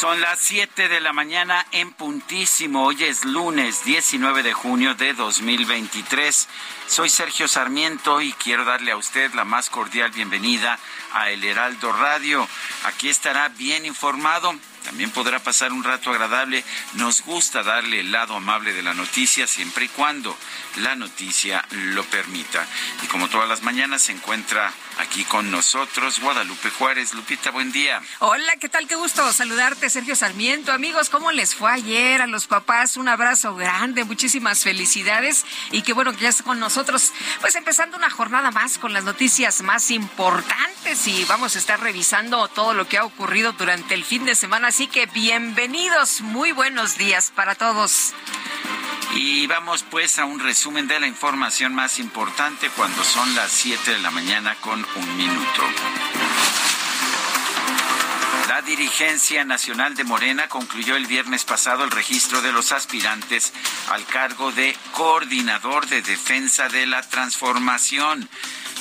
Son las 7 de la mañana en puntísimo. Hoy es lunes 19 de junio de 2023. Soy Sergio Sarmiento y quiero darle a usted la más cordial bienvenida a El Heraldo Radio. Aquí estará bien informado. También podrá pasar un rato agradable. Nos gusta darle el lado amable de la noticia siempre y cuando la noticia lo permita. Y como todas las mañanas se encuentra aquí con nosotros Guadalupe Juárez. Lupita, buen día. Hola, ¿qué tal? Qué gusto saludarte, Sergio Sarmiento. Amigos, ¿cómo les fue ayer? A los papás un abrazo grande, muchísimas felicidades y qué bueno que ya está con nosotros. Pues empezando una jornada más con las noticias más importantes y vamos a estar revisando todo lo que ha ocurrido durante el fin de semana. Así que bienvenidos, muy buenos días para todos. Y vamos pues a un resumen de la información más importante cuando son las 7 de la mañana con un minuto. La dirigencia nacional de Morena concluyó el viernes pasado el registro de los aspirantes al cargo de coordinador de defensa de la transformación.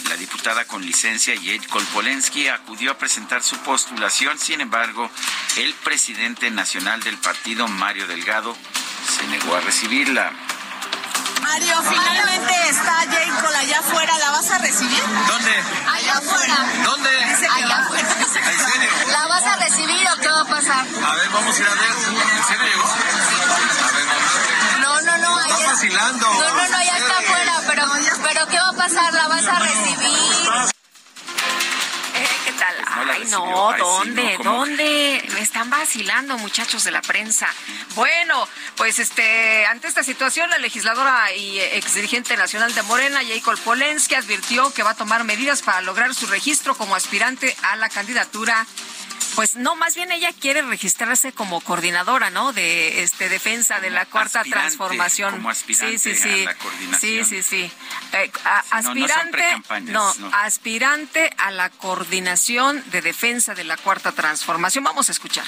La diputada con licencia Yade Kolpolensky acudió a presentar su postulación, sin embargo, el presidente nacional del partido, Mario Delgado, se negó a recibirla. Mario, finalmente está Jacob allá afuera, ¿la vas a recibir? ¿Dónde? Allá afuera. ¿Dónde? Allá afuera. ¿En serio? ¿La vas a recibir o qué va a pasar? A ver, vamos a ir a ver. ¿En serio llegó? Vacilando. No, no, no, ya está afuera, pero, pero ¿qué va a pasar? ¿La vas a recibir? Eh, ¿Qué tal? Pues Ay, no, Ay, sí, ¿dónde? ¿Dónde? Me están vacilando, muchachos de la prensa. Bueno, pues este, ante esta situación, la legisladora y exdirigente nacional de Morena, Jacob Polensky, advirtió que va a tomar medidas para lograr su registro como aspirante a la candidatura. Pues no, más bien ella quiere registrarse como coordinadora, ¿no? De este defensa de la cuarta transformación. como aspirante sí, sí, sí. a la coordinación. Sí, sí, sí. Eh, a- aspirante, no. aspirante a la coordinación de defensa de la cuarta transformación. Vamos a escuchar.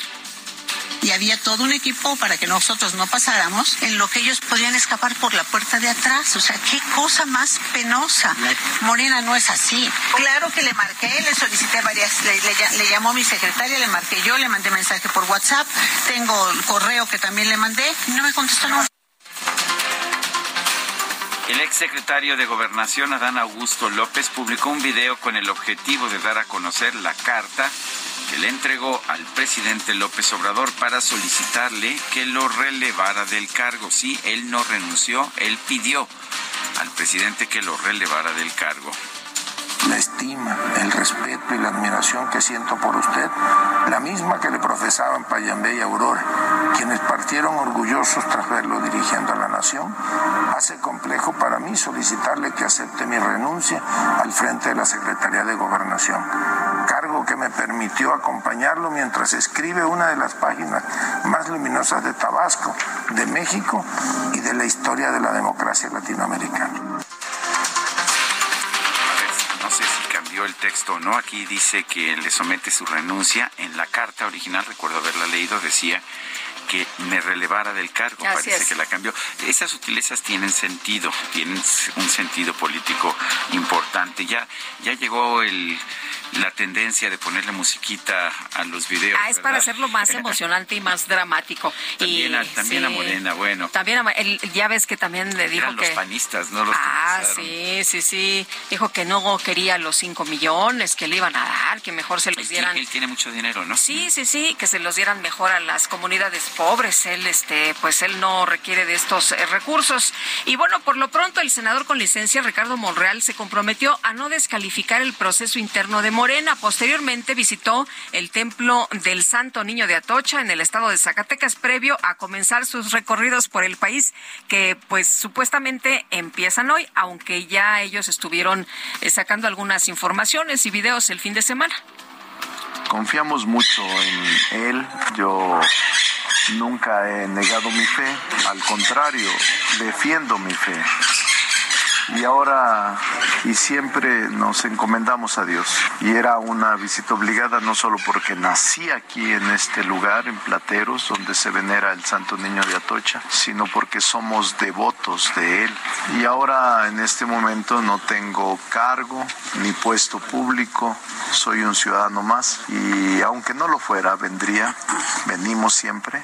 Y había todo un equipo para que nosotros no pasáramos, en lo que ellos podían escapar por la puerta de atrás. O sea, qué cosa más penosa. Morena no es así. Claro que le marqué, le solicité varias, le, le ll- le llamó mi secretaria, le marqué yo, le mandé mensaje por WhatsApp, tengo el correo que también le mandé, y no me contestó no. El exsecretario de Gobernación, Adán Augusto López, publicó un video con el objetivo de dar a conocer la carta que le entregó al presidente López Obrador para solicitarle que lo relevara del cargo. Sí, él no renunció, él pidió al presidente que lo relevara del cargo. La estima, el respeto y la admiración que siento por usted, la misma que le profesaban Payambé y Aurora, quienes partieron orgullosos tras verlo dirigiendo a la nación, hace complejo para mí solicitarle que acepte mi renuncia al frente de la Secretaría de Gobernación, cargo que me permitió acompañarlo mientras escribe una de las páginas más luminosas de Tabasco, de México y de la historia de la democracia latinoamericana. A ver, no sé si cambió el texto no. Aquí dice que le somete su renuncia. En la carta original, recuerdo haberla leído, decía que me relevara del cargo. Parece que la cambió. Esas sutilezas tienen sentido, tienen un sentido político importante. Ya, ya llegó el la tendencia de ponerle musiquita a los videos. Ah, es para hacerlo más emocionante y más dramático. También, a, también a Morena, bueno. También a, ya ves que también le dijo Eran que... los panistas, no los Ah, sí, sí, sí. Dijo que no quería los cinco millones que le iban a dar, que mejor se los dieran... Él tiene mucho dinero, ¿no? Sí, sí, sí, que se los dieran mejor a las comunidades pobres. Él, este, pues él no requiere de estos eh, recursos. Y bueno, por lo pronto el senador con licencia, Ricardo Monreal, se comprometió a no descalificar el proceso interno de Morena. Posteriormente visitó el templo del Santo Niño de Atocha en el estado de Zacatecas previo a comenzar sus recorridos por el país que pues supuestamente empiezan hoy, aunque ya ellos estuvieron eh, sacando algunas informaciones y videos el fin de semana. Confiamos mucho en él. Yo nunca he negado mi fe, al contrario, defiendo mi fe y ahora y siempre nos encomendamos a Dios. Y era una visita obligada no solo porque nací aquí en este lugar, en Plateros, donde se venera el Santo Niño de Atocha, sino porque somos devotos de Él. Y ahora en este momento no tengo cargo ni puesto público, soy un ciudadano más y aunque no lo fuera, vendría, venimos siempre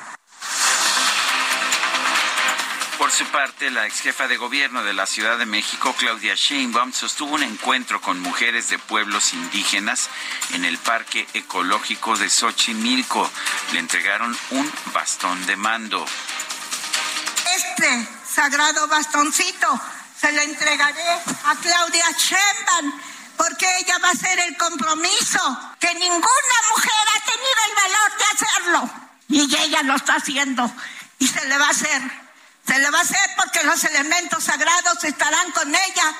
por su parte, la ex jefa de gobierno de la Ciudad de México, Claudia Sheinbaum, sostuvo un encuentro con mujeres de pueblos indígenas en el Parque Ecológico de Xochimilco. Le entregaron un bastón de mando. Este sagrado bastoncito se lo entregaré a Claudia Sheinbaum porque ella va a hacer el compromiso que ninguna mujer ha tenido el valor de hacerlo. Y ella lo está haciendo y se le va a hacer se le va a hacer porque los elementos sagrados estarán con ella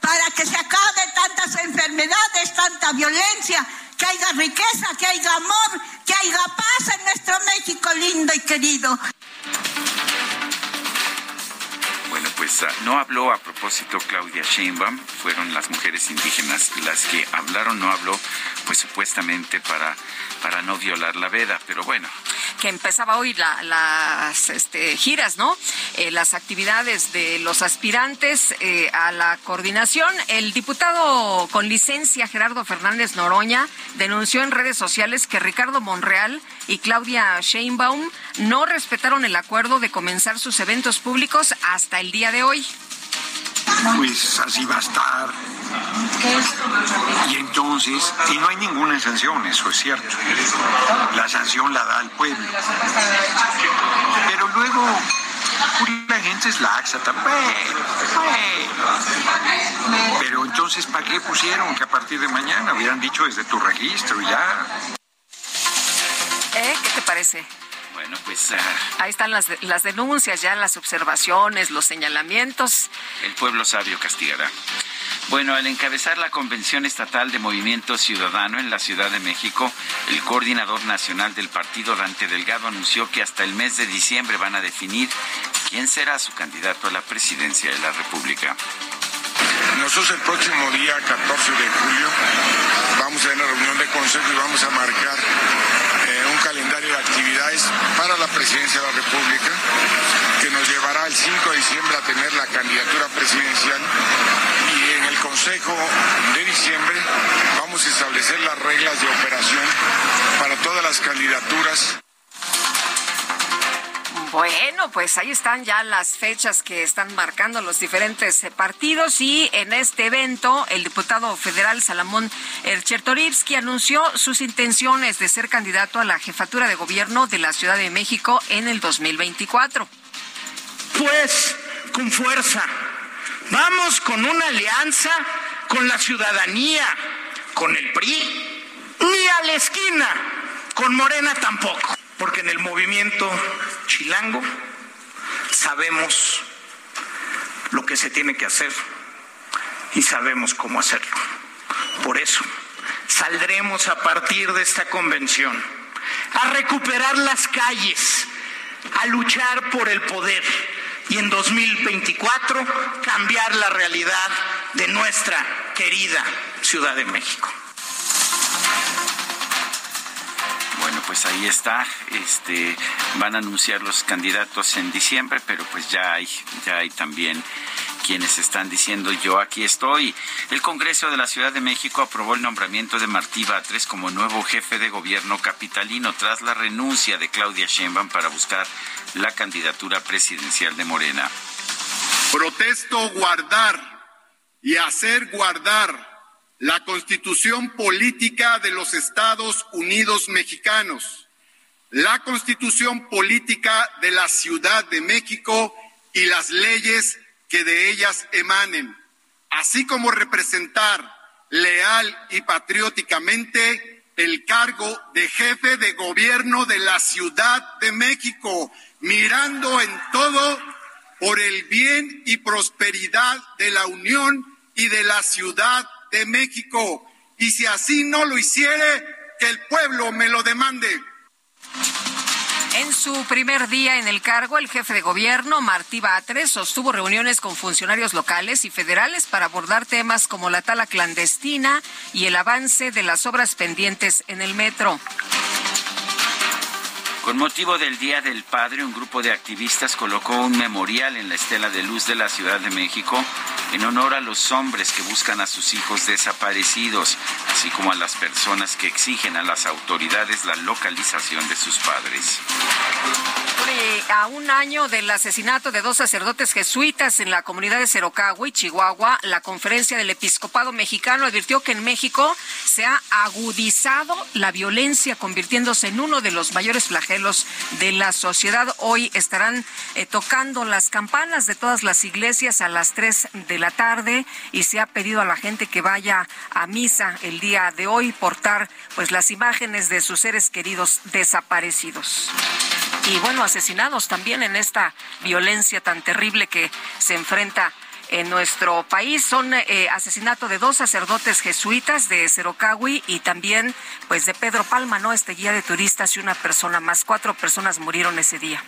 para que se acabe tantas enfermedades, tanta violencia, que haya riqueza, que haya amor, que haya paz en nuestro México lindo y querido. No habló a propósito Claudia Sheinbaum, fueron las mujeres indígenas las que hablaron, no habló pues supuestamente para, para no violar la veda, pero bueno, que empezaba hoy las este, giras, ¿no? Eh, las actividades de los aspirantes eh, a la coordinación. El diputado con licencia, Gerardo Fernández Noroña, denunció en redes sociales que Ricardo Monreal y Claudia Sheinbaum no respetaron el acuerdo de comenzar sus eventos públicos hasta el día de hoy pues así va a estar. Y entonces, y no hay ninguna sanción, eso es cierto. La sanción la da el pueblo. Pero luego la gente es laxa también. Pero entonces, ¿para qué pusieron que a partir de mañana hubieran dicho desde tu registro ya? ¿Eh? ¿Qué te parece? Bueno, pues... Ah, Ahí están las, las denuncias, ya las observaciones, los señalamientos. El pueblo sabio castigará. Bueno, al encabezar la Convención Estatal de Movimiento Ciudadano en la Ciudad de México, el coordinador nacional del partido, Dante Delgado, anunció que hasta el mes de diciembre van a definir quién será su candidato a la presidencia de la República. Nosotros el próximo día 14 de julio vamos a tener una reunión de consejo y vamos a marcar eh, un calendario de actividades para la presidencia de la República que nos llevará el 5 de diciembre a tener la candidatura presidencial y en el Consejo de diciembre vamos a establecer las reglas de operación para todas las candidaturas. Bueno, pues ahí están ya las fechas que están marcando los diferentes eh, partidos y en este evento el diputado federal Salamón Erchertorivsky anunció sus intenciones de ser candidato a la jefatura de gobierno de la Ciudad de México en el 2024. Pues con fuerza, vamos con una alianza con la ciudadanía, con el PRI, ni a la esquina, con Morena tampoco porque en el movimiento chilango sabemos lo que se tiene que hacer y sabemos cómo hacerlo. Por eso saldremos a partir de esta convención a recuperar las calles, a luchar por el poder y en 2024 cambiar la realidad de nuestra querida Ciudad de México. Pues ahí está. Este, van a anunciar los candidatos en diciembre, pero pues ya hay, ya hay también quienes están diciendo yo aquí estoy. El Congreso de la Ciudad de México aprobó el nombramiento de Martí Batres como nuevo jefe de gobierno capitalino tras la renuncia de Claudia Sheinbaum para buscar la candidatura presidencial de Morena. Protesto guardar y hacer guardar la constitución política de los Estados Unidos mexicanos, la constitución política de la Ciudad de México y las leyes que de ellas emanen, así como representar leal y patrióticamente el cargo de jefe de gobierno de la Ciudad de México, mirando en todo por el bien y prosperidad de la Unión y de la Ciudad México. Y si así no lo hiciere, que el pueblo me lo demande. En su primer día en el cargo, el jefe de gobierno, Martí Batres, sostuvo reuniones con funcionarios locales y federales para abordar temas como la tala clandestina y el avance de las obras pendientes en el metro. Con motivo del Día del Padre, un grupo de activistas colocó un memorial en la Estela de Luz de la Ciudad de México en honor a los hombres que buscan a sus hijos desaparecidos, así como a las personas que exigen a las autoridades la localización de sus padres. A un año del asesinato de dos sacerdotes jesuitas en la comunidad de y Chihuahua, la conferencia del episcopado mexicano advirtió que en México se ha agudizado la violencia, convirtiéndose en uno de los mayores flagelos de la sociedad. Hoy estarán eh, tocando las campanas de todas las iglesias a las 3 de la tarde y se ha pedido a la gente que vaya a misa el día de hoy portar pues las imágenes de sus seres queridos desaparecidos y bueno, asesinados también en esta violencia tan terrible que se enfrenta en nuestro país. Son eh, asesinato de dos sacerdotes jesuitas de Cerocahui y también pues de Pedro Palma, ¿no? Este guía de turistas y una persona más. Cuatro personas murieron ese día.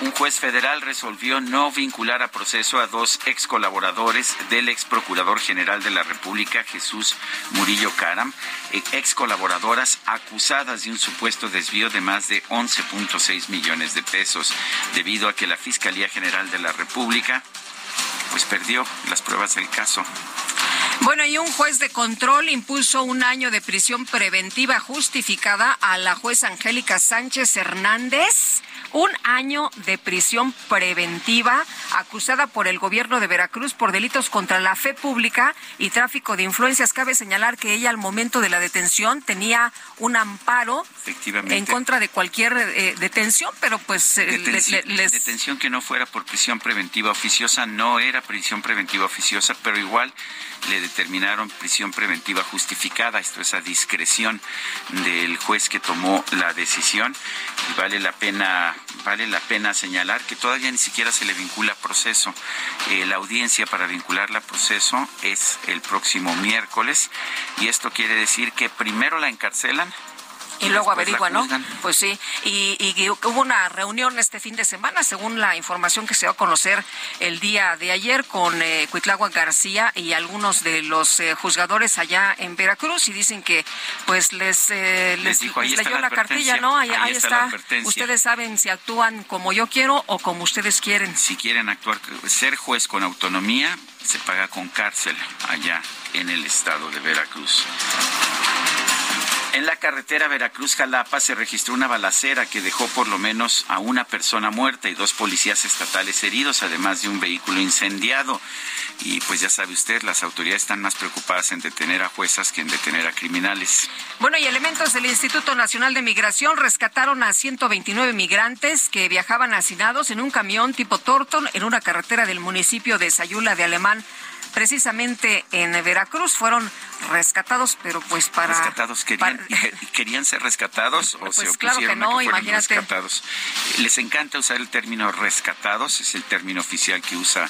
Un juez federal resolvió no vincular a proceso a dos ex colaboradores del ex procurador general de la República, Jesús Murillo Caram, e ex colaboradoras acusadas de un supuesto desvío de más de 11.6 millones de pesos, debido a que la Fiscalía General de la República pues perdió las pruebas del caso. Bueno, y un juez de control impuso un año de prisión preventiva justificada a la jueza Angélica Sánchez Hernández un año de prisión preventiva acusada por el gobierno de Veracruz por delitos contra la fe pública y tráfico de influencias. Cabe señalar que ella al momento de la detención tenía un amparo en contra de cualquier eh, detención, pero pues eh, detención que no fuera por prisión preventiva oficiosa no era prisión preventiva oficiosa, pero igual le determinaron prisión preventiva justificada. Esto es a discreción del juez que tomó la decisión y vale la pena vale la pena señalar que todavía ni siquiera se le vincula proceso. Eh, la audiencia para vincularla a proceso es el próximo miércoles y esto quiere decir que primero la encarcelan y luego averigua, ¿no? Pues sí, y, hubo una reunión este fin de semana, según la información que se dio a conocer el día de ayer con eh, García y algunos de los eh, juzgadores allá en Veracruz y dicen que pues les, eh, les, leyó la, cartilla, ¿no? Ahí, está. Ustedes saben si actúan como yo quiero o como ustedes quieren. Si quieren actuar, ser juez con autonomía se paga con cárcel allá en el estado de Veracruz. En la carretera Veracruz-Jalapa se registró una balacera que dejó por lo menos a una persona muerta y dos policías estatales heridos, además de un vehículo incendiado. Y pues ya sabe usted, las autoridades están más preocupadas en detener a juezas que en detener a criminales. Bueno, y elementos del Instituto Nacional de Migración rescataron a 129 migrantes que viajaban hacinados en un camión tipo Torton en una carretera del municipio de Sayula de Alemán precisamente en Veracruz fueron rescatados, pero pues para... Rescatados, ¿querían, ¿querían ser rescatados o pues se claro que no, imagínate. rescatados? Les encanta usar el término rescatados, es el término oficial que usa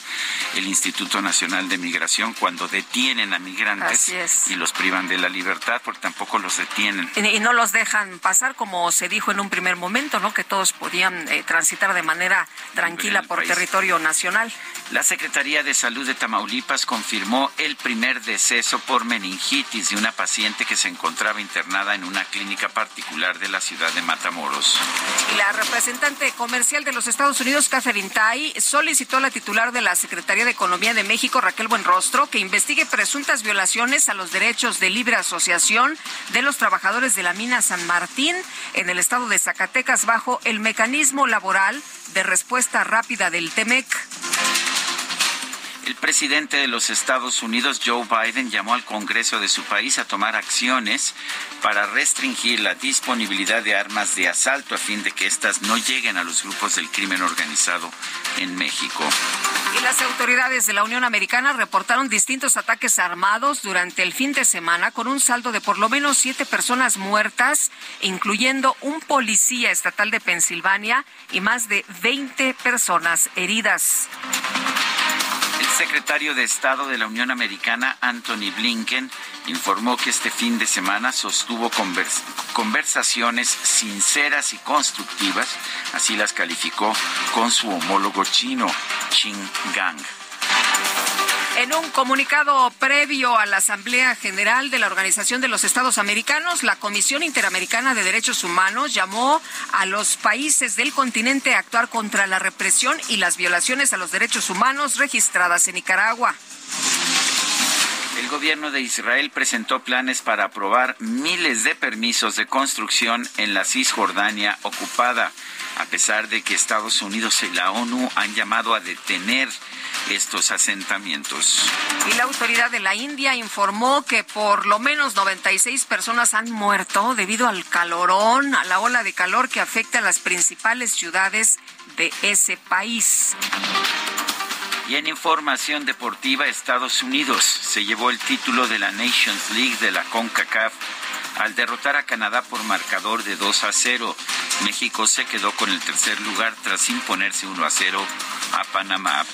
el Instituto Nacional de Migración cuando detienen a migrantes y los privan de la libertad, porque tampoco los detienen. Y, no los dejan pasar, como se dijo en un primer momento, ¿no? Que todos podían eh, transitar de manera tranquila por territorio nacional. La Secretaría de Salud de Tamaulipas confirmó el primer deceso por meningitis de una paciente que se encontraba internada en una clínica particular de la ciudad de Matamoros. La representante comercial de los Estados Unidos, Catherine Tai, solicitó a la titular de la Secretaría de Economía de México, Raquel Buenrostro, que investigue presuntas violaciones a los derechos de libre asociación de los trabajadores de la mina San Martín en el estado de Zacatecas bajo el mecanismo laboral de respuesta rápida del TEMEC. El presidente de los Estados Unidos, Joe Biden, llamó al Congreso de su país a tomar acciones para restringir la disponibilidad de armas de asalto a fin de que éstas no lleguen a los grupos del crimen organizado en México. Y las autoridades de la Unión Americana reportaron distintos ataques armados durante el fin de semana con un saldo de por lo menos siete personas muertas, incluyendo un policía estatal de Pensilvania y más de 20 personas heridas. El secretario de Estado de la Unión Americana, Anthony Blinken, informó que este fin de semana sostuvo conversaciones sinceras y constructivas, así las calificó, con su homólogo chino, Qin Gang. En un comunicado previo a la Asamblea General de la Organización de los Estados Americanos, la Comisión Interamericana de Derechos Humanos llamó a los países del continente a actuar contra la represión y las violaciones a los derechos humanos registradas en Nicaragua. El gobierno de Israel presentó planes para aprobar miles de permisos de construcción en la Cisjordania ocupada, a pesar de que Estados Unidos y la ONU han llamado a detener estos asentamientos. Y la autoridad de la India informó que por lo menos 96 personas han muerto debido al calorón, a la ola de calor que afecta a las principales ciudades de ese país. Y en información deportiva, Estados Unidos se llevó el título de la Nations League de la CONCACAF al derrotar a Canadá por marcador de 2 a 0. México se quedó con el tercer lugar tras imponerse 1 a 0 a Panamá.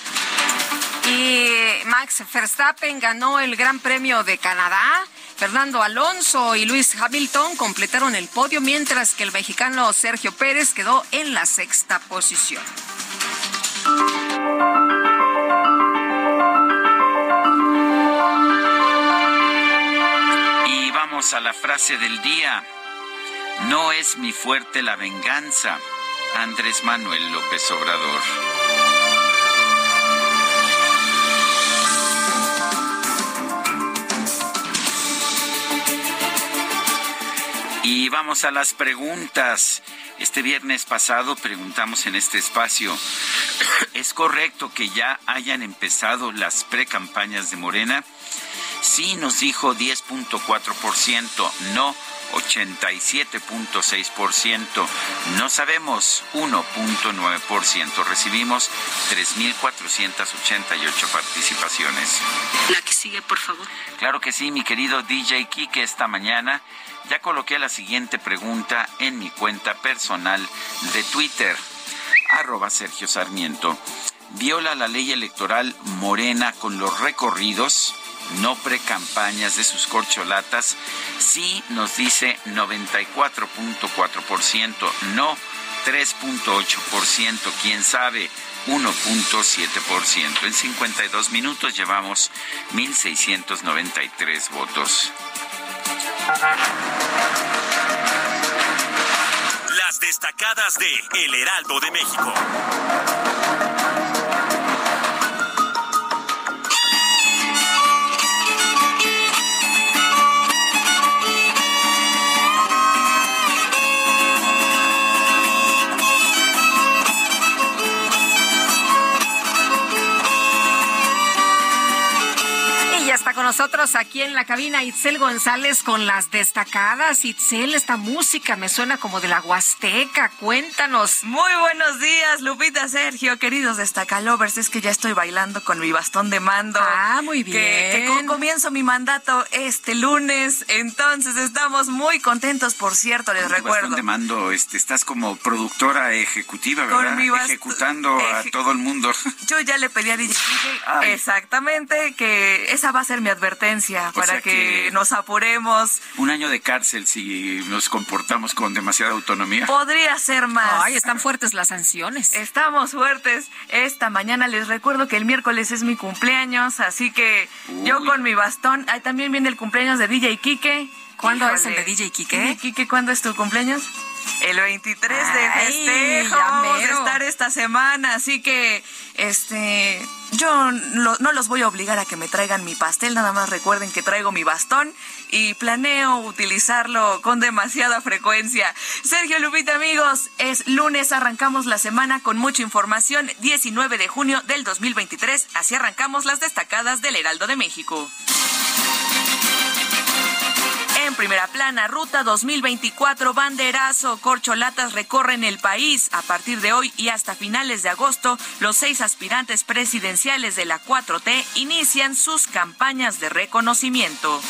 Y Max Verstappen ganó el Gran Premio de Canadá. Fernando Alonso y Luis Hamilton completaron el podio, mientras que el mexicano Sergio Pérez quedó en la sexta posición. Vamos a la frase del día. No es mi fuerte la venganza. Andrés Manuel López Obrador. Y vamos a las preguntas. Este viernes pasado preguntamos en este espacio, ¿es correcto que ya hayan empezado las precampañas de Morena? Sí, nos dijo 10.4%, no 87.6%, no sabemos 1.9%. Recibimos 3.488 participaciones. La que sigue, por favor. Claro que sí, mi querido DJ Kike, esta mañana ya coloqué la siguiente pregunta en mi cuenta personal de Twitter, arroba Sergio Sarmiento. ¿Viola la ley electoral Morena con los recorridos? No precampañas de sus corcholatas, sí nos dice 94.4%, no 3.8%, quién sabe 1.7%. En 52 minutos llevamos 1.693 votos. Las destacadas de El Heraldo de México. Con nosotros aquí en la cabina Itzel González con las destacadas. Itzel, esta música me suena como de la Huasteca. Cuéntanos. Muy buenos días, Lupita, Sergio, queridos destacalovers. Es que ya estoy bailando con mi bastón de mando. Ah, muy bien. Que, que comienzo mi mandato este lunes. Entonces estamos muy contentos, por cierto, les recuerdo. Bastón de mando, este, estás como productora ejecutiva, ¿verdad? Con mi Ejecutando a todo el mundo. Yo ya le pedí a DJ exactamente que esa va a ser mi advertencia para que, nos apuremos. Un año de cárcel si nos comportamos con demasiada autonomía. Podría ser más. Ay, están fuertes las sanciones. Estamos fuertes. Esta mañana les recuerdo que el miércoles es mi cumpleaños, así que yo con mi bastón. Ahí también viene el cumpleaños de DJ Kike. ¿Cuándo es el de DJ Kike? Kike, ¿cuándo es tu cumpleaños? El 23 de festejo vamos a estar esta semana, así que este yo no los voy a obligar a que me traigan mi pastel, nada más recuerden que traigo mi bastón y planeo utilizarlo con demasiada frecuencia. Sergio Lupita, amigos, es lunes, arrancamos la semana con mucha información, 19 de junio del 2023, así arrancamos las destacadas del Heraldo de México. En primera plana, Ruta 2024, banderazo, corcholatas recorren el país. A partir de hoy y hasta finales de agosto, los seis aspirantes presidenciales de la 4T inician sus campañas de reconocimiento.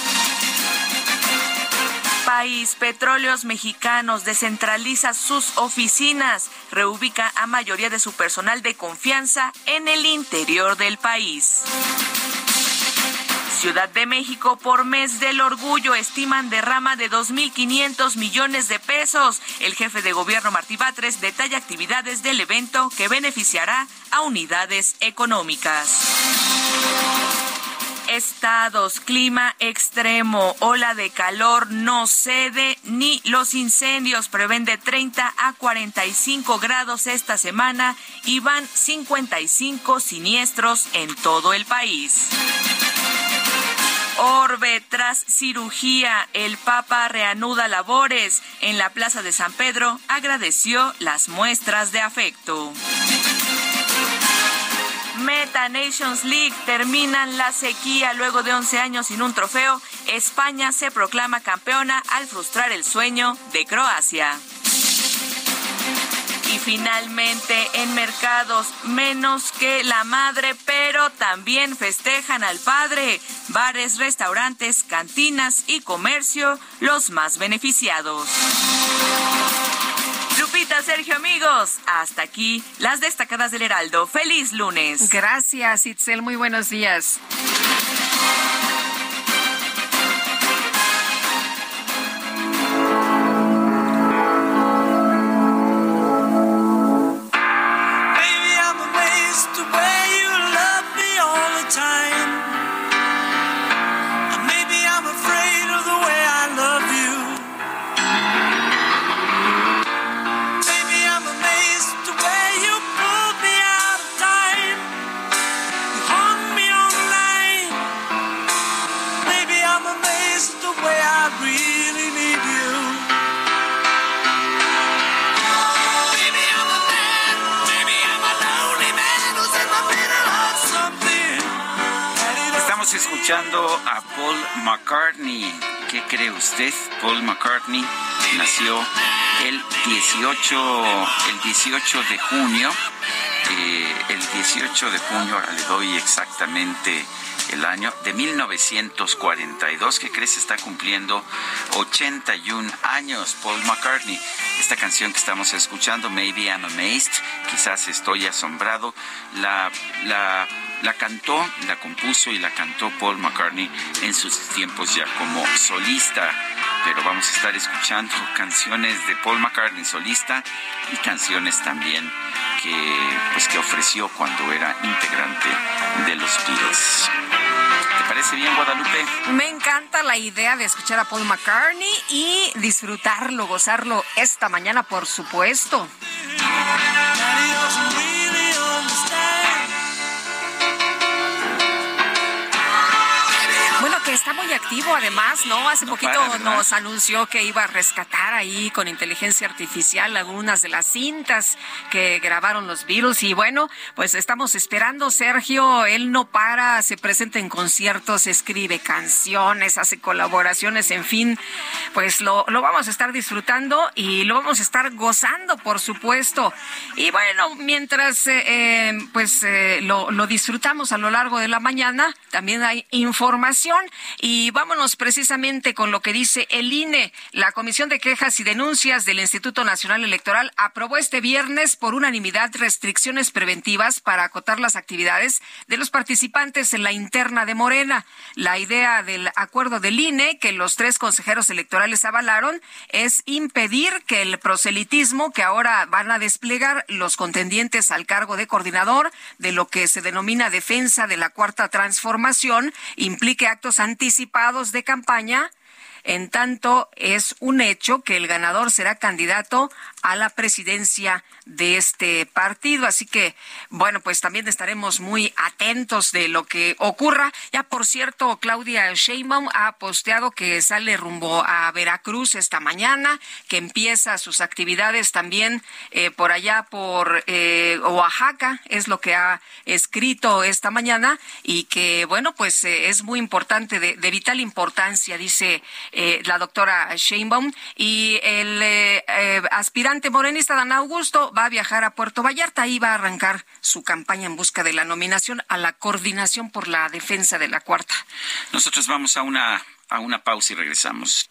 País Petróleos Mexicanos descentraliza sus oficinas, reubica a mayoría de su personal de confianza en el interior del país. Ciudad de México por mes del orgullo estiman derrama de 2.500 millones de pesos. El jefe de gobierno Martí Batres detalla actividades del evento que beneficiará a unidades económicas. Estados, clima extremo, ola de calor no cede ni los incendios. Prevén de 30 a 45 grados esta semana y van 55 siniestros en todo el país. Orbe, tras cirugía, el Papa reanuda labores. En la Plaza de San Pedro agradeció las muestras de afecto. Meta Nations League terminan la sequía luego de 11 años sin un trofeo. España se proclama campeona al frustrar el sueño de Croacia. Y finalmente en mercados menos que la madre, pero también festejan al padre. Bares, restaurantes, cantinas y comercio los más beneficiados. Lupita, Sergio, amigos, hasta aquí las destacadas del Heraldo. Feliz lunes. Gracias, Itzel. Muy buenos días. Escuchando a Paul McCartney. ¿Qué cree usted? Paul McCartney nació el 18, el 18 de junio. Eh, el 18 de junio, ahora le doy exactamente el año de 1942, que crece está cumpliendo 81 años. Paul McCartney, esta canción que estamos escuchando, Maybe I'm Amazed, quizás estoy asombrado, la, la la cantó, la compuso y la cantó Paul McCartney en sus tiempos ya como solista. Pero vamos a estar escuchando canciones de Paul McCartney solista y canciones también que, pues, que ofreció cuando era integrante de los Beatles. ¿Te parece bien, Guadalupe? Me encanta la idea de escuchar a Paul McCartney y disfrutarlo, gozarlo esta mañana, por supuesto. Muy activo además, ¿no? Hace poquito nos anunció que iba a rescatar ahí con inteligencia artificial algunas de las cintas que grabaron los Beatles y bueno, pues estamos esperando, Sergio, él no para, se presenta en conciertos, escribe canciones, hace colaboraciones, en fin, pues lo, lo vamos a estar disfrutando y lo vamos a estar gozando, por supuesto. Y bueno, mientras eh, eh, pues eh, lo, lo disfrutamos a lo largo de la mañana, también hay información y vámonos precisamente con lo que dice el INE. La Comisión de Quejas y Denuncias del Instituto Nacional Electoral aprobó este viernes por unanimidad restricciones preventivas para acotar las actividades de los participantes en la interna de Morena. La idea del acuerdo del INE que los tres consejeros electorales avalaron es impedir que el proselitismo que ahora van a desplegar los contendientes al cargo de coordinador de lo que se denomina defensa de la cuarta transformación implique actos anticipados de campaña. En tanto, es un hecho que el ganador será candidato a la presidencia de este partido. Así que, bueno, pues también estaremos muy atentos de lo que ocurra. Ya, por cierto, Claudia Sheinbaum ha posteado que sale rumbo a Veracruz esta mañana, que empieza sus actividades también eh, por allá por eh, Oaxaca, es lo que ha escrito esta mañana y que, bueno, pues eh, es muy importante, de, de vital importancia, dice la doctora Sheinbaum, y el eh, aspirante morenista Dan Augusto va a viajar a Puerto Vallarta y va a arrancar su campaña en busca de la nominación a la coordinación por la defensa de la cuarta. Nosotros vamos a una, a una pausa y regresamos.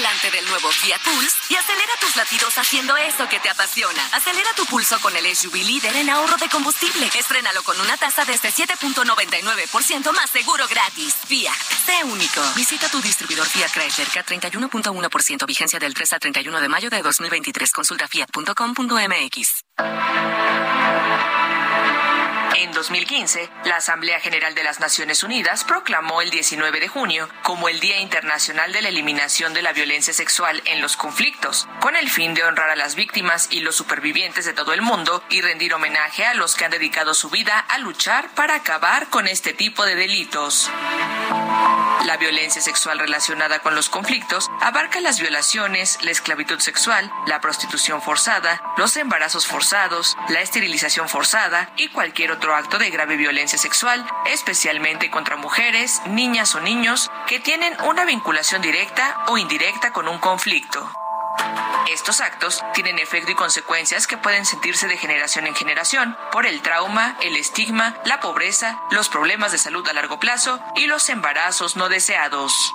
Volante del nuevo Fiat Pulse y acelera tus latidos haciendo eso que te apasiona. Acelera tu pulso con el SUV líder en ahorro de combustible. Estrénalo con una tasa desde 7.99% más seguro gratis. Fiat, sé único. Visita tu distribuidor Fiat Chrysler K31.1% vigencia del 3 al 31 de mayo de 2023. Consulta fiat.com.mx. En 2015, la Asamblea General de las Naciones Unidas proclamó el 19 de junio como el Día Internacional de la Eliminación de la Violencia Sexual en los Conflictos, con el fin de honrar a las víctimas y los supervivientes de todo el mundo y rendir homenaje a los que han dedicado su vida a luchar para acabar con este tipo de delitos. La violencia sexual relacionada con los conflictos abarca las violaciones, la esclavitud sexual, la prostitución forzada, los embarazos forzados, la esterilización forzada y cualquier otro acto de grave violencia sexual, especialmente contra mujeres, niñas o niños que tienen una vinculación directa o indirecta con un conflicto. Estos actos tienen efecto y consecuencias que pueden sentirse de generación en generación por el trauma, el estigma, la pobreza, los problemas de salud a largo plazo y los embarazos no deseados.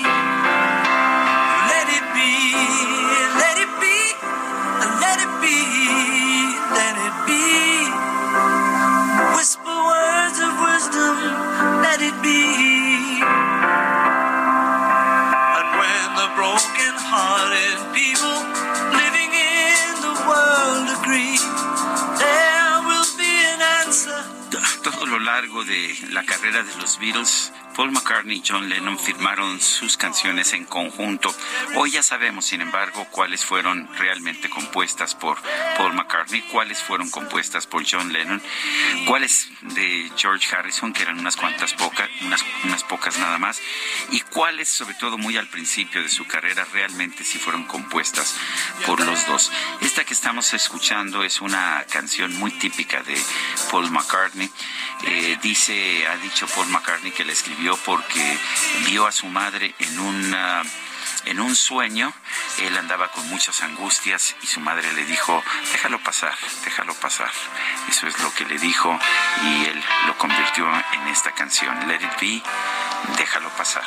When the broken hearted people living in the world agree, there will be an answer. Todo lo largo de la carrera de los Beatles, Paul McCartney y John Lennon firmaron sus canciones en conjunto. Hoy ya sabemos, sin embargo, cuáles fueron realmente compuestas por Paul McCartney, cuáles fueron compuestas por John Lennon, cuáles de George Harrison, que eran unas cuantas pocas, unas, pocas nada más, y cuáles, sobre todo muy al principio de su carrera, realmente sí fueron compuestas por los dos. Esta que estamos escuchando es una canción muy típica de Paul McCartney. Eh, dice, ha dicho Paul McCartney que la escribió porque vio a su madre en una en un sueño, él andaba con muchas angustias y su madre le dijo, déjalo pasar, déjalo pasar. Eso es lo que le dijo y él lo convirtió en esta canción, Let It Be, déjalo pasar.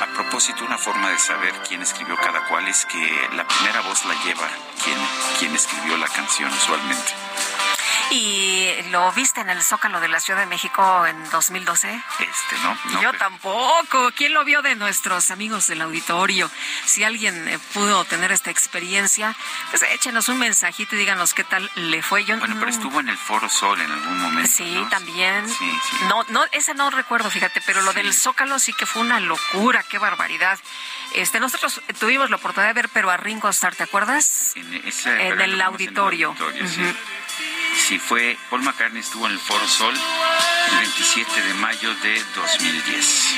A propósito, una forma de saber quién escribió cada cual es que la primera voz la lleva quien, quien escribió la canción usualmente. ¿Y lo viste en el Zócalo de la Ciudad de México en 2012? Este, ¿no? Yo pero- tampoco. ¿Quién lo vio de nuestros amigos del auditorio? Si alguien eh, pudo tener esta experiencia, pues échenos un mensajito y díganos qué tal le fue. Yo Bueno, pero no- estuvo en el Foro Sol en algún momento. Sí, ¿no? también. Sí, sí. No, no, esa no recuerdo, fíjate, pero lo del Zócalo sí que fue una locura, qué barbaridad. Este, nosotros tuvimos la oportunidad de ver, pero a Ringo Starr, ¿te acuerdas? En, ese- En el lo vimos auditorio. auditorio, sí. Sí, fue. Paul McCartney estuvo en el Foro Sol el 27 de mayo de 2010.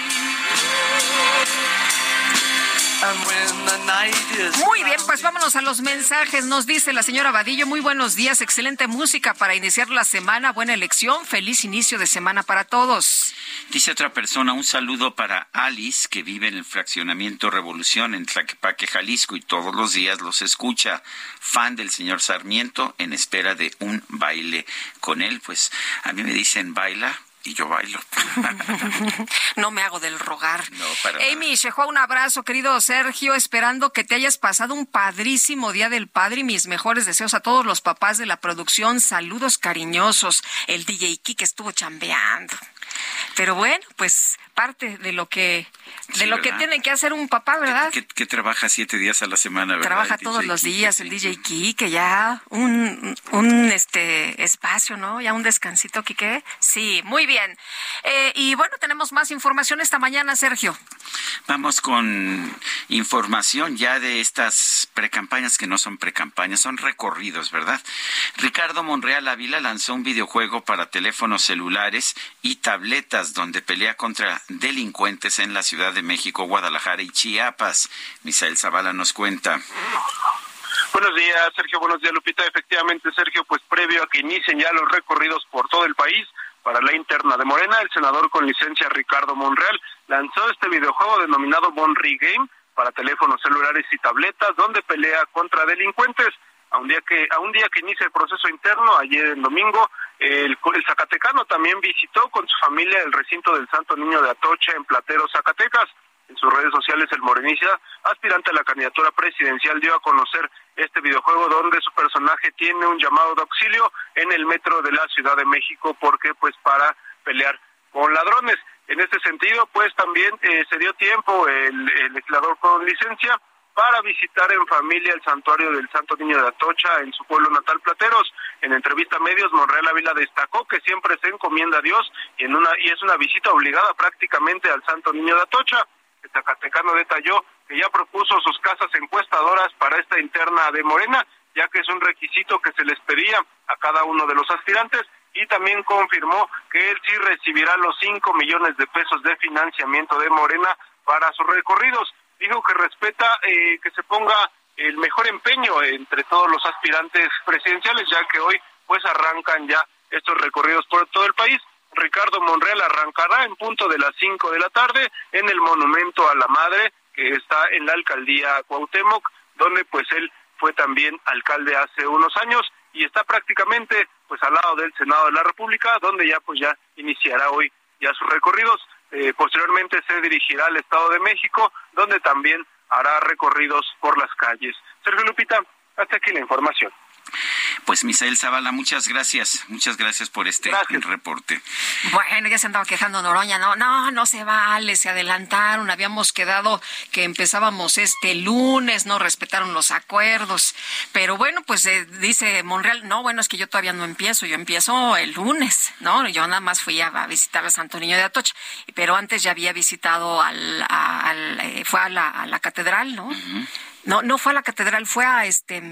Muy bien, pues vámonos a los mensajes. Nos dice la señora Vadillo, muy buenos días, excelente música para iniciar la semana, buena elección, feliz inicio de semana para todos. Dice otra persona, un saludo para Alice, que vive en el fraccionamiento Revolución en Tlaquepaque, Jalisco, y todos los días los escucha. Fan del señor Sarmiento, en espera de un baile con él. Pues a mí me dicen baila y yo bailo. No me hago del rogar. No, para. Amy un abrazo, querido Sergio, esperando que te hayas pasado un padrísimo Día del Padre y mis mejores deseos a todos los papás de la producción. Saludos cariñosos. El DJ Kike estuvo chambeando. Pero bueno, pues parte de lo que de Sí, lo que tiene que hacer un papá, ¿verdad? que, que trabaja siete días a la semana, ¿verdad? Trabaja El todos DJ los días el DJ Kike, ya un, un este espacio, ¿no? Ya un descansito, Kike. Sí, muy bien. Eh, y bueno, tenemos más información esta mañana, Sergio. Vamos con información ya de estas precampañas que no son precampañas, son recorridos, ¿verdad? Ricardo Monreal Ávila lanzó un videojuego para teléfonos celulares y tabletas donde pelea contra delincuentes en la Ciudad de México, Guadalajara y Chiapas. Misael Zavala nos cuenta. Buenos días, Sergio. Buenos días, Lupita. Efectivamente, Sergio, pues previo a que inicien ya los recorridos por todo el país para la interna de Morena, el senador con licencia Ricardo Monreal lanzó este videojuego denominado Bonri Game para teléfonos celulares y tabletas, donde pelea contra delincuentes. A un día que a un día que inicia el proceso interno, ayer en domingo, el, el Zacatecano también visitó con su familia el recinto del Santo Niño de Atocha en Platero, Zacatecas. En sus redes sociales, el morenista, aspirante a la candidatura presidencial, dio a conocer este videojuego donde su personaje tiene un llamado de auxilio en el metro de la Ciudad de México porque pues para pelear con ladrones. En este sentido, pues también eh, se dio tiempo el, el legislador con licencia para visitar en familia el santuario del Santo Niño de Atocha en su pueblo natal Plateros. En entrevista a medios, Monreal Ávila destacó que siempre se encomienda a Dios y, en una, y es una visita obligada prácticamente al Santo Niño de Atocha. El Zacatecano detalló que ya propuso sus casas encuestadoras para esta interna de Morena, ya que es un requisito que se les pedía a cada uno de los aspirantes y también confirmó que él sí recibirá los 5 millones de pesos de financiamiento de Morena para sus recorridos. Dijo que respeta eh, que se ponga el mejor empeño entre todos los aspirantes presidenciales, ya que hoy pues arrancan ya estos recorridos por todo el país. Ricardo Monreal arrancará en punto de las 5 de la tarde en el Monumento a la Madre, que está en la alcaldía Cuauhtémoc, donde pues él fue también alcalde hace unos años y está prácticamente pues al lado del Senado de la República, donde ya pues ya iniciará hoy ya sus recorridos. Eh, posteriormente se dirigirá al Estado de México, donde también hará recorridos por las calles. Sergio Lupita, hasta aquí la información. Pues Misael Zavala, muchas gracias, muchas gracias por este reporte. Bueno, ya se andaba quejando Noroña, no, no, no se vale, se adelantaron, habíamos quedado que empezábamos este lunes, no respetaron los acuerdos, pero bueno, pues eh, dice Monreal, no, bueno, es que yo todavía no empiezo, yo empiezo el lunes, ¿no? Yo nada más fui a, a visitar a Santo Niño de Atocha, pero antes ya había visitado al, a- al, eh, fue a la, a la catedral, ¿no? No, no fue a la catedral, fue a este...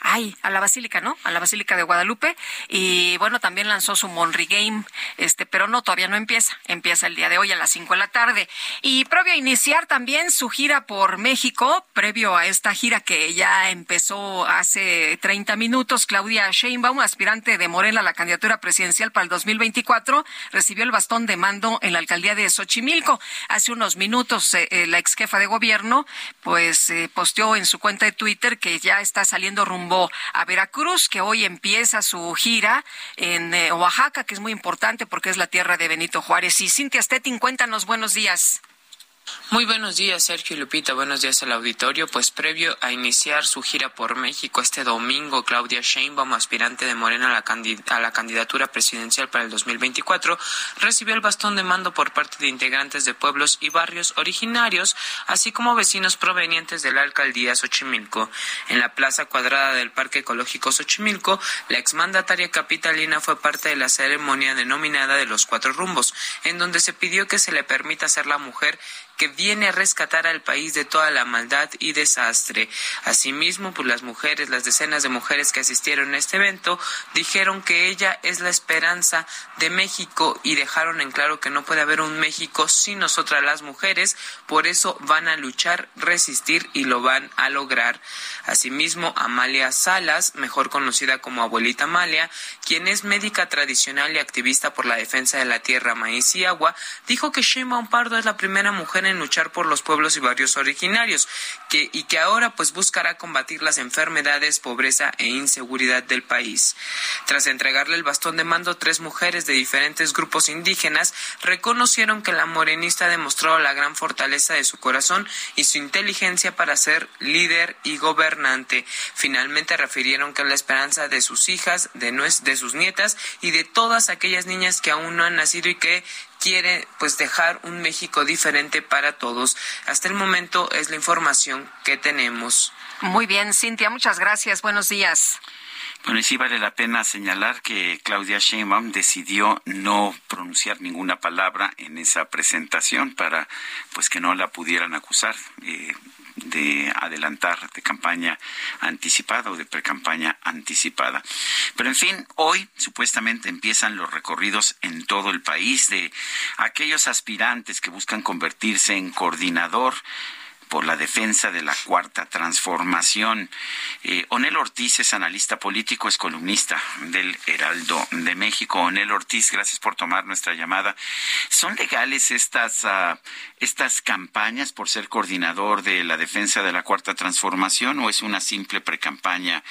Ay, a la Basílica, ¿no? A la Basílica de Guadalupe. Y bueno, también lanzó su Monry Game, este, pero no, todavía no empieza. Empieza el día de hoy a las 5 de la tarde. Y previo a iniciar también su gira por México, previo a esta gira que ya empezó hace 30 minutos, Claudia Sheinbaum, aspirante de Morena a la candidatura presidencial para el 2024, recibió el bastón de mando en la alcaldía de Xochimilco. Hace unos minutos, eh, eh, la ex jefa de gobierno, pues, eh, posteó en su cuenta de Twitter que ya está saliendo rumbo a Veracruz, que hoy empieza su gira en eh, Oaxaca, que es muy importante porque es la tierra de Benito Juárez. Y Cintia Stettin, cuéntanos, buenos días. Muy buenos días, Sergio y Lupita. Buenos días al auditorio. Pues previo a iniciar su gira por México este domingo, Claudia Sheinbaum, aspirante de Morena a la, a la candidatura presidencial para el 2024, recibió el bastón de mando por parte de integrantes de pueblos y barrios originarios, así como vecinos provenientes de la alcaldía Xochimilco. En la plaza cuadrada del Parque Ecológico Xochimilco, la exmandataria capitalina fue parte de la ceremonia denominada de los cuatro rumbos, en donde se pidió que se le permita ser la mujer que viene a rescatar al país de toda la maldad y desastre. Asimismo, pues las mujeres, las decenas de mujeres que asistieron a este evento, dijeron que ella es la esperanza de México y dejaron en claro que no puede haber un México sin nosotras las mujeres, por eso van a luchar, resistir y lo van a lograr. Asimismo, Amalia Salas, mejor conocida como abuelita Amalia, quien es médica tradicional y activista por la defensa de la tierra, maíz y agua, dijo que Shema Pardo es la primera mujer en luchar por los pueblos y barrios originarios, que, y que ahora pues buscará combatir las enfermedades, pobreza e inseguridad del país. Tras entregarle el bastón de mando, tres mujeres de diferentes grupos indígenas reconocieron que la morenista demostró la gran fortaleza de su corazón y su inteligencia para ser líder y gobernante. Finalmente refirieron que la esperanza de sus hijas, de, de sus nietas y de todas aquellas niñas que aún no han nacido y que quiere pues dejar un México diferente para todos. Hasta el momento es la información que tenemos. Muy bien, Cintia, muchas gracias. Buenos días. Bueno, y sí vale la pena señalar que Claudia Sheinbaum decidió no pronunciar ninguna palabra en esa presentación para pues que no la pudieran acusar. Eh, de adelantar de campaña anticipada o de precampaña anticipada. Pero en fin, hoy supuestamente empiezan los recorridos en todo el país de aquellos aspirantes que buscan convertirse en coordinador por la defensa de la cuarta transformación. Eh, Onel Ortiz es analista político, es columnista del Heraldo de México. Onel Ortiz, gracias por tomar nuestra llamada. ¿Son legales estas, uh, estas campañas por ser coordinador de la defensa de la cuarta transformación o es una simple precampaña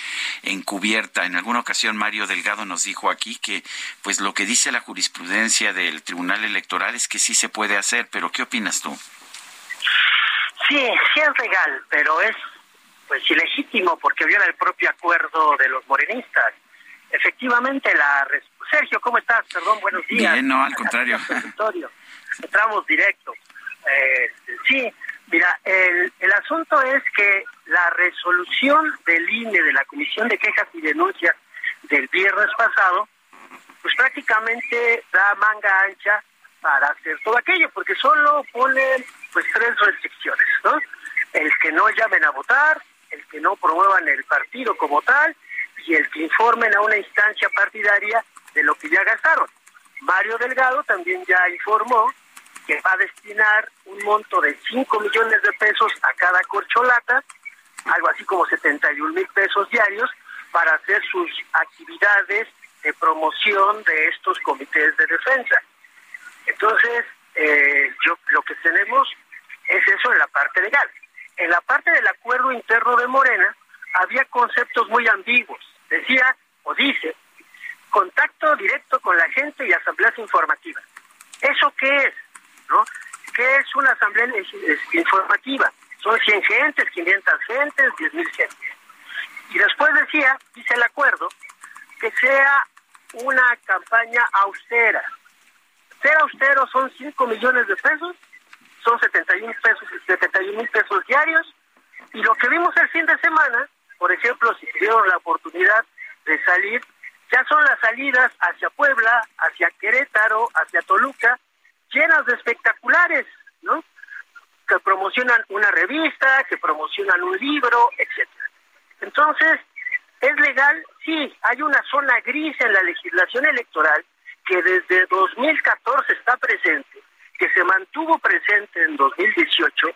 encubierta? En alguna ocasión Mario Delgado nos dijo aquí que pues lo que dice la jurisprudencia del Tribunal Electoral es que sí se puede hacer, pero ¿qué opinas tú? Sí, sí es legal, pero es pues ilegítimo porque viola el propio acuerdo de los morenistas. Efectivamente, la Sergio, ¿cómo estás? Perdón, buenos días. Bien, no, al contrario. Entramos directo. Eh, sí, mira, el, el asunto es que la resolución del INE de la Comisión de Quejas y Denuncias del viernes pasado, pues prácticamente da manga ancha para hacer todo aquello, porque solo pone pues tres restricciones, ¿no? El que no llamen a votar, el que no promuevan el partido como tal y el que informen a una instancia partidaria de lo que ya gastaron. Mario Delgado también ya informó que va a destinar un monto de 5 millones de pesos a cada corcholata, algo así como 71 mil pesos diarios, para hacer sus actividades de promoción de estos comités de defensa. Entonces, eh, yo lo que tenemos eso en la parte legal. En la parte del acuerdo interno de Morena había conceptos muy ambiguos. Decía o dice contacto directo con la gente y asambleas informativas. ¿Eso qué es? ¿No? ¿Qué es una asamblea informativa? Son 100 gentes, 500 gentes, 10.000 gentes. Y después decía, dice el acuerdo, que sea una campaña austera, ser austero son 5 millones de pesos, son 71 pesos, 71 mil pesos diarios. Y lo que vimos el fin de semana, por ejemplo, si tuvieron la oportunidad de salir, ya son las salidas hacia Puebla, hacia Querétaro, hacia Toluca, llenas de espectaculares, ¿no? Que promocionan una revista, que promocionan un libro, etcétera. Entonces, ¿es legal? Sí, hay una zona gris en la legislación electoral que desde 2014 está presente, que se mantuvo presente en 2018,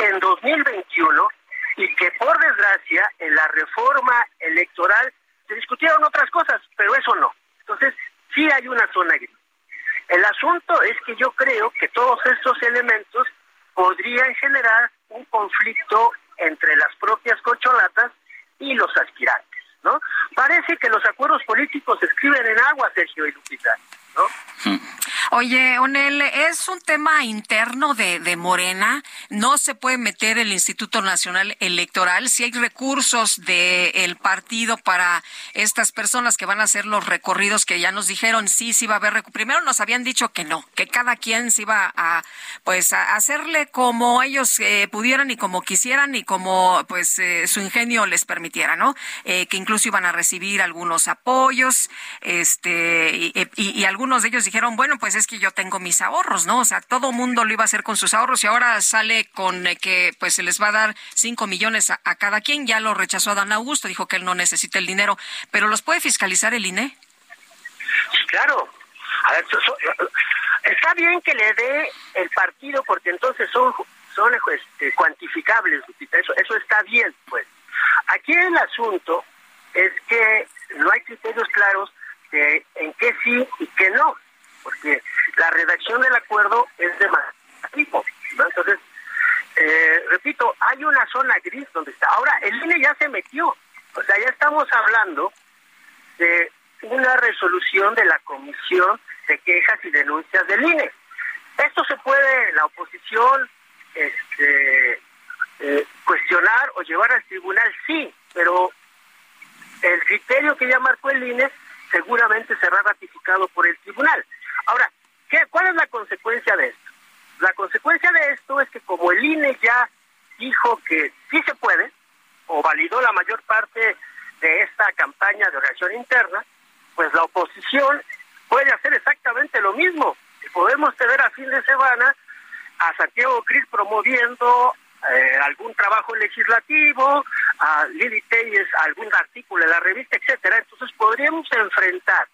en 2021 y que por desgracia en la reforma electoral se discutieron otras cosas, pero eso no. Entonces, sí hay una zona gris. El asunto es que yo creo que todos estos elementos podrían generar un conflicto entre las propias cocholatas y los aspirantes. ¿no? Parece que los acuerdos políticos se escriben en agua, Sergio y Lupita, ¿no? Oye, Onel, es un tema interno de, Morena. No se puede meter el Instituto Nacional Electoral. Si hay recursos del partido para estas personas que van a hacer los recorridos que ya nos dijeron, sí, sí va a haber. Primero nos habían dicho que no, que cada quien se iba a, pues, a hacerle como ellos eh, pudieran y como quisieran y como, pues, eh, su ingenio les permitiera, ¿no? Eh, que incluso iban a recibir algunos apoyos, este, y, y, y algunos de ellos dijeron, bueno, pues es que yo tengo mis ahorros, ¿no? O sea, todo mundo lo iba a hacer con sus ahorros y ahora sale con eh, que pues se les va a dar cinco millones a, cada quien. Ya lo rechazó Dan Augusto, dijo que él no necesita el dinero, pero ¿los puede fiscalizar el INE? Claro. A ver, so, está bien que le dé el partido porque entonces son son este, cuantificables, eso, eso está bien, pues. Aquí el asunto es que no hay criterios claros de en qué sí y qué no porque la redacción del acuerdo es de más tipo. Entonces, eh, repito, hay una zona gris donde está. Ahora, el INE ya se metió. O sea, ya estamos hablando de una resolución de la Comisión de Quejas y Denuncias del INE. Esto se puede, la oposición, este, eh, cuestionar o llevar al tribunal, sí, pero el criterio que ya marcó el INE seguramente será ratificado por el tribunal. Ahora, ¿qué, ¿cuál es la consecuencia de esto? La consecuencia de esto es que como el INE ya dijo que sí se puede, o validó la mayor parte de esta campaña de organización interna, pues la oposición puede hacer exactamente lo mismo. Y podemos tener a fin de semana a Santiago Cris promoviendo eh, algún trabajo legislativo, a Lili Telles algún artículo de la revista, etcétera. Entonces podríamos enfrentar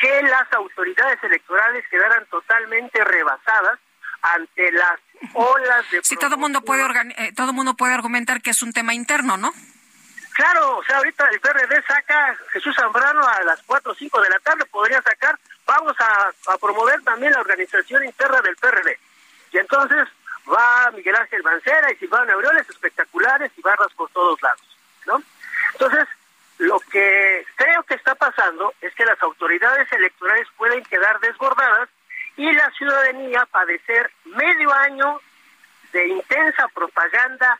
que las autoridades electorales quedaran totalmente rebasadas ante las olas de sí todo mundo puede eh, todo mundo puede argumentar que es un tema interno no claro o sea ahorita el PRD saca Jesús Zambrano a las 4 o 5 de la tarde podría sacar vamos a, a promover también la organización interna del PRD y entonces va Miguel Ángel Mancera y Silvano Aureoles espectaculares y barras por todos lados no entonces lo que creo que está pasando es que las autoridades electorales pueden quedar desbordadas y la ciudadanía padecer medio año de intensa propaganda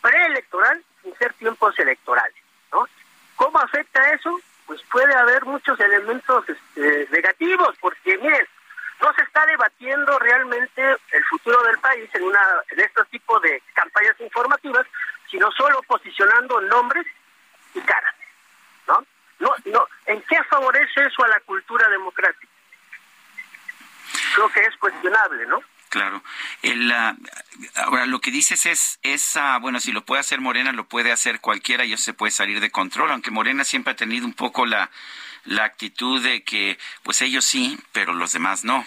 preelectoral sin ser tiempos electorales. ¿no? ¿Cómo afecta eso? Pues puede haber muchos elementos este, negativos, porque miren, no se está debatiendo realmente el futuro del país en una en este tipo de campañas informativas, sino solo posicionando nombres y caras, ¿no? No, no, ¿en qué favorece eso a la cultura democrática? Creo que es cuestionable, ¿no? Claro. El, ahora, lo que dices es, es uh, bueno, si lo puede hacer Morena, lo puede hacer cualquiera y eso se puede salir de control, aunque Morena siempre ha tenido un poco la, la actitud de que, pues ellos sí, pero los demás no.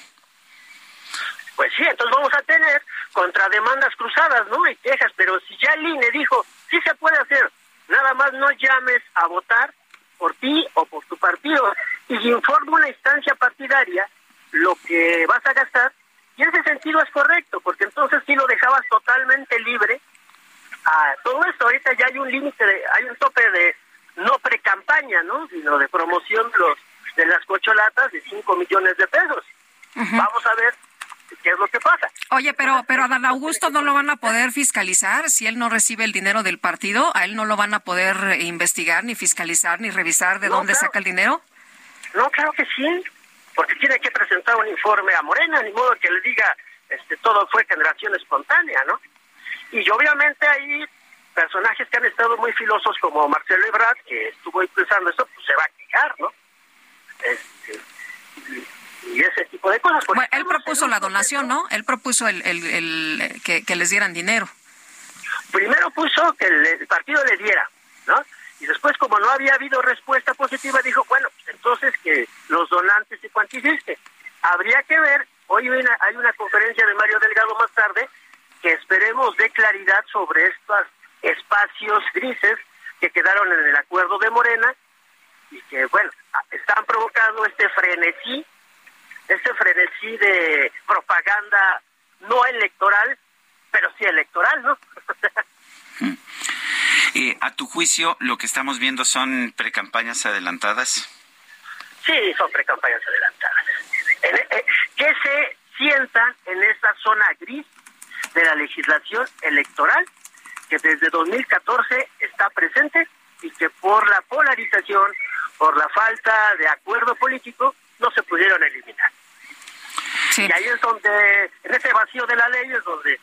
Pues sí, entonces vamos a tener contrademandas cruzadas, ¿no? Y quejas, pero si ya el INE dijo, sí se puede hacer, nada más no llames a votar por ti o por tu partido y informa una instancia partidaria lo que vas a gastar y en ese sentido es correcto porque entonces sí lo dejabas totalmente libre a todo esto ahorita ya hay un límite hay un tope de no pre-campaña no sino de promoción de los de las cocholatas de 5 millones de pesos uh -huh. vamos a ver qué es lo que pasa. Oye, pero pero a Dan Augusto no lo van a poder fiscalizar si él no recibe el dinero del partido, a él no lo van a poder investigar ni fiscalizar ni revisar de no, dónde claro. saca el dinero. No, claro que sí, porque tiene que presentar un informe a Morena, ni modo que le diga este todo fue generación espontánea, ¿no? Y obviamente hay personajes que han estado muy filosos como Marcelo Ebrard, que estuvo impulsando esto, pues se va a quejar, ¿no? Este, y ese tipo de cosas. Bueno, él propuso la donación, ¿no? Él propuso el, el, el que, que, les dieran dinero. Primero puso que el, el, partido le diera, ¿no? Y después, como no había habido respuesta positiva, dijo, bueno, pues entonces que los donantes se cuantifiquen. Habría que ver, hoy hay una, hay una conferencia de Mario Delgado más tarde, que esperemos de claridad sobre estos espacios grises que quedaron en el acuerdo de Morena y que, bueno, están provocando este frenesí ese frenesí de propaganda no electoral, pero sí electoral, ¿no? Eh, a tu juicio, lo que estamos viendo son precampañas adelantadas. Sí, son precampañas adelantadas. Eh, que se sienta en esa zona gris de la legislación electoral que desde 2014 está presente y que por la polarización, por la falta de acuerdo político, no se pudieron eliminar. Y ahí es donde, en ese vacío de la ley es donde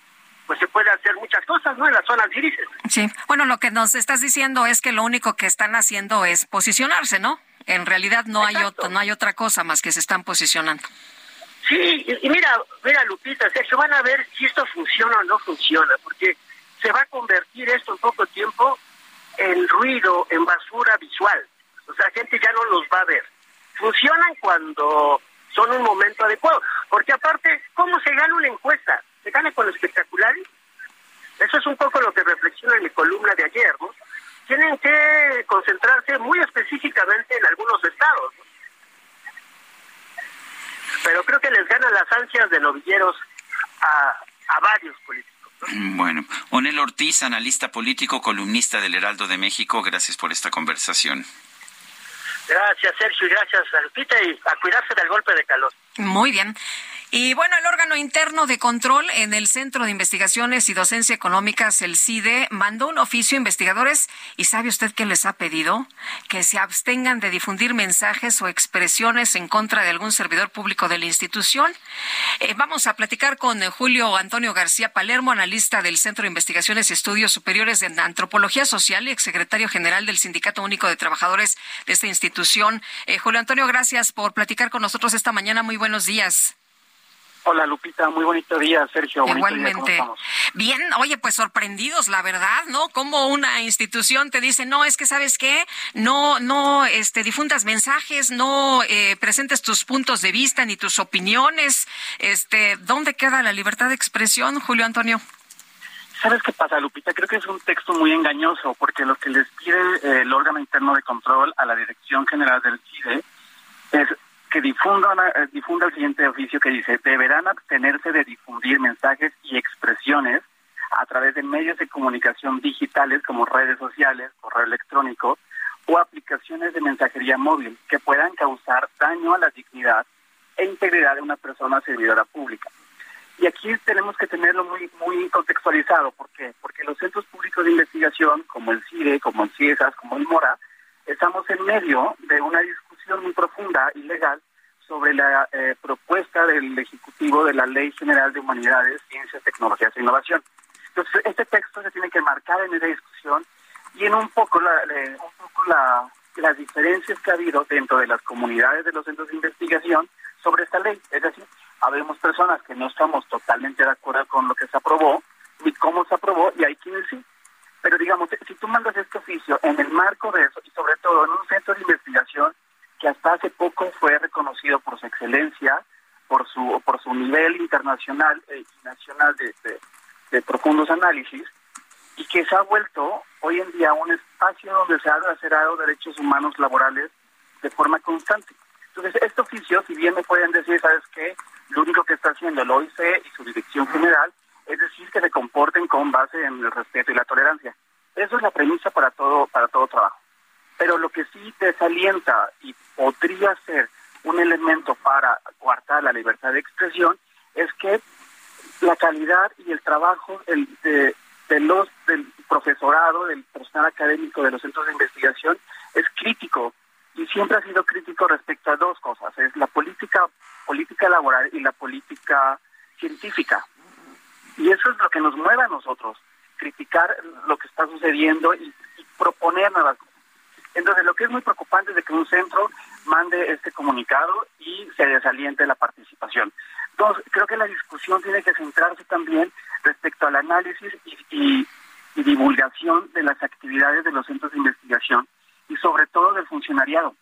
pues se puede hacer muchas cosas, ¿no? En las zonas grises. Sí. Bueno, lo que nos estás diciendo es que lo único que están haciendo es posicionarse, ¿no? En realidad no hay otro, no hay otra cosa más que se están posicionando. Sí, y, mira, mira Lupita, Sergio, van a ver si esto funciona o no funciona, porque se va a convertir esto en poco tiempo en ruido, en basura visual. O sea, gente ya no los va a ver. Funcionan cuando son un momento adecuado. Porque aparte, ¿cómo se gana una encuesta? ¿Se gana con espectaculares? Eso es un poco lo que reflexiona en mi columna de ayer, ¿no? Tienen que concentrarse muy específicamente en algunos estados. Pero creo que les ganan las ansias de novilleros a varios políticos. Bueno, Onel Ortiz, analista político, columnista del Heraldo de México, gracias por esta conversación. Gracias, Sergio, y gracias a Lupita, y a cuidarse del golpe de calor. Muy bien. Y bueno, el órgano interno de control en el Centro de Investigaciones y Docencia Económicas, el CIDE, mandó un oficio a investigadores y ¿sabe usted qué les ha pedido? Que se abstengan de difundir mensajes o expresiones en contra de algún servidor público de la institución. Eh, vamos a platicar con Julio Antonio García Palermo, analista del Centro de Investigaciones y Estudios Superiores en Antropología Social y exsecretario general del Sindicato Único de Trabajadores de esta institución. Eh, Julio Antonio, gracias por platicar con nosotros esta mañana. Muy buenos días. Hola Lupita, muy bonito día, Sergio. Igualmente. Bien, oye, pues sorprendidos, la verdad, ¿no? Como una institución te dice, no, es que sabes qué, no, no, este, difundas mensajes, no eh, presentes tus puntos de vista ni tus opiniones, este, ¿dónde queda la libertad de expresión, Julio Antonio? ¿Sabes qué pasa, Lupita? Creo que es un texto muy engañoso, porque lo que les pide eh, el órgano interno de control a la Dirección General del CIDE es que difunda, eh, difunda el siguiente oficio que dice, deberán abstenerse de difundir mensajes y expresiones a través de medios de comunicación digitales como redes sociales, correo electrónico o aplicaciones de mensajería móvil que puedan causar daño a la dignidad e integridad de una persona servidora pública. Y aquí tenemos que tenerlo muy muy contextualizado, ¿por qué? Porque los centros públicos de investigación, como el CIDE, como el CIESAS, como el MORA, estamos en medio de una discusión muy profunda y legal sobre la eh, propuesta del Ejecutivo de la Ley General de Humanidades, Ciencias, Tecnologías e Innovación. Entonces, este texto se tiene que marcar en esa discusión y en un poco, la, un poco la, las diferencias que ha habido dentro de las comunidades de los centros de investigación sobre esta ley. Es decir, habemos personas que no estamos totalmente de acuerdo con lo que se aprobó ni cómo se aprobó y hay quienes sí. Pero digamos, si tú mandas este oficio en el marco de eso y sobre todo en un centro de investigación que hasta hace poco fue excelencia, por su por su nivel internacional y nacional de, de, profundos análisis, y que se ha vuelto hoy en día un espacio donde se ha lacerado derechos humanos laborales de forma constante. Entonces, este oficio, si bien me pueden decir, ¿sabes qué? Lo único que está haciendo el OIC y su dirección general es decir, que se comporten con base en el respeto y la tolerancia. Eso es la premisa para todo, para todo trabajo. Pero lo que sí desalienta y podría ser un elemento para coartar la libertad de expresión es que la calidad y el trabajo de, los del profesorado, del personal académico de los centros de investigación es crítico y siempre ha sido crítico respecto a dos cosas, es la política política laboral y la política científica. Y eso es lo que nos mueve a nosotros, criticar lo que está sucediendo y, y proponer nuevas entonces, lo que es muy preocupante es de que un centro mande este comunicado y se desaliente la participación. Entonces, creo que la discusión tiene que centrarse también respecto al análisis y, divulgación de las actividades de los centros de investigación y sobre todo del funcionariado.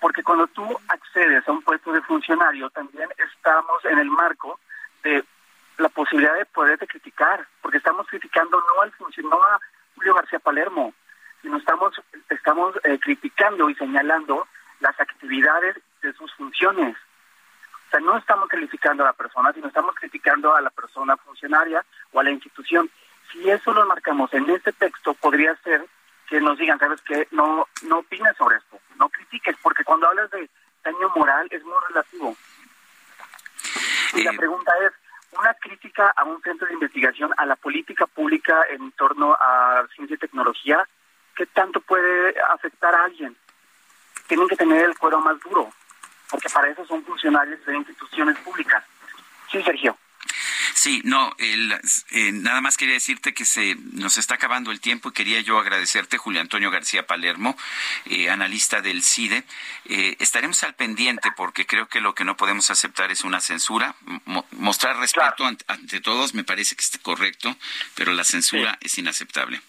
Porque cuando tú accedes a un puesto de funcionario, también estamos en el marco de la posibilidad de poderte criticar, porque estamos criticando no al funcionario, no a Julio García Palermo, sino estamos, estamos eh, criticando y señalando las actividades de sus funciones. O sea, no estamos calificando a la persona, sino estamos criticando a la persona funcionaria o a la institución. si eso lo marcamos en este texto, podría ser que nos digan, ¿sabes qué? No, no opines sobre esto, no critiques, porque cuando hablas de daño moral es muy relativo. Y la eh, pregunta es, una crítica a un centro de investigación, a la política pública en torno a ciencia y tecnología, ¿qué tanto puede afectar a alguien? Tienen que tener el cuero más duro, porque para eso son funcionarios de instituciones públicas. Sí, Sergio. Sí, no, el, eh, nada más quería decirte que se nos está acabando el tiempo y quería yo agradecerte, Julio Antonio García Palermo, eh, analista del CIDE. Eh, estaremos al pendiente porque creo que lo que no podemos aceptar es una censura. mostrar respeto ante, todos me parece que es correcto, pero la censura es inaceptable.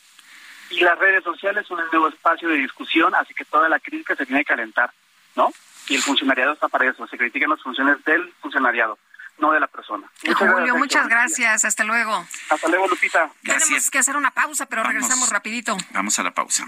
Y las redes sociales son el nuevo espacio de discusión, así que toda la crítica se tiene que calentar, ¿no? Y el funcionariado está para eso, se critican las funciones del funcionariado no de la persona. Muchas Julio, muchas gracias. Hasta luego. Hasta luego, Lupita. Tenemos que hacer una pausa, pero regresamos rapidito. Vamos a la pausa.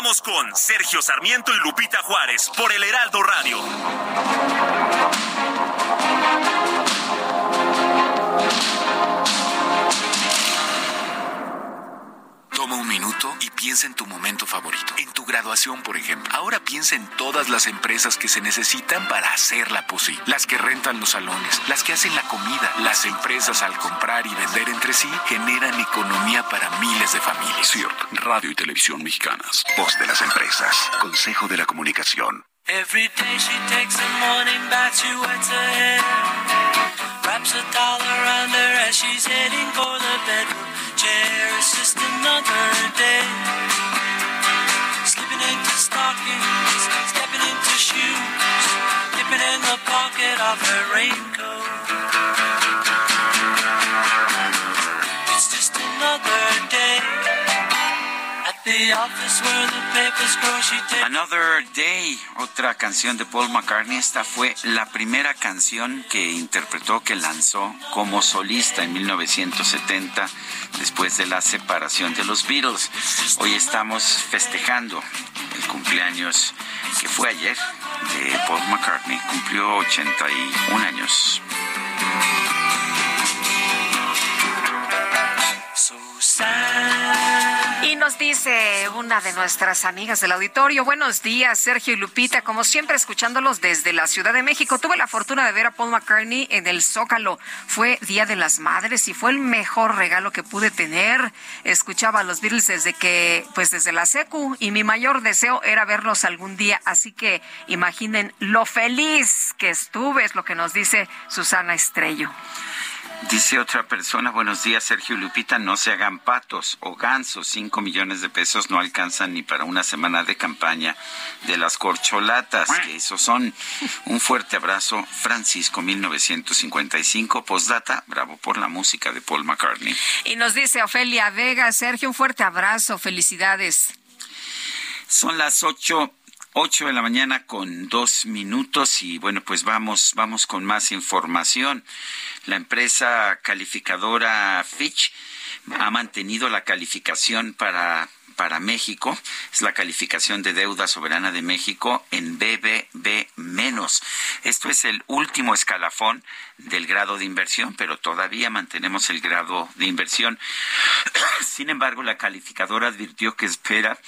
Continuamos con Sergio Sarmiento y Lupita Juárez por el Heraldo Radio. Toma un minuto y piensa en tu momento favorito, en tu graduación, por ejemplo. Ahora piensa en todas las empresas que se necesitan para hacerla posible. Las que rentan los salones, las que hacen la comida, las empresas al comprar y vender entre sí generan economía para miles de familias. Cierto. Radio y Televisión Mexicanas. Voz de las empresas. Consejo de la Comunicación. Every day she takes a morning bath, she wets her hair. Wraps a towel around her as she's heading for the bedroom chair. It's just another day. Slipping into stockings, stepping into shoes, dipping in the pocket of her raincoat. It's just another day. Another Day, otra canción de Paul McCartney. Esta fue la primera canción que interpretó, que lanzó como solista en 1970, después de la separación de los Beatles. Hoy estamos festejando el cumpleaños que fue ayer de Paul McCartney. Cumplió 81 años. Y nos dice una de nuestras amigas del auditorio, buenos días Sergio y Lupita, como siempre escuchándolos desde la Ciudad de México. Tuve la fortuna de ver a Paul McCartney en el Zócalo. Fue Día de las Madres y fue el mejor regalo que pude tener. Escuchaba a los Beatles desde que, pues desde la secu y mi mayor deseo era verlos algún día. Así que imaginen lo feliz que estuve, es lo que nos dice Susana Estrello. Dice otra persona, buenos días Sergio Lupita, no se hagan patos o gansos, cinco millones de pesos no alcanzan ni para una semana de campaña de las corcholatas, que eso son. Un fuerte abrazo, Francisco 1955, postdata, bravo por la música de Paul McCartney. Y nos dice Ofelia Vega, Sergio, un fuerte abrazo, felicidades. Son las ocho 8 de la mañana con dos minutos y bueno, pues vamos, vamos con más información. La empresa calificadora Fitch ha mantenido la calificación para para México, es la calificación de deuda soberana de México en BBB menos. Esto es el último escalafón del grado de inversión, pero todavía mantenemos el grado de inversión. Sin embargo, la calificadora advirtió que espera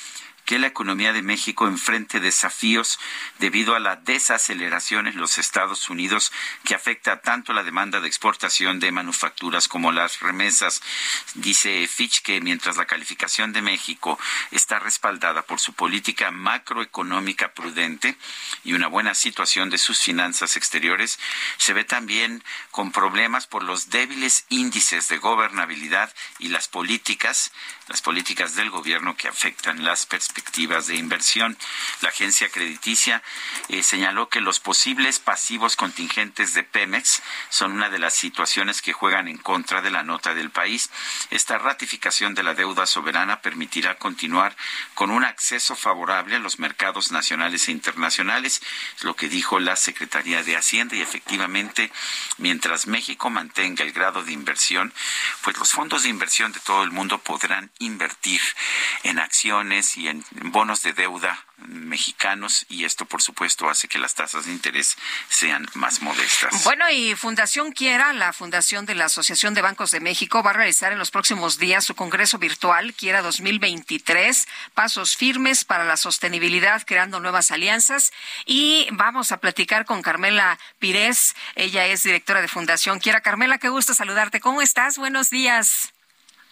que la economía de México enfrente desafíos debido a la desaceleración en los Estados Unidos que afecta tanto la demanda de exportación de manufacturas como las remesas. Dice Fitch que mientras la calificación de México está respaldada por su política macroeconómica prudente y una buena situación de sus finanzas exteriores, se ve también con problemas por los débiles índices de gobernabilidad y las políticas, las políticas del gobierno que afectan las perspectivas de inversión. La agencia crediticia eh, señaló que los posibles pasivos contingentes de Pemex son una de las situaciones que juegan en contra de la nota del país. Esta ratificación de la deuda soberana permitirá continuar con un acceso favorable a los mercados nacionales e internacionales, es lo que dijo la Secretaría de Hacienda y efectivamente mientras México mantenga el grado de inversión, pues los fondos de inversión de todo el mundo podrán invertir en acciones y en bonos de deuda mexicanos y esto por supuesto hace que las tasas de interés sean más modestas. Bueno, y Fundación Quiera, la Fundación de la Asociación de Bancos de México, va a realizar en los próximos días su Congreso Virtual Quiera 2023, pasos firmes para la sostenibilidad, creando nuevas alianzas y vamos a platicar con Carmela Pires, ella es directora de Fundación Quiera. Carmela, qué gusto saludarte. ¿Cómo estás? Buenos días.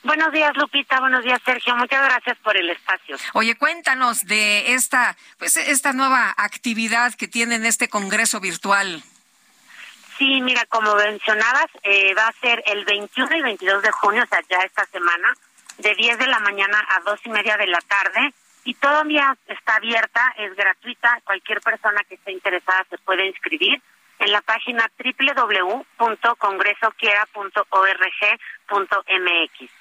Buenos días, Lupita. Buenos días, Sergio. Muchas gracias por el espacio. Oye, cuéntanos de esta, pues, esta nueva actividad que tienen este congreso virtual. Sí, mira, como mencionabas, eh, va a ser el 21 y 22 de junio, o sea, ya esta semana, de 10 de la mañana a 2 y media de la tarde. Y todavía está abierta, es gratuita. Cualquier persona que esté interesada se puede inscribir en la página www.congresoquiera.org.mx.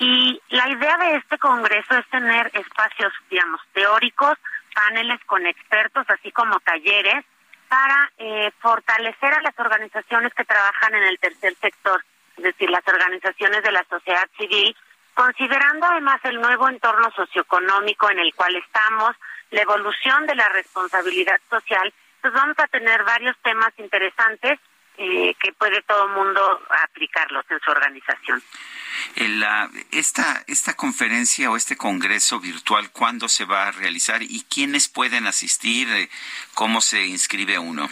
Y la idea de este congreso es tener espacios, digamos, teóricos, paneles con expertos, así como talleres, para eh, fortalecer a las organizaciones que trabajan en el tercer sector, es decir, las organizaciones de la sociedad civil, considerando además el nuevo entorno socioeconómico en el cual estamos, la evolución de la responsabilidad social, pues vamos a tener varios temas interesantes eh, que puede todo mundo aplicarlos en su organización. Esta, esta conferencia o este congreso virtual, ¿cuándo se va a realizar y quiénes pueden asistir? Eh, ¿Cómo se inscribe uno?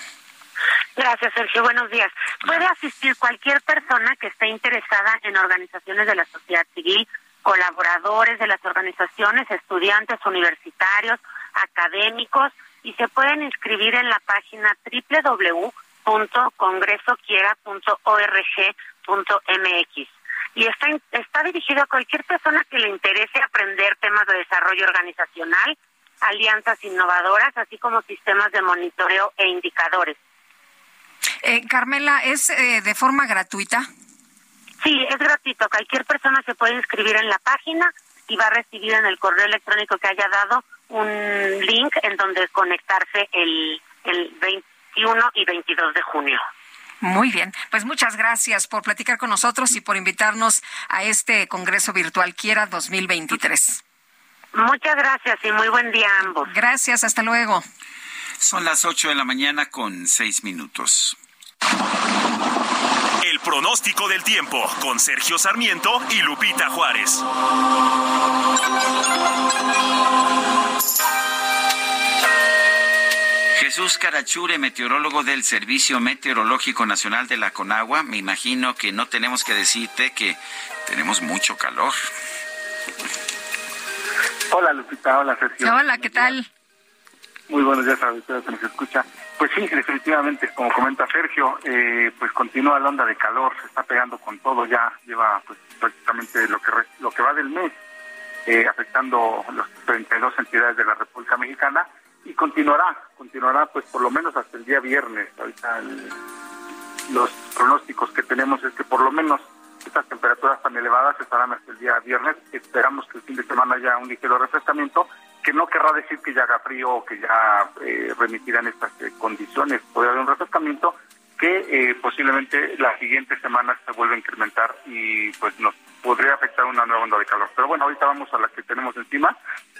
Gracias, Sergio. Buenos días. Puede asistir cualquier persona que esté interesada en organizaciones de la sociedad civil, colaboradores de las organizaciones, estudiantes universitarios, académicos, y se pueden inscribir en la página www www.congresoquiera.org.mx y está, está dirigido a cualquier persona que le interese aprender temas de desarrollo organizacional, alianzas innovadoras, así como sistemas de monitoreo e indicadores. Eh, Carmela, ¿es eh, de forma gratuita? Sí, es gratuito. Cualquier persona se puede inscribir en la página y va a recibir en el correo electrónico que haya dado un link en donde conectarse el, el 20 21 y 22 de junio. Muy bien, pues muchas gracias por platicar con nosotros y por invitarnos a este Congreso Virtual Quiera 2023. Muchas gracias y muy buen día a ambos. Gracias, hasta luego. Son las 8 de la mañana con 6 minutos. El pronóstico del tiempo con Sergio Sarmiento y Lupita Juárez. Jesús Carachure, meteorólogo del Servicio Meteorológico Nacional de la Conagua, me imagino que no tenemos que decirte que tenemos mucho calor. Hola Lupita, hola Sergio. Hola, ¿qué tal? Muy buenos días a ustedes que nos escucha. Pues sí, definitivamente, como comenta Sergio, eh, pues continúa la onda de calor, se está pegando con todo, ya lleva pues prácticamente lo que lo que va del mes, eh, afectando las 32 entidades de la República Mexicana y continuará, continuará pues por lo menos hasta el día viernes. Ahorita los pronósticos que tenemos es que por lo menos estas temperaturas tan elevadas estarán hasta el día viernes. Esperamos que el fin de semana haya un ligero refrescamiento, que no querrá decir que ya haga frío o que ya eh, remitirán estas eh, condiciones. Puede haber un refrescamiento que eh, posiblemente las siguientes semanas se vuelva a incrementar y pues nos podría afectar una nueva onda de calor. Pero bueno, ahorita vamos a la que tenemos encima.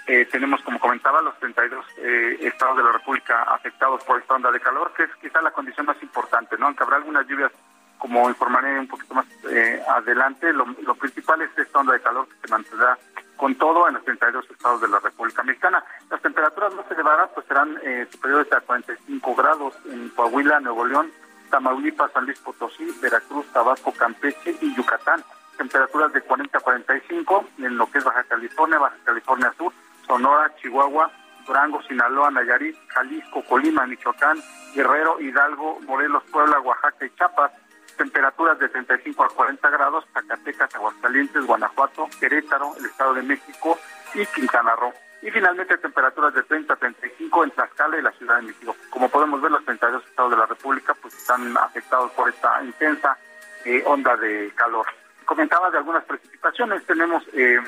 Eh, tenemos, como comentaba, los 32 eh, estados de la República afectados por esta onda de calor, que es quizá la condición más importante, ¿no? Aunque habrá algunas lluvias, como informaré un poquito más eh, adelante, lo, principal es esta onda de calor que se mantendrá con todo en los 32 estados de la República Mexicana. Las temperaturas más elevadas pues serán superiores a 45 grados en Coahuila, Nuevo León, Tamaulipas, San Luis Potosí, Veracruz, Tabasco, Campeche y Yucatán. Temperaturas de 40 a 45 en lo que es Baja California, Baja California Sur, Sonora, Chihuahua, Durango, Sinaloa, Nayarit, Jalisco, Colima, Michoacán, Guerrero, Hidalgo, Morelos, Puebla, Oaxaca y Chiapas. Temperaturas de 35 a 40 grados, Zacatecas, Aguascalientes, Guanajuato, Querétaro, el Estado de México, y Quintana Roo. Y finalmente temperaturas de 30 a 35 en Tlaxcala y la Ciudad de México. Como podemos ver, los 32 estados de la República pues están afectados por esta intensa eh, onda de calor. Comentaba de algunas precipitaciones, tenemos eh,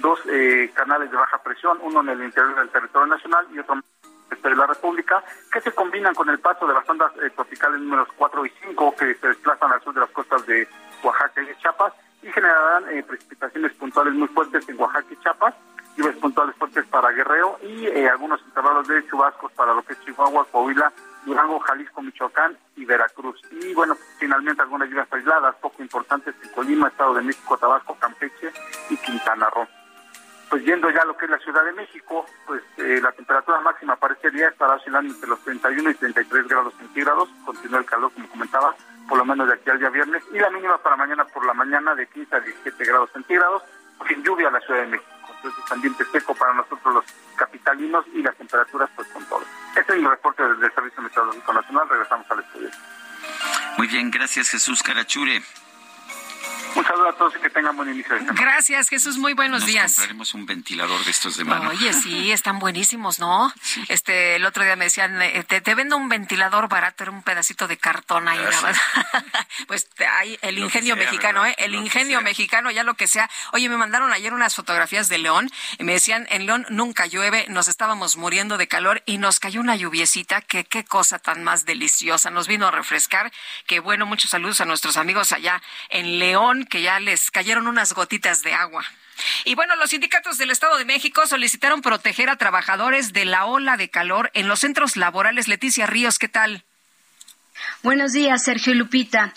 dos eh, canales de baja presión, uno en el interior del territorio nacional y otro de la República, que se combinan con el paso de las ondas tropicales números 4 y 5 que se desplazan al sur de las costas de Oaxaca y Chiapas y generarán precipitaciones puntuales muy fuertes en Oaxaca y Chiapas lluvias puntuales fuertes para Guerrero y eh, algunos intervalos de chubascos para lo que es Chihuahua, Coahuila, Durango, Jalisco, Michoacán y Veracruz. Y bueno, finalmente algunas lluvias aisladas, poco importantes en Colima, Estado de México, Tabasco, Campeche y Quintana Roo. Pues yendo ya a lo que es la Ciudad de México, pues eh, la temperatura máxima para este día estará oscilando entre los 31 y 33 grados centígrados, continúa el calor como comentaba, por lo menos de aquí al día viernes, y la mínima para mañana por la mañana de 15 a 17 grados centígrados, sin lluvia la Ciudad de México entonces ambiente seco para nosotros los capitalinos y las temperaturas pues con todo. Este es el reporte del Servicio Meteorológico Nacional, regresamos al estudio. Muy bien, gracias Jesús Carachure. Un saludo a todos y que tengan buen inicio de semana. Gracias, Jesús. Muy buenos Nos días. Compraremos un ventilador de estos de mano. Oye, sí, están buenísimos, ¿no? Este, el otro día me decían, eh, te, vendo un ventilador barato, era un pedacito de cartón ahí. nada pues hay el ingenio mexicano, ¿eh? El ingenio mexicano, ya lo que sea. Oye, me mandaron ayer unas fotografías de León y me decían, en León nunca llueve, nos estábamos muriendo de calor y nos cayó una lluviecita, que qué cosa tan más deliciosa. Nos vino a refrescar. Que bueno, muchos saludos a nuestros amigos allá en León que ya les cayeron unas gotitas de agua. Y bueno, los sindicatos del Estado de México solicitaron proteger a trabajadores de la ola de calor en los centros laborales. Leticia Ríos, ¿qué tal? Buenos días, Sergio Lupita.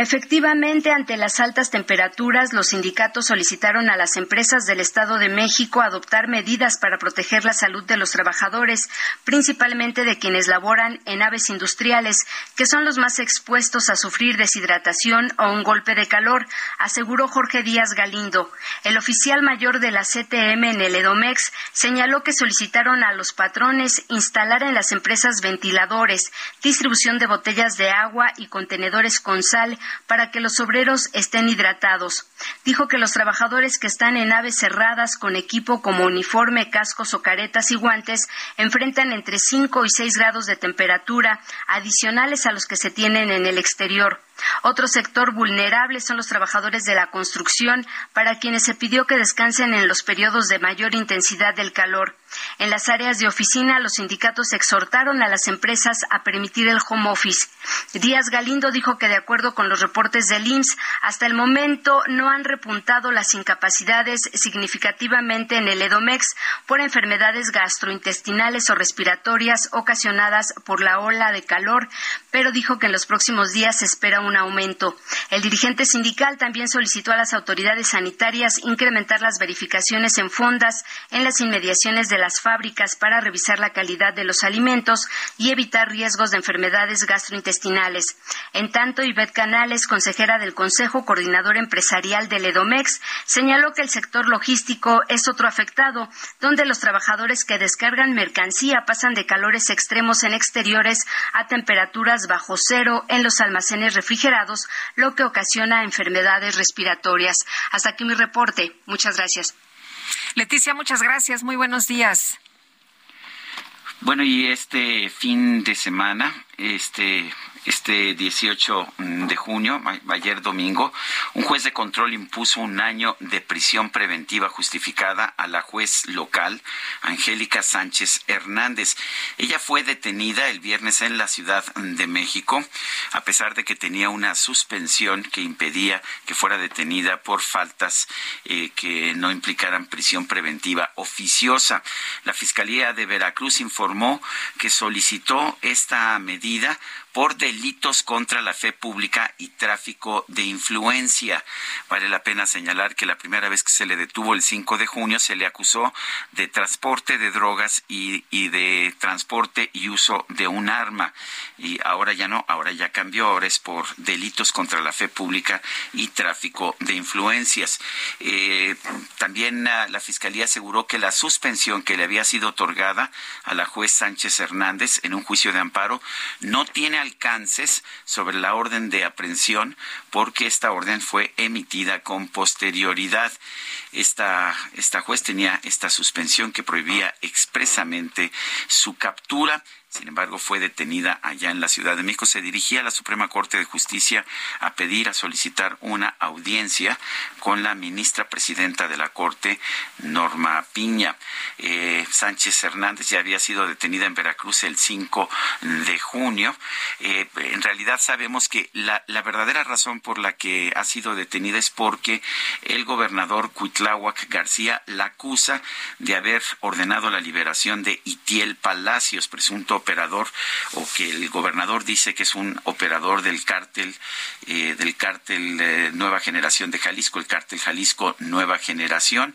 Efectivamente, ante las altas temperaturas, los sindicatos solicitaron a las empresas del Estado de México adoptar medidas para proteger la salud de los trabajadores, principalmente de quienes laboran en aves industriales, que son los más expuestos a sufrir deshidratación o un golpe de calor, aseguró Jorge Díaz Galindo. El oficial mayor de la CTM en el Edomex señaló que solicitaron a los patrones instalar en las empresas ventiladores, distribución de botellas de agua y contenedores con sal para que los obreros estén hidratados. Dijo que los trabajadores que están en naves cerradas con equipo como uniforme, cascos o caretas y guantes enfrentan entre 5 y 6 grados de temperatura adicionales a los que se tienen en el exterior. Otro sector vulnerable son los trabajadores de la construcción, para quienes se pidió que descansen en los periodos de mayor intensidad del calor. En las áreas de oficina, los sindicatos exhortaron a las empresas a permitir el home office. Díaz Galindo dijo que, de acuerdo con los reportes del IMSS, hasta el momento no han repuntado las incapacidades significativamente en el EDOMEX por enfermedades gastrointestinales o respiratorias ocasionadas por la ola de calor, pero dijo que en los próximos días se espera un aumento. El dirigente sindical también solicitó a las autoridades sanitarias incrementar las verificaciones en fondas en las inmediaciones de las fábricas para revisar la calidad de los alimentos y evitar riesgos de enfermedades gastrointestinales. En tanto, Ivette Canales, consejera del Consejo Coordinador Empresarial del EDOMEX, señaló que el sector logístico es otro afectado, donde los trabajadores que descargan mercancía pasan de calores extremos en exteriores a temperaturas bajo cero en los almacenes refrigerados, lo que ocasiona enfermedades respiratorias. Hasta aquí mi reporte. Muchas gracias. Leticia, muchas gracias. Muy buenos días. Bueno, y este fin de semana, este este 18 de junio, ayer domingo, un juez de control impuso un año de prisión preventiva justificada a la juez local, Angélica Sánchez Hernández. Ella fue detenida el viernes en la Ciudad de México, a pesar de que tenía una suspensión que impedía que fuera detenida por faltas eh, que no implicaran prisión preventiva oficiosa. La Fiscalía de Veracruz informó que solicitó esta medida por delitos contra la fe pública y tráfico de influencia. Vale la pena señalar que la primera vez que se le detuvo el 5 de junio se le acusó de transporte de drogas y, de transporte y uso de un arma. Y ahora ya no, ahora ya cambió, ahora es por delitos contra la fe pública y tráfico de influencias. Eh, también ah, la Fiscalía aseguró que la suspensión que le había sido otorgada a la juez Sánchez Hernández en un juicio de amparo no tiene alcances sobre la orden de aprehensión porque esta orden fue emitida con posterioridad. Esta, esta juez tenía esta suspensión que prohibía expresamente su captura sin embargo, fue detenida allá en la Ciudad de México. Se dirigía a la Suprema Corte de Justicia a pedir, a solicitar una audiencia con la ministra presidenta de la Corte, Norma Piña. Eh, Sánchez Hernández ya había sido detenida en Veracruz el 5 de junio. Eh, en realidad sabemos que la, la, verdadera razón por la que ha sido detenida es porque el gobernador Cuitláhuac García la acusa de haber ordenado la liberación de Itiel Palacios, presunto operador o que el gobernador dice que es un operador del cártel eh, del cártel eh, Nueva Generación de Jalisco, el cártel Jalisco Nueva Generación.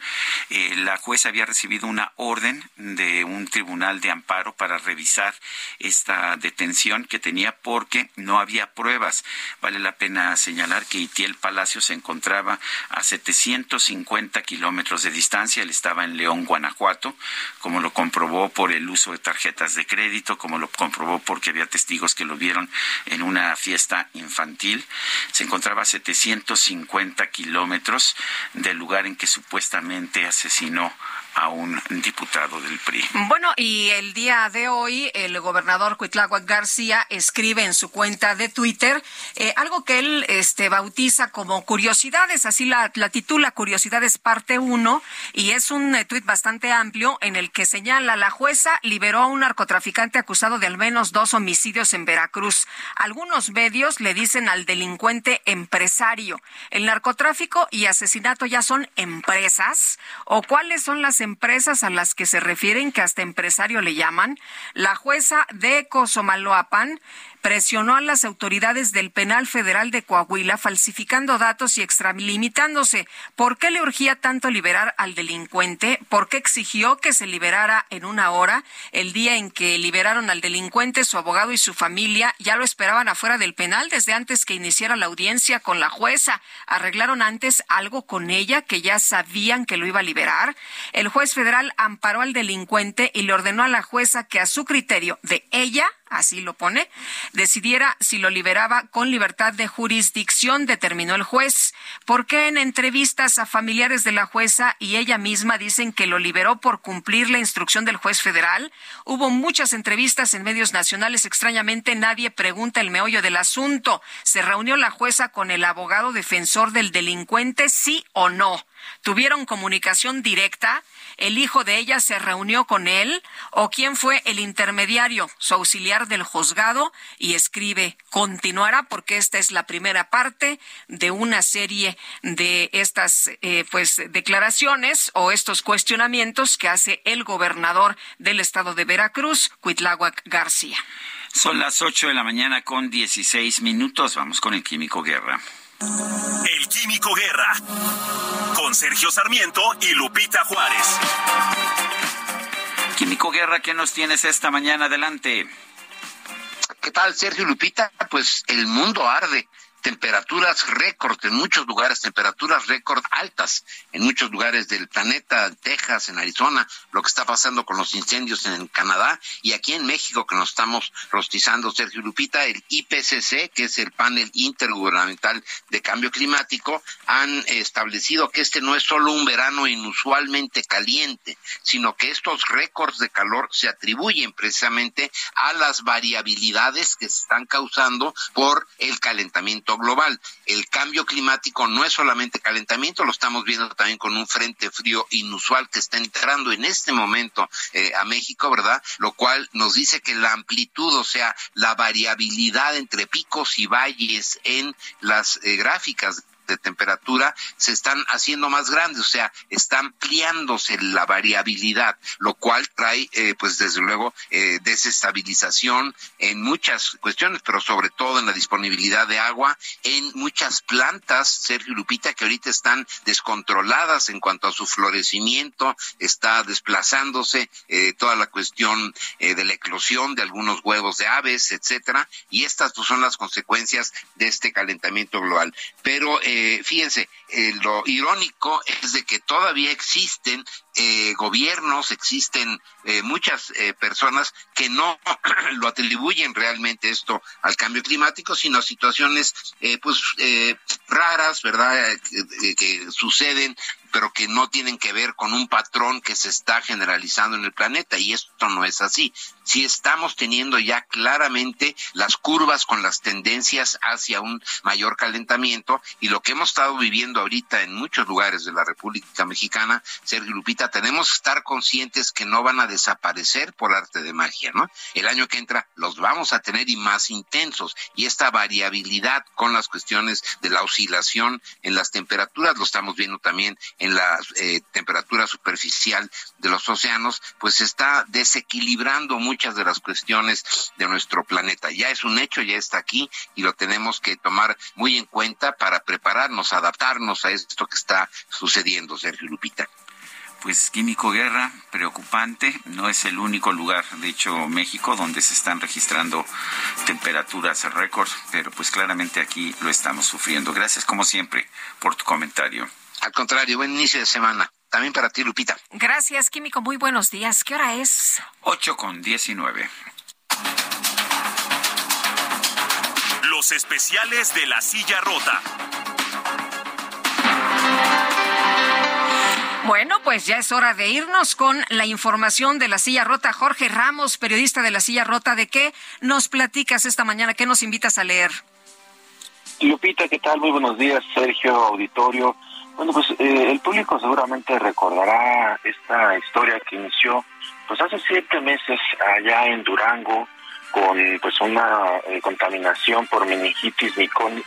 Eh, la jueza había recibido una orden de un tribunal de amparo para revisar esta detención que tenía porque no había pruebas. Vale la pena señalar que Itiel Palacio se encontraba a 750 kilómetros de distancia. Él estaba en León, Guanajuato, como lo comprobó por el uso de tarjetas de crédito como lo comprobó porque había testigos que lo vieron en una fiesta infantil. Se encontraba a 750 kilómetros del lugar en que supuestamente asesinó a un diputado del PRI. Bueno, y el día de hoy el gobernador Cuitláhuac García escribe en su cuenta de Twitter eh, algo que él este, bautiza como curiosidades, así la, titula Curiosidades parte 1 y es un eh, tuit bastante amplio en el que señala la jueza liberó a un narcotraficante acusado de al menos dos homicidios en Veracruz. Algunos medios le dicen al delincuente empresario. ¿El narcotráfico y asesinato ya son empresas? ¿O cuáles son las empresas a las que se refieren, que hasta empresario le llaman, la jueza de Cozomaloapan presionó a las autoridades del Penal Federal de Coahuila falsificando datos y extralimitándose. ¿Por qué le urgía tanto liberar al delincuente? ¿Por qué exigió que se liberara en una hora? El día en que liberaron al delincuente, su abogado y su familia ya lo esperaban afuera del penal desde antes que iniciara la audiencia con la jueza. ¿Arreglaron antes algo con ella que ya sabían que lo iba a liberar? El juez federal amparó al delincuente y le ordenó a la jueza que a su criterio de ella así lo pone, decidiera si lo liberaba con libertad de jurisdicción, determinó el juez. porque en entrevistas a familiares de la jueza y ella misma dicen que lo liberó por cumplir la instrucción del juez federal? Hubo muchas entrevistas en medios nacionales, extrañamente nadie pregunta el meollo del asunto. ¿Se reunió la jueza con el abogado defensor del delincuente, sí o no? ¿Tuvieron comunicación directa? ¿El hijo de ella se reunió con él? ¿O quién fue el intermediario, su auxiliar del juzgado? Y escribe, continuará porque esta es la primera parte de una serie de estas eh, pues declaraciones o estos cuestionamientos que hace el gobernador del estado de Veracruz, Cuitláhuac García. Son las ocho de la mañana con dieciséis minutos. Vamos con el Químico Guerra. El Químico Guerra. Con Sergio Sarmiento y Lupita Juárez. Químico Guerra, ¿qué nos tienes esta mañana? Adelante. ¿Qué tal, Sergio Lupita? Pues el mundo arde temperaturas récord en muchos lugares, temperaturas récord altas en muchos lugares del planeta, Texas, en Arizona, lo que está pasando con los incendios en Canadá y aquí en México que nos estamos rostizando, Sergio Lupita, el IPCC, que es el panel intergubernamental de cambio climático, han establecido que este no es solo un verano inusualmente caliente, sino que estos récords de calor se atribuyen precisamente a las variabilidades que se están causando por el calentamiento global. El cambio climático no es solamente calentamiento, lo estamos viendo también con un frente frío inusual que está entrando en este momento eh, a México, ¿verdad? Lo cual nos dice que la amplitud, o sea, la variabilidad entre picos y valles en las eh, gráficas de temperatura se están haciendo más grandes, o sea, está ampliándose la variabilidad, lo cual trae, eh, pues desde luego, eh, desestabilización en muchas cuestiones, pero sobre todo en la disponibilidad de agua, en muchas plantas, Sergio Lupita, que ahorita están descontroladas en cuanto a su florecimiento, está desplazándose eh, toda la cuestión de la eclosión de algunos huevos de aves, etcétera, y estas pues, son las consecuencias de este calentamiento global. Pero eh, fíjense, eh, lo irónico es de que todavía existen eh, gobiernos, existen muchas personas que no lo atribuyen realmente esto al cambio climático, sino a situaciones pues raras, ¿verdad? que suceden pero que no tienen que ver con un patrón que se está generalizando en el planeta y esto no es así. Si estamos teniendo ya claramente las curvas con las tendencias hacia un mayor calentamiento y lo que hemos estado viviendo ahorita en muchos lugares de la República Mexicana, Sergio Lupita, tenemos que estar conscientes que no van a desaparecer por arte de magia, ¿no? El año que entra los vamos a tener y más intensos y esta variabilidad con las cuestiones de la oscilación en las temperaturas lo estamos viendo también en la eh, temperatura superficial de los océanos, pues está desequilibrando muchas de las cuestiones de nuestro planeta. Ya es un hecho, ya está aquí y lo tenemos que tomar muy en cuenta para prepararnos, adaptarnos a esto que está sucediendo, Sergio Lupita pues Químico Guerra, preocupante, no es el único lugar, de hecho México, donde se están registrando temperaturas récords, pero pues claramente aquí lo estamos sufriendo. Gracias como siempre por tu comentario. Al contrario, buen inicio de semana. También para ti, Lupita. Gracias, Químico. Muy buenos días. ¿Qué hora es? 8 con 19. Los especiales de la silla rota. Bueno, pues ya es hora de irnos con la información de la silla rota. Jorge Ramos, periodista de la silla rota, ¿de qué nos platicas esta mañana? ¿Qué nos invitas a leer? Lupita, ¿qué tal? Muy buenos días, Sergio, auditorio. Bueno, pues eh, el público seguramente recordará esta historia que inició pues hace siete meses allá en Durango con pues una eh, contaminación por meningitis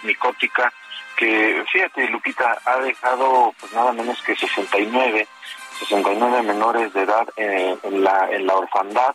micótica que fíjate Lupita ha dejado pues nada menos que 69 69 menores de edad en la en la orfandad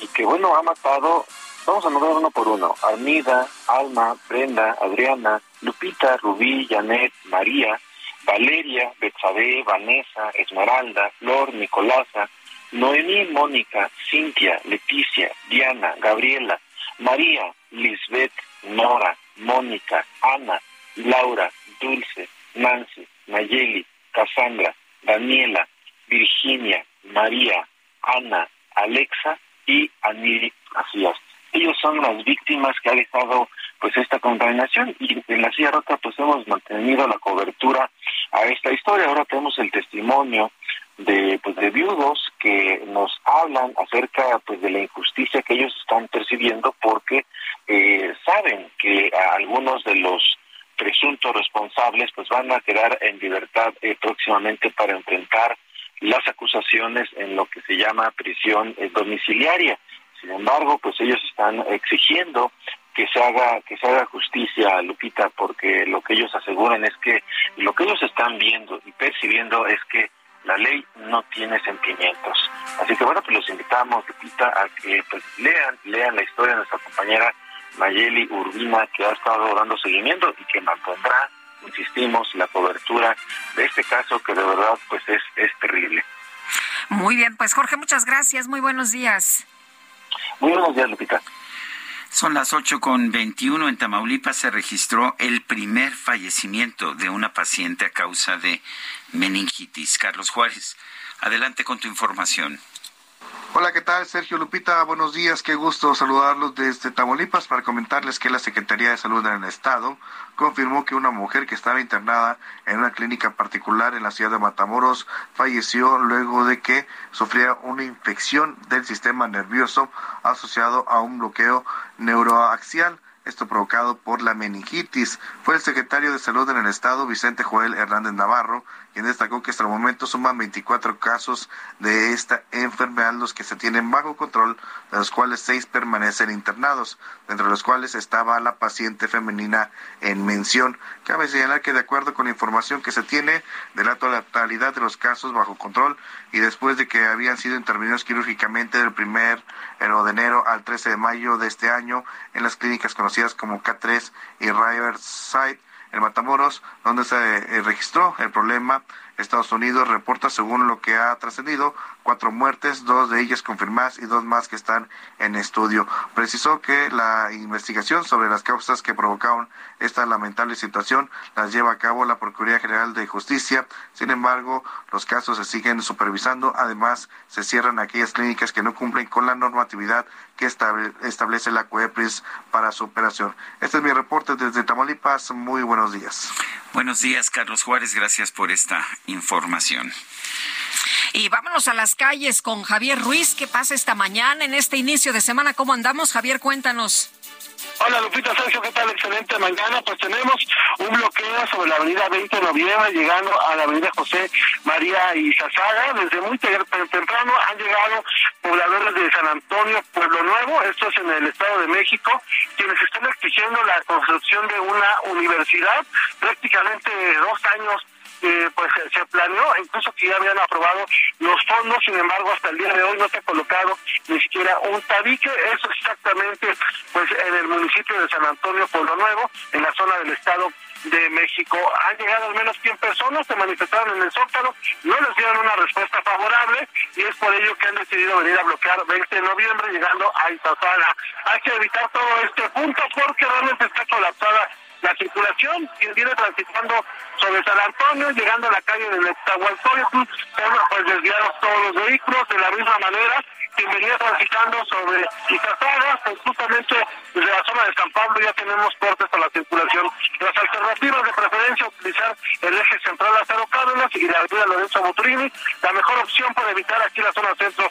y que bueno ha matado vamos a nombrar uno por uno Armida Alma Brenda Adriana Lupita Rubí Janet María Valeria, Betsabe, Vanessa, Esmeralda, Flor, Nicolasa, Noemí, Mónica, Cintia, Leticia, Diana, Gabriela, María, Lisbeth, Nora, Mónica, Ana, Laura, Dulce, Nancy, Nayeli, Cassandra, Daniela, Virginia, María, Ana, Alexa y Aniri Macías. Ellos son las víctimas que ha dejado pues esta contaminación y en la silla rota pues hemos mantenido la cobertura a esta historia. Ahora tenemos el testimonio de pues de viudos que nos hablan acerca pues de la injusticia que ellos están percibiendo porque eh, saben que algunos de los presuntos responsables pues van a quedar en libertad eh, próximamente para enfrentar las acusaciones en lo que se llama prisión eh, domiciliaria. Sin embargo, pues ellos están exigiendo que se haga que se haga justicia Lupita porque lo que ellos aseguran es que lo que ellos están viendo y percibiendo es que la ley no tiene sentimientos. Así que bueno pues los invitamos Lupita a que pues lean lean la historia de nuestra compañera Mayeli Urbina que ha estado dando seguimiento y que mantendrá insistimos la cobertura de este caso que de verdad pues es es terrible. Muy bien pues Jorge muchas gracias. Muy buenos días muy buenos días Lupita son las ocho con veintiuno. En Tamaulipas se registró el primer fallecimiento de una paciente a causa de meningitis. Carlos Juárez, adelante con tu información. Hola, ¿qué tal? Sergio Lupita, buenos días. Qué gusto saludarlos desde Tamaulipas para comentarles que la Secretaría de Salud en el Estado confirmó que una mujer que estaba internada en una clínica particular en la ciudad de Matamoros falleció luego de que sufría una infección del sistema nervioso asociado a un bloqueo neuroaxial esto provocado por la meningitis. Fue el secretario de Salud en el Estado, Vicente Joel Hernández Navarro, quien destacó que hasta el momento suman 24 casos de esta enfermedad los que se tienen bajo control, de los cuales seis permanecen internados, entre los cuales estaba la paciente femenina en mención. Cabe señalar que de acuerdo con la información que se tiene de la totalidad de los casos bajo control y después de que habían sido intervenidos quirúrgicamente del primer de enero al 13 de mayo de este año en las clínicas conocidas como K3 y Riverside, en Matamoros, donde se eh, registró el problema. Estados Unidos reporta, según lo que ha trascendido, cuatro muertes, dos de ellas confirmadas y dos más que están en estudio. Precisó que la investigación sobre las causas que provocaron esta lamentable situación las lleva a cabo la Procuraduría General de Justicia. Sin embargo, los casos se siguen supervisando. Además, se cierran aquellas clínicas que no cumplen con la normatividad que establece la COEPRIS para su operación. Este es mi reporte desde Tamaulipas. Muy buenos días. Buenos días, Carlos Juárez. Gracias por esta información. Y vámonos a las calles con Javier Ruiz. ¿Qué pasa esta mañana en este inicio de semana? ¿Cómo andamos? Javier, cuéntanos. Hola Lupita Sergio, ¿qué tal? Excelente mañana. Pues tenemos un bloqueo sobre la avenida 20 de noviembre, llegando a la avenida José María Izazaga. Desde muy temprano han llegado pobladores de San Antonio, Pueblo Nuevo, esto es en el Estado de México, quienes están exigiendo la construcción de una universidad prácticamente dos años pues se planeó, incluso que ya habían aprobado los fondos, sin embargo hasta el día de hoy no se ha colocado ni siquiera un tabique, eso exactamente pues en el municipio de San Antonio Pueblo Nuevo, en la zona del estado de México. Han llegado al menos 100 personas, se manifestaron en el Zócalo, no les dieron una respuesta favorable y es por ello que han decidido venir a bloquear 20 de noviembre llegando a Izazala. Hay que evitar todo este punto porque realmente está colapsada la circulación, quien viene transitando sobre San Antonio, llegando a la calle del Nezahualcóyotl, pues desviados todos los vehículos de la misma manera, quien venía transitando sobre Izazaga, pues justamente desde la zona de San Pablo ya tenemos cortes a la circulación. Las alternativas de preferencia utilizar el eje central Lázaro Cárdenas y la avenida Lorenzo Motrini, la mejor opción para evitar aquí la zona centro.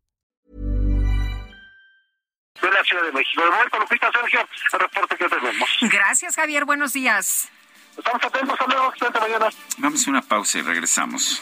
De la Ciudad de México. De momento, Lupita Sergio, el reporte que tenemos. Gracias, Javier. Buenos días. Estamos atentos, hasta luego, excelente mañana. Vamos a una pausa y regresamos.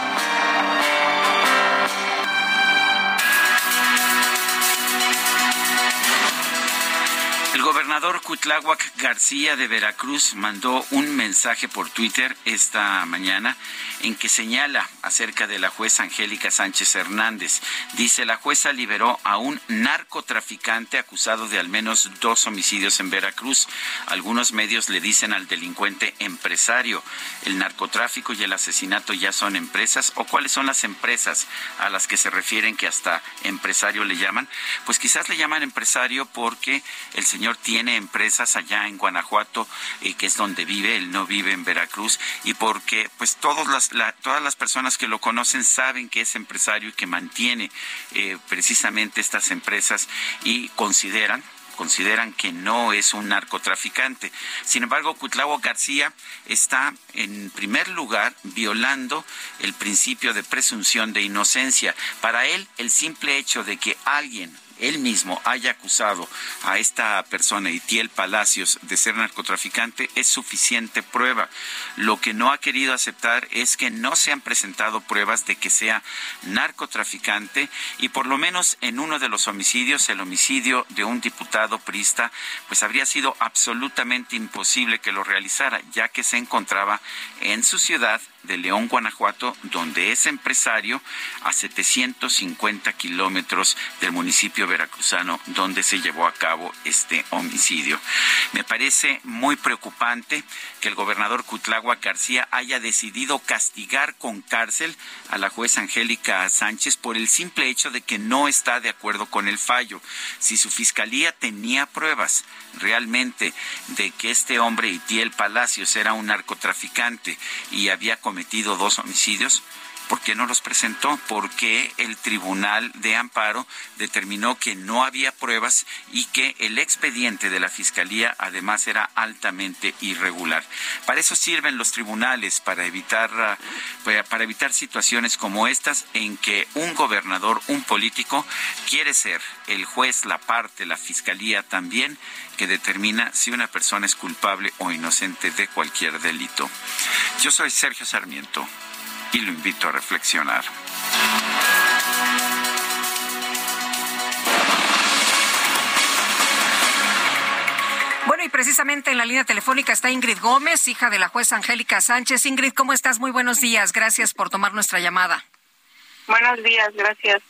Gobernador Cuitláhuac García de Veracruz mandó un mensaje por Twitter esta mañana en que señala acerca de la jueza Angélica Sánchez Hernández. Dice, la jueza liberó a un narcotraficante acusado de al menos dos homicidios en Veracruz. Algunos medios le dicen al delincuente empresario. ¿El narcotráfico y el asesinato ya son empresas? ¿O cuáles son las empresas a las que se refieren que hasta empresario le llaman? Pues quizás le llaman empresario porque el señor tiene empresas allá en Guanajuato, eh, que es donde vive, él no vive en Veracruz, y porque pues todas las, todas las personas que lo conocen saben que es empresario y que mantiene eh, precisamente estas empresas y consideran consideran que no es un narcotraficante. Sin embargo, Cuitlavo García está en primer lugar violando el principio de presunción de inocencia. Para él, el simple hecho de que alguien él mismo haya acusado a esta persona, Itiel Palacios, de ser narcotraficante, es suficiente prueba. Lo que no ha querido aceptar es que no se han presentado pruebas de que sea narcotraficante y por lo menos en uno de los homicidios, el homicidio de un diputado prista, pues habría sido absolutamente imposible que lo realizara, ya que se encontraba en su ciudad de León, Guanajuato, donde es empresario, a 750 kilómetros del municipio veracruzano donde se llevó a cabo este homicidio. Me parece muy preocupante que el gobernador Cutlagua García haya decidido castigar con cárcel a la jueza Angélica Sánchez por el simple hecho de que no está de acuerdo con el fallo. Si su fiscalía tenía pruebas realmente de que este hombre Itiel Palacios era un narcotraficante y había dos homicidios, ¿Por qué no los presentó? Porque el Tribunal de Amparo determinó que no había pruebas y que el expediente de la Fiscalía además era altamente irregular. Para eso sirven los tribunales, para evitar, ah, para evitar situaciones como estas en que un gobernador, un político, quiere ser el juez, la parte, la Fiscalía también, que determina si una persona es culpable o inocente de cualquier delito. Yo soy Sergio Sarmiento y lo invito a reflexionar. Bueno, y precisamente en la línea telefónica está Ingrid Gómez, hija de la jueza Angélica Sánchez. Ingrid, ¿cómo estás? Muy buenos días. Gracias por tomar nuestra llamada. Buenos días, gracias.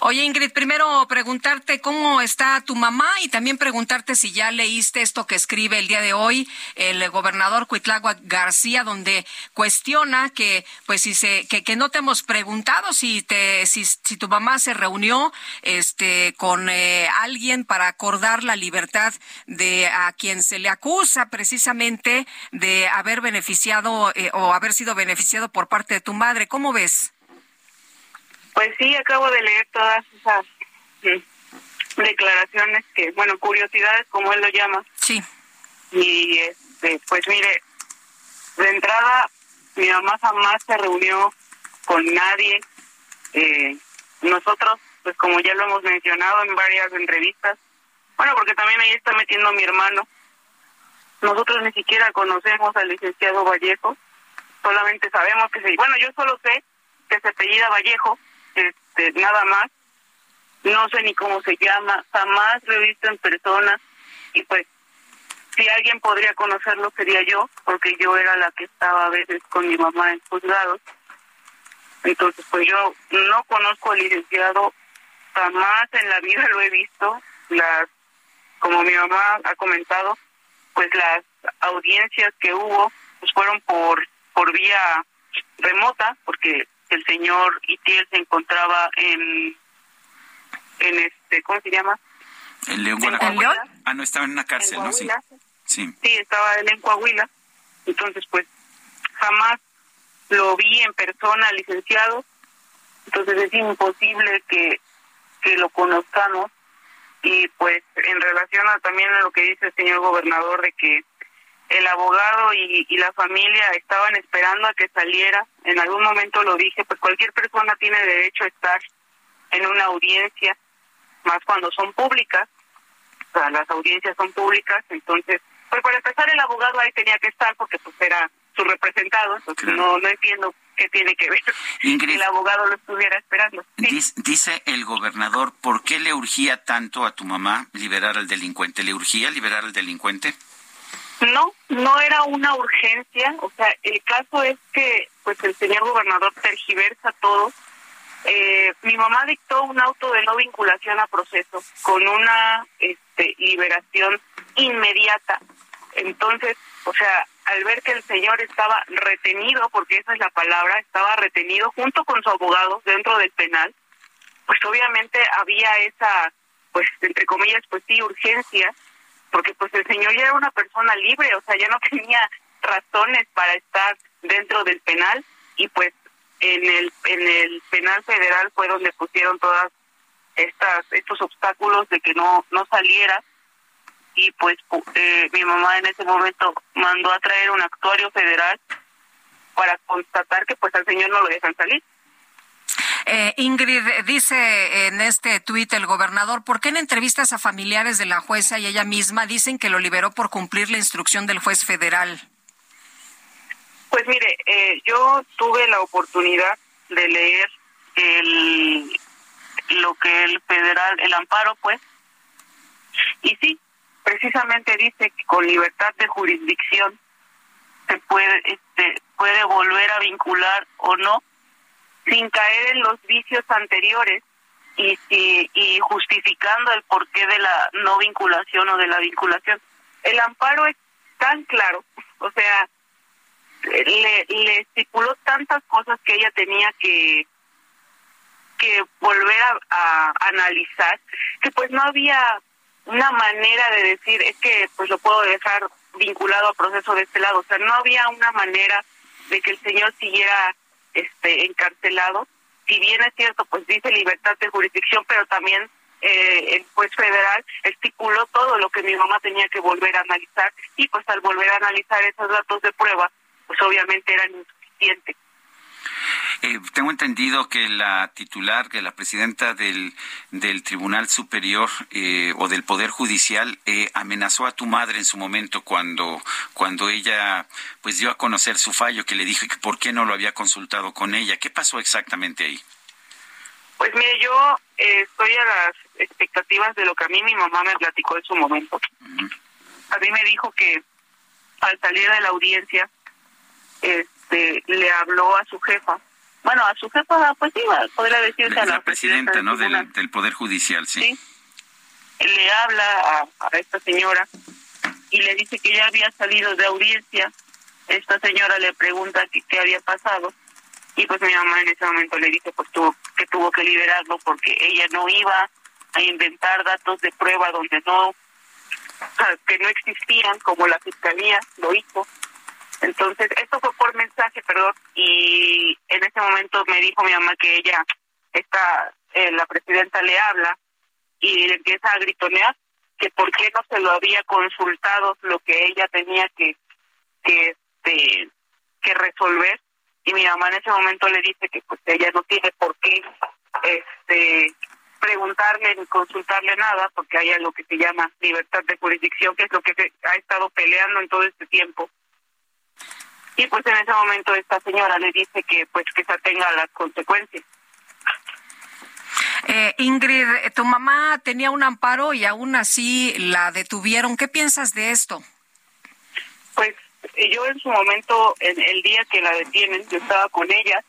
Oye, Ingrid, primero preguntarte cómo está tu mamá y también preguntarte si ya leíste esto que escribe el día de hoy el gobernador Cuitlagua García, donde cuestiona que, pues, si se, que, no te hemos preguntado si te, si, si tu mamá se reunió, este, con eh, alguien para acordar la libertad de a quien se le acusa precisamente de haber beneficiado eh, o haber sido beneficiado por parte de tu madre. ¿Cómo ves? Pues sí, acabo de leer todas esas declaraciones que, bueno, curiosidades como él lo llama. Sí. Y este, pues mire, de entrada mi mamá jamás se reunió con nadie. Eh, nosotros, pues como ya lo hemos mencionado en varias entrevistas, bueno, porque también ahí está metiendo mi hermano. Nosotros ni siquiera conocemos al licenciado Vallejo, solamente sabemos que se, bueno, yo solo sé que se apellida Vallejo, este, nada más. No sé ni cómo se llama, jamás lo he visto en persona y pues si alguien podría conocerlo sería yo, porque yo era la que estaba a veces con mi mamá en juzgados. Entonces, pues yo no conozco al licenciado, jamás en la vida lo he visto. Las, como mi mamá ha comentado, pues las audiencias que hubo pues fueron por por vía remota, porque el señor Itiel se encontraba en, en este, ¿cómo se llama? ¿En León, Ah, no, estaba en una cárcel, ¿no? Sí. sí. Sí, estaba él en Coahuila. Entonces, pues, jamás lo vi en persona, licenciado. Entonces es imposible que, que lo conozcamos. Y pues, en relación a también a lo que dice el señor gobernador de que el abogado y, y, la familia estaban esperando a que saliera. En algún momento lo dije, pues cualquier persona tiene derecho a estar en una audiencia, más cuando son públicas. O sea, las audiencias son públicas, entonces, pues para empezar el abogado ahí tenía que estar porque pues era su representado, entonces no, no entiendo qué tiene que ver Ingrid, el abogado lo estuviera esperando. Dice el gobernador, ¿por qué le urgía tanto a tu mamá liberar al delincuente? ¿Le urgía liberar al delincuente? No, no era una urgencia, o sea, el caso es que pues el señor gobernador tergiversa todo. Eh, mi mamá dictó un auto de no vinculación a proceso con una este, liberación inmediata. Entonces, o sea, al ver que el señor estaba retenido, porque esa es la palabra, estaba retenido junto con su abogado dentro del penal, pues obviamente había esa, pues entre comillas, pues sí, urgencia porque pues el señor ya era una persona libre, o sea, ya no tenía razones para estar dentro del penal y pues en el en el penal federal fue donde pusieron todas estas estos obstáculos de que no no saliera y pues eh, mi mamá en ese momento mandó a traer un actuario federal para constatar que pues al señor no lo dejan salir eh, Ingrid, dice en este tuit el gobernador, ¿por qué en entrevistas a familiares de la jueza y ella misma dicen que lo liberó por cumplir la instrucción del juez federal? Pues mire, eh, yo tuve la oportunidad de leer el lo que el federal, el amparo, pues, y sí, precisamente dice que con libertad de jurisdicción se puede, este, puede volver a vincular o no, sin caer en los vicios anteriores y, y, y justificando el porqué de la no vinculación o de la vinculación. El amparo es tan claro, o sea, le, le estipuló tantas cosas que ella tenía que que volver a, analizar que pues no había una manera de decir es que pues lo puedo dejar vinculado a proceso de este lado o sea no había una manera de que el señor siguiera este encarcelado. Si bien es cierto pues dice libertad de jurisdicción pero también eh, el juez federal estipuló todo lo que mi mamá tenía que volver a analizar. Y pues al volver a analizar esos datos de prueba pues obviamente eran insuficientes eh, tengo entendido que la titular, que la presidenta del, del Tribunal Superior eh, o del Poder Judicial eh, amenazó a tu madre en su momento cuando, cuando ella pues dio a conocer su fallo, que le dijo que por qué no lo había consultado con ella. ¿Qué pasó exactamente ahí? Pues mire, yo estoy a las expectativas de lo que a mí mi mamá me platicó en su momento. A mí me dijo que al salir de la audiencia, este, le habló a su jefa bueno, a su jefa, pues sí, podría decirse a la, presidenta, ¿no? Del, del, Poder Judicial, sí. Le habla a, esta señora y le dice que ya había salido de audiencia. Esta señora le pregunta qué, qué había pasado y pues mi mamá en ese momento le dice pues tuvo, que tuvo que liberarlo porque ella no iba a inventar datos de prueba donde no que no existían como la fiscalía lo hizo entonces, esto fue por mensaje, perdón, y en ese momento me dijo mi mamá que ella, está, eh, la presidenta le habla y le empieza a gritonear que por qué no se lo había consultado lo que ella tenía que, que, este, que resolver. Y mi mamá en ese momento le dice que pues ella no tiene por qué este preguntarle ni consultarle nada porque hay algo que se llama libertad de jurisdicción que es lo que se ha estado peleando en todo este tiempo y pues en ese momento esta señora le dice que pues que se atenga a las consecuencias. Eh, Ingrid, tu mamá tenía un amparo y aún así la detuvieron. ¿Qué piensas de esto? Pues yo en su momento, en el día que la detienen, yo estaba con ella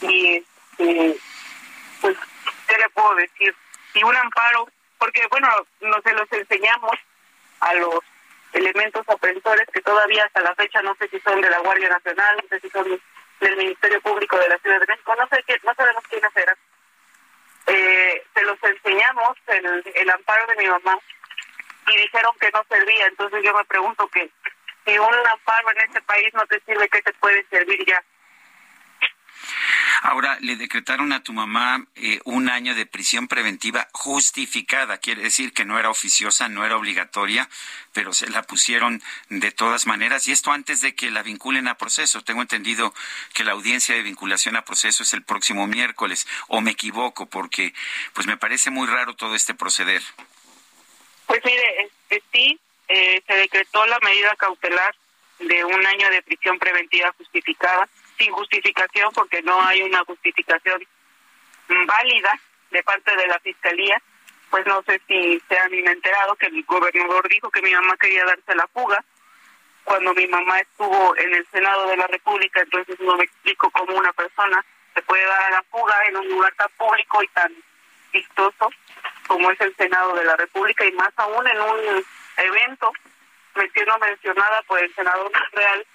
y este, pues, ¿qué le puedo decir? Y un amparo, porque bueno, no se los enseñamos a los elementos opresores que todavía hasta la fecha no sé si son de la Guardia Nacional, no sé si son del Ministerio Público de la Ciudad de México, no sé qué, no sabemos quiénes eran. Eh, se los enseñamos el, el amparo de mi mamá y dijeron que no servía, entonces yo me pregunto que si un amparo en este país no te sirve, ¿qué te puede servir ya? Ahora, le decretaron a tu mamá eh, un año de prisión preventiva justificada, quiere decir que no era oficiosa, no era obligatoria, pero se la pusieron de todas maneras, y esto antes de que la vinculen a proceso. Tengo entendido que la audiencia de vinculación a proceso es el próximo miércoles, o me equivoco, porque pues me parece muy raro todo este proceder. Pues mire, este, sí, eh, se decretó la medida cautelar de un año de prisión preventiva justificada sin justificación porque no hay una justificación válida de parte de la fiscalía pues no sé si se han enterado que el gobernador dijo que mi mamá quería darse la fuga. Cuando mi mamá estuvo en el Senado de la República, entonces no me explico cómo una persona se puede dar a la fuga en un lugar tan público y tan vistoso como es el Senado de la República y más aún en un evento menciono mencionada por el senador real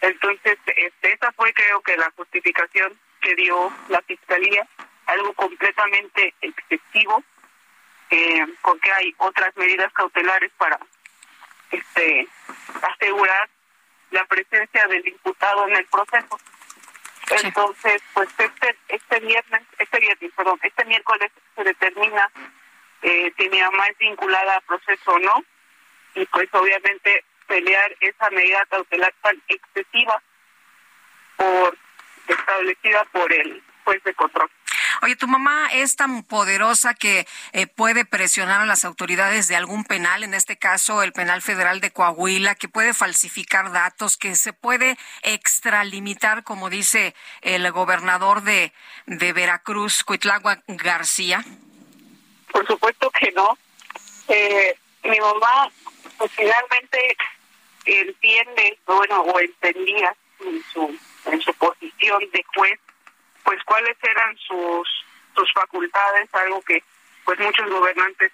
entonces, este, esa fue creo que la justificación que dio la Fiscalía, algo completamente excesivo, eh, porque hay otras medidas cautelares para este asegurar la presencia del imputado en el proceso. Entonces, pues este este viernes, este viernes, perdón, este miércoles se determina eh, si mi mamá es vinculada a proceso o no, y pues obviamente pelear esa medida cautelar tan excesiva por establecida por el juez de control. Oye, tu mamá es tan poderosa que eh, puede presionar a las autoridades de algún penal, en este caso el penal federal de Coahuila, que puede falsificar datos, que se puede extralimitar, como dice el gobernador de, de Veracruz, Cuitlagua García. Por supuesto que no. Eh, mi mamá, pues finalmente entiende, bueno, o entendía en su, en su posición de juez, pues cuáles eran sus, sus facultades, algo que pues muchos gobernantes,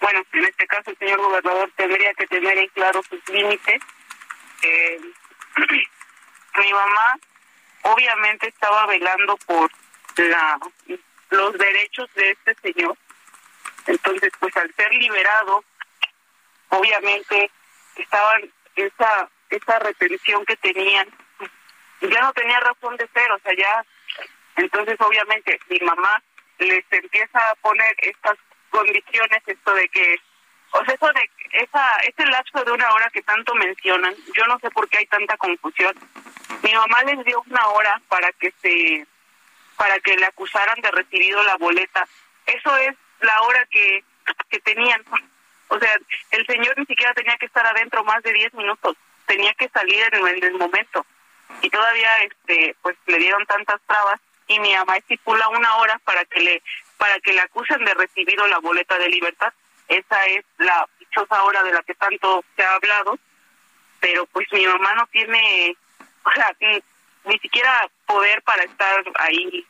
bueno, en este caso el señor gobernador tendría que tener en claro sus límites. Eh, mi mamá obviamente estaba velando por la los derechos de este señor. Entonces, pues al ser liberado, obviamente estaban esa esa retención que tenían ya no tenía razón de ser, o sea, ya entonces obviamente mi mamá les empieza a poner estas condiciones, esto de que o sea, eso de esa, ese lapso de una hora que tanto mencionan, yo no sé por qué hay tanta confusión. Mi mamá les dio una hora para que se, para que le acusaran de recibido la boleta. Eso es la hora que, que tenían. O sea, el señor ni siquiera tenía que estar adentro más de 10 minutos, tenía que salir en el, en el momento. Y todavía, este, pues le dieron tantas trabas y mi mamá estipula una hora para que le, para que le acusen de recibido la boleta de libertad. Esa es la dichosa hora de la que tanto se ha hablado, pero pues mi mamá no tiene, o sea, ni, siquiera poder para estar ahí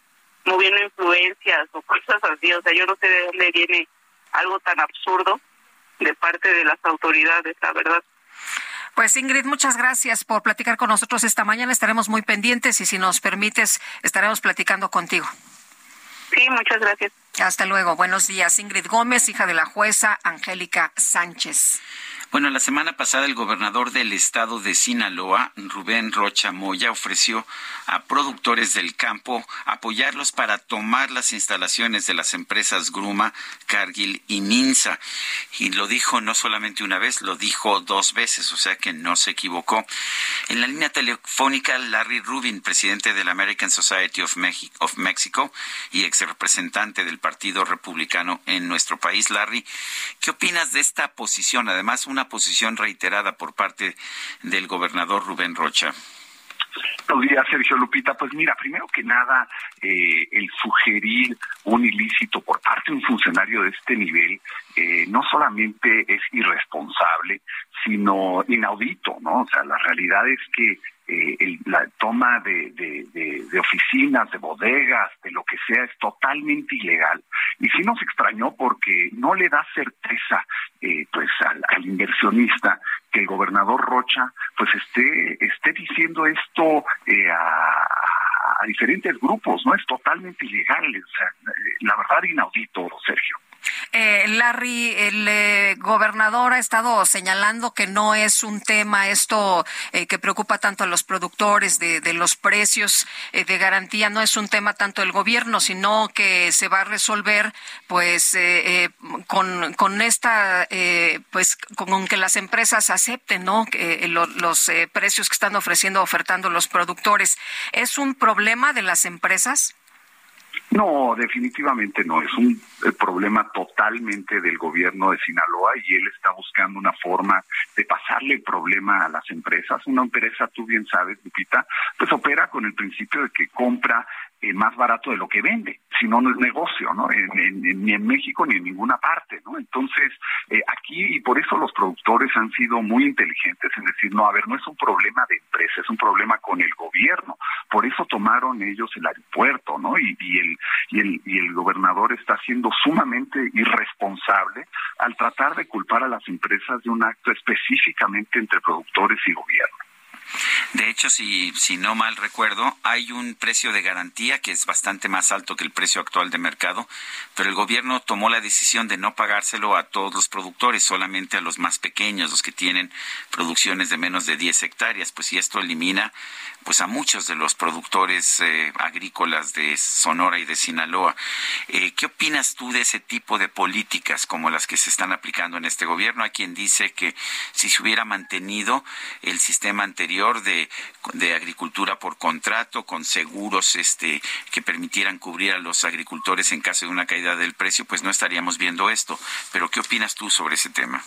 moviendo influencias o cosas así, o sea, yo no sé de dónde viene algo tan absurdo de parte de las autoridades, la verdad. Pues Ingrid, muchas gracias por platicar con nosotros esta mañana. Estaremos muy pendientes y si nos permites, estaremos platicando contigo. Sí, muchas gracias. Hasta luego. Buenos días. Ingrid Gómez, hija de la jueza Angélica Sánchez. Bueno, la semana pasada el gobernador del estado de Sinaloa, Rubén Rocha Moya, ofreció a productores del campo apoyarlos para tomar las instalaciones de las empresas Gruma, Cargill y Minsa. Y lo dijo no solamente una vez, lo dijo dos veces, o sea que no se equivocó. En la línea telefónica, Larry Rubin, presidente de la American Society of, of Mexico y ex representante del Partido Republicano en nuestro país. Larry, ¿qué opinas de esta posición? Además, una posición reiterada por parte del gobernador Rubén Rocha. Buenos días, Sergio Lupita. Pues mira, primero que nada, eh, el sugerir un ilícito por parte de un funcionario de este nivel eh, no solamente es irresponsable, sino inaudito, ¿no? O sea, la realidad es que eh, la toma de, de, oficinas, de bodegas, de lo que sea, es totalmente ilegal. Y sí nos extrañó porque no le da certeza eh, pues al, inversionista que el gobernador Rocha pues esté, esté diciendo esto eh, a, a diferentes grupos, ¿no? Es totalmente ilegal, o sea, la verdad inaudito, Sergio. Eh, Larry, el eh, gobernador ha estado señalando que no es un tema esto eh, que preocupa tanto a los productores de, los precios eh, de garantía, no es un tema tanto del gobierno, sino que se va a resolver pues con, con esta, pues con que las empresas acepten, ¿no? los precios que están ofreciendo, ofertando los productores. ¿Es un problema de las empresas? No, definitivamente no. Es un eh, problema totalmente del gobierno de Sinaloa y él está buscando una forma de pasarle el problema a las empresas. Una empresa, tú bien sabes, Lupita, pues opera con el principio de que compra eh, más barato de lo que vende, si no, no es negocio, ¿no? ni en México ni en ninguna parte, ¿no? Entonces, eh, aquí, y por eso los productores han sido muy inteligentes en decir, no, a ver, no es un problema de empresa, es un problema con el gobierno. Por eso tomaron ellos el aeropuerto, ¿no? Y, y, el, y, el, y el gobernador está siendo sumamente irresponsable al tratar de culpar a las empresas de un acto específicamente entre productores y gobierno. De hecho, si, si no mal recuerdo, hay un precio de garantía que es bastante más alto que el precio actual de mercado, pero el gobierno tomó la decisión de no pagárselo a todos los productores, solamente a los más pequeños, los que tienen producciones de menos de 10 hectáreas, pues si esto elimina pues a muchos de los productores eh, agrícolas de Sonora y de Sinaloa. Eh, ¿Qué opinas tú de ese tipo de políticas como las que se están aplicando en este gobierno? Hay quien dice que si se hubiera mantenido el sistema anterior de, de agricultura por contrato con seguros este que permitieran cubrir a los agricultores en caso de una caída del precio, pues no estaríamos viendo esto. Pero ¿qué opinas tú sobre ese tema?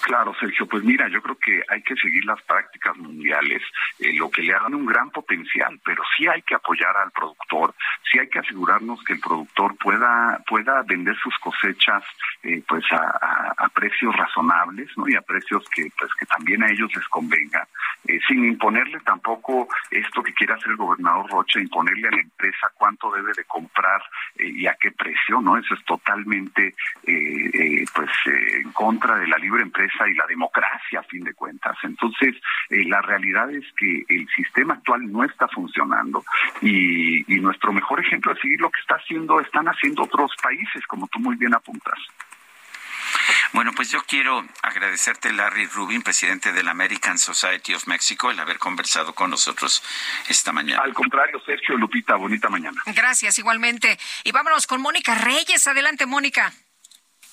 Claro, Sergio, pues mira, yo creo que hay que seguir las prácticas mundiales, eh, lo que le dan un gran potencial, pero sí hay que apoyar al productor, sí hay que asegurarnos que el productor pueda pueda vender sus cosechas eh, pues a, precios razonables, ¿no? Y a precios que pues que también a ellos les convenga. eh, sin imponerle tampoco esto que quiere hacer el gobernador Rocha, imponerle a la empresa cuánto debe de comprar eh, y a qué precio, ¿no? Eso es totalmente pues en contra de la libre empresa y la democracia a fin de cuentas. Entonces, la realidad es que el sistema actual no está funcionando y, y nuestro mejor ejemplo es seguir lo que está haciendo, están haciendo otros países, como tú muy bien apuntas. Bueno, pues yo quiero agradecerte, Larry Rubin, presidente de la American Society of Mexico, el haber conversado con nosotros esta mañana. Al contrario, Sergio Lupita, bonita mañana. Gracias, igualmente. Y vámonos con Mónica Reyes. Adelante, Mónica.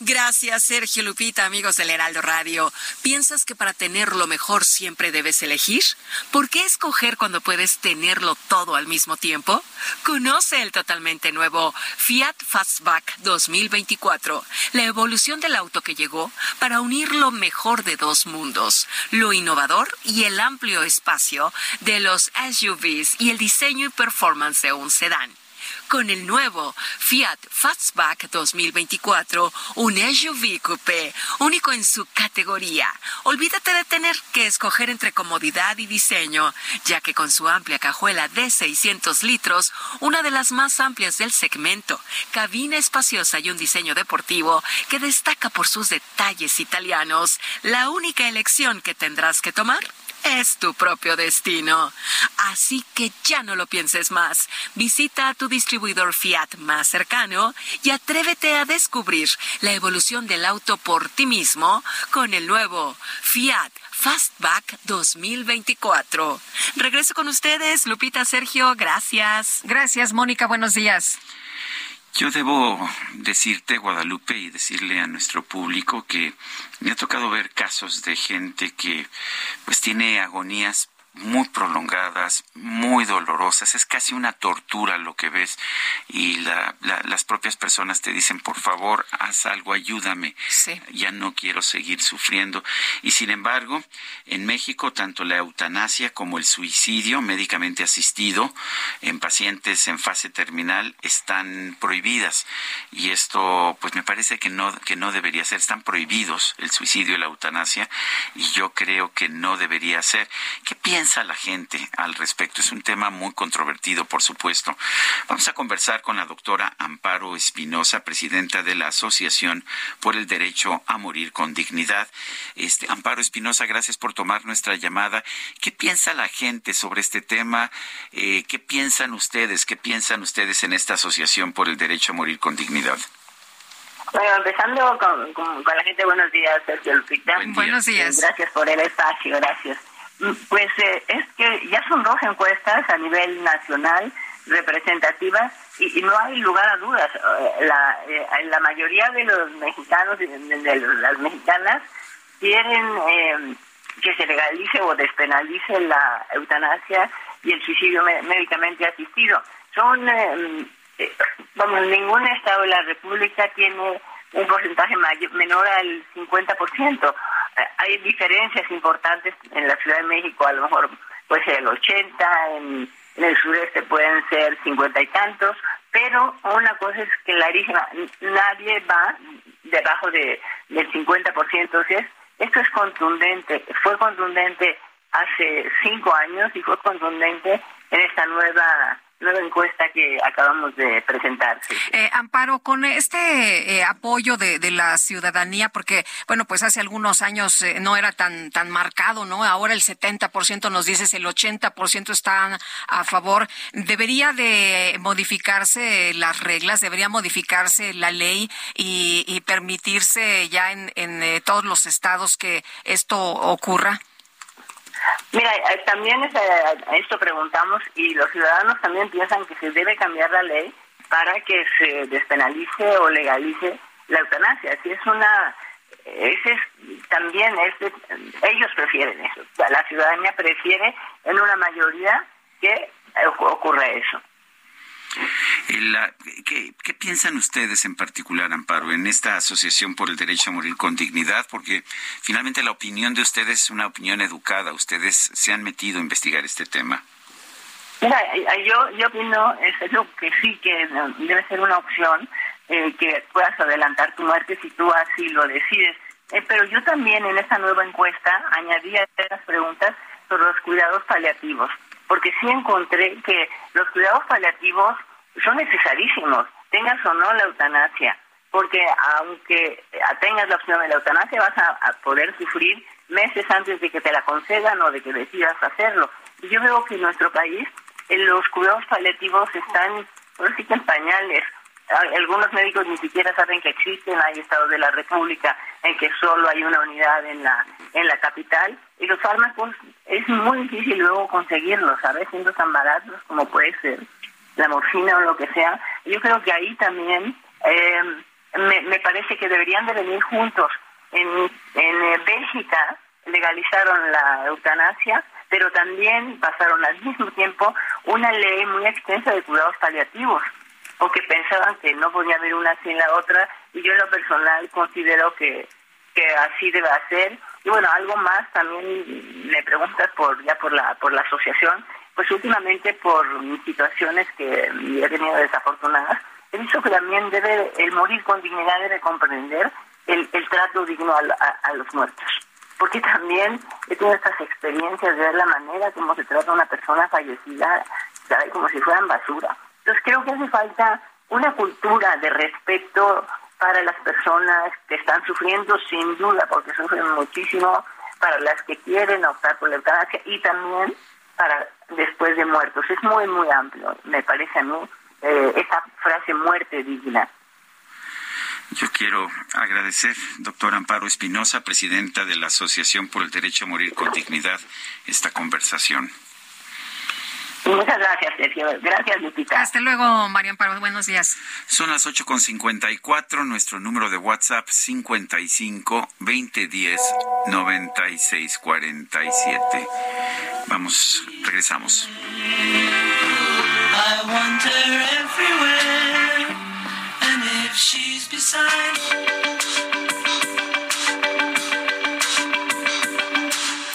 Gracias, Sergio Lupita, amigos del Heraldo Radio. ¿Piensas que para tener lo mejor siempre debes elegir? ¿Por qué escoger cuando puedes tenerlo todo al mismo tiempo? Conoce el totalmente nuevo Fiat Fastback 2024, la evolución del auto que llegó para unir lo mejor de dos mundos, lo innovador y el amplio espacio de los SUVs y el diseño y performance de un sedán con el nuevo Fiat Fastback 2024, un SUV coupé único en su categoría. Olvídate de tener que escoger entre comodidad y diseño, ya que con su amplia cajuela de 600 litros, una de las más amplias del segmento, cabina espaciosa y un diseño deportivo que destaca por sus detalles italianos, la única elección que tendrás que tomar es tu propio destino. Así que ya no lo pienses más. Visita a tu distribuidor Fiat más cercano y atrévete a descubrir la evolución del auto por ti mismo con el nuevo Fiat Fastback 2024. Regreso con ustedes, Lupita Sergio, gracias. Gracias, Mónica, buenos días. Yo debo decirte, Guadalupe, y decirle a nuestro público que me ha tocado ver casos de gente que pues tiene agonías muy prolongadas, muy dolorosas, es casi una tortura lo que ves y las propias personas te dicen, por favor, haz algo, ayúdame, ya no quiero seguir sufriendo. Y sin embargo, en México, tanto la eutanasia como el suicidio médicamente asistido en pacientes en fase terminal están prohibidas y esto pues me parece que no, que no debería ser, están prohibidos el suicidio y la eutanasia y yo creo que no debería ser. ¿Qué piensas? Piensa la gente al respecto? Es un tema muy controvertido, por supuesto. Vamos a conversar con la doctora Amparo Espinosa, presidenta de la Asociación por el Derecho a Morir con Dignidad. Este, Amparo Espinosa, gracias por tomar nuestra llamada. ¿Qué piensa la gente sobre este tema? Eh, ¿Qué piensan ustedes? ¿Qué piensan ustedes en esta Asociación por el Derecho a Morir con Dignidad? Bueno, empezando con, la gente, buenos días, Sergio Lupita. Buenos días. Gracias por el espacio, gracias. Pues eh, es que ya son dos encuestas a nivel nacional representativas y, no hay lugar a dudas. Eh, la, eh, la mayoría de los mexicanos y de, las mexicanas quieren que se legalice o despenalice la eutanasia y el suicidio médicamente asistido. Son, vamos, ningún estado de la República tiene un porcentaje mayor, menor al 50% hay diferencias importantes en la Ciudad de México, a lo mejor puede ser el 80, en, el sureste pueden ser 50 y tantos, pero una cosa es clarísima, nadie va debajo de, del 50%, es, esto es contundente, fue contundente hace cinco años y fue contundente en esta nueva nueva encuesta que acabamos de presentar. Eh, Amparo, con este eh, apoyo de, de, la ciudadanía, porque, bueno, pues hace algunos años eh, no era tan, tan marcado, ¿no? Ahora el 70% nos dices, el 80% están a favor. ¿Debería de modificarse las reglas? ¿Debería modificarse la ley y, y permitirse ya en, en todos los estados que esto ocurra? Mira, eh, también a esto preguntamos y los ciudadanos también piensan que se debe cambiar la ley para que se despenalice o legalice la eutanasia. Así es una, ese es también este, ellos prefieren eso. La ciudadanía prefiere en una mayoría que ocurra eso. ¿Qué, piensan ustedes en particular, Amparo, en esta Asociación por el Derecho a Morir con Dignidad? Porque finalmente la opinión de ustedes es una opinión educada. Ustedes se han metido a investigar este tema. Mira, yo, yo opino que sí que debe ser una opción eh, que puedas adelantar tu muerte si tú así lo decides. Eh, pero yo también en esta nueva encuesta añadí a preguntas sobre los cuidados paliativos, porque sí encontré que los cuidados paliativos son necesarísimos, tengas o no la eutanasia, porque aunque tengas la opción de la eutanasia vas a, poder sufrir meses antes de que te la concedan o de que decidas hacerlo. Y yo veo que en nuestro país los cuidados paliativos están, por sí que en pañales, algunos médicos ni siquiera saben que existen, hay estados de la República en que solo hay una unidad en la en la capital y los fármacos es muy difícil luego conseguirlos, ¿sabes? Siendo tan baratos como puede ser la morfina o lo que sea. Yo creo que ahí también eh, me, me parece que deberían de venir juntos. En, en eh, Bélgica legalizaron la eutanasia, pero también pasaron al mismo tiempo una ley muy extensa de cuidados paliativos o que pensaban que no podía haber una sin la otra y yo en lo personal considero que, que así debe ser y bueno algo más también me preguntas por ya por la por la asociación. Pues últimamente por situaciones que he tenido desafortunadas he visto que también debe el morir con dignidad debe comprender el, el trato digno a, los muertos. Porque también he tenido estas experiencias de ver la manera como se trata una persona fallecida como si fueran basura. Entonces creo que hace falta una cultura de respeto para las personas que están sufriendo, sin duda, porque sufren muchísimo, para las que quieren optar por la eutanasia y también para después de muertos. Es muy, muy amplio, me parece a mí, eh, esa frase muerte digna. Yo quiero agradecer, doctor Amparo Espinosa, presidenta de la Asociación por el Derecho a Morir con Dignidad, esta conversación. Muchas gracias, Sergio. Gracias, Lupita. Hasta luego, Marian Paro. Buenos días. Son las 8.54. Nuestro número de WhatsApp 55 2010 9647. Vamos, regresamos. I wander everywhere, and if she's beside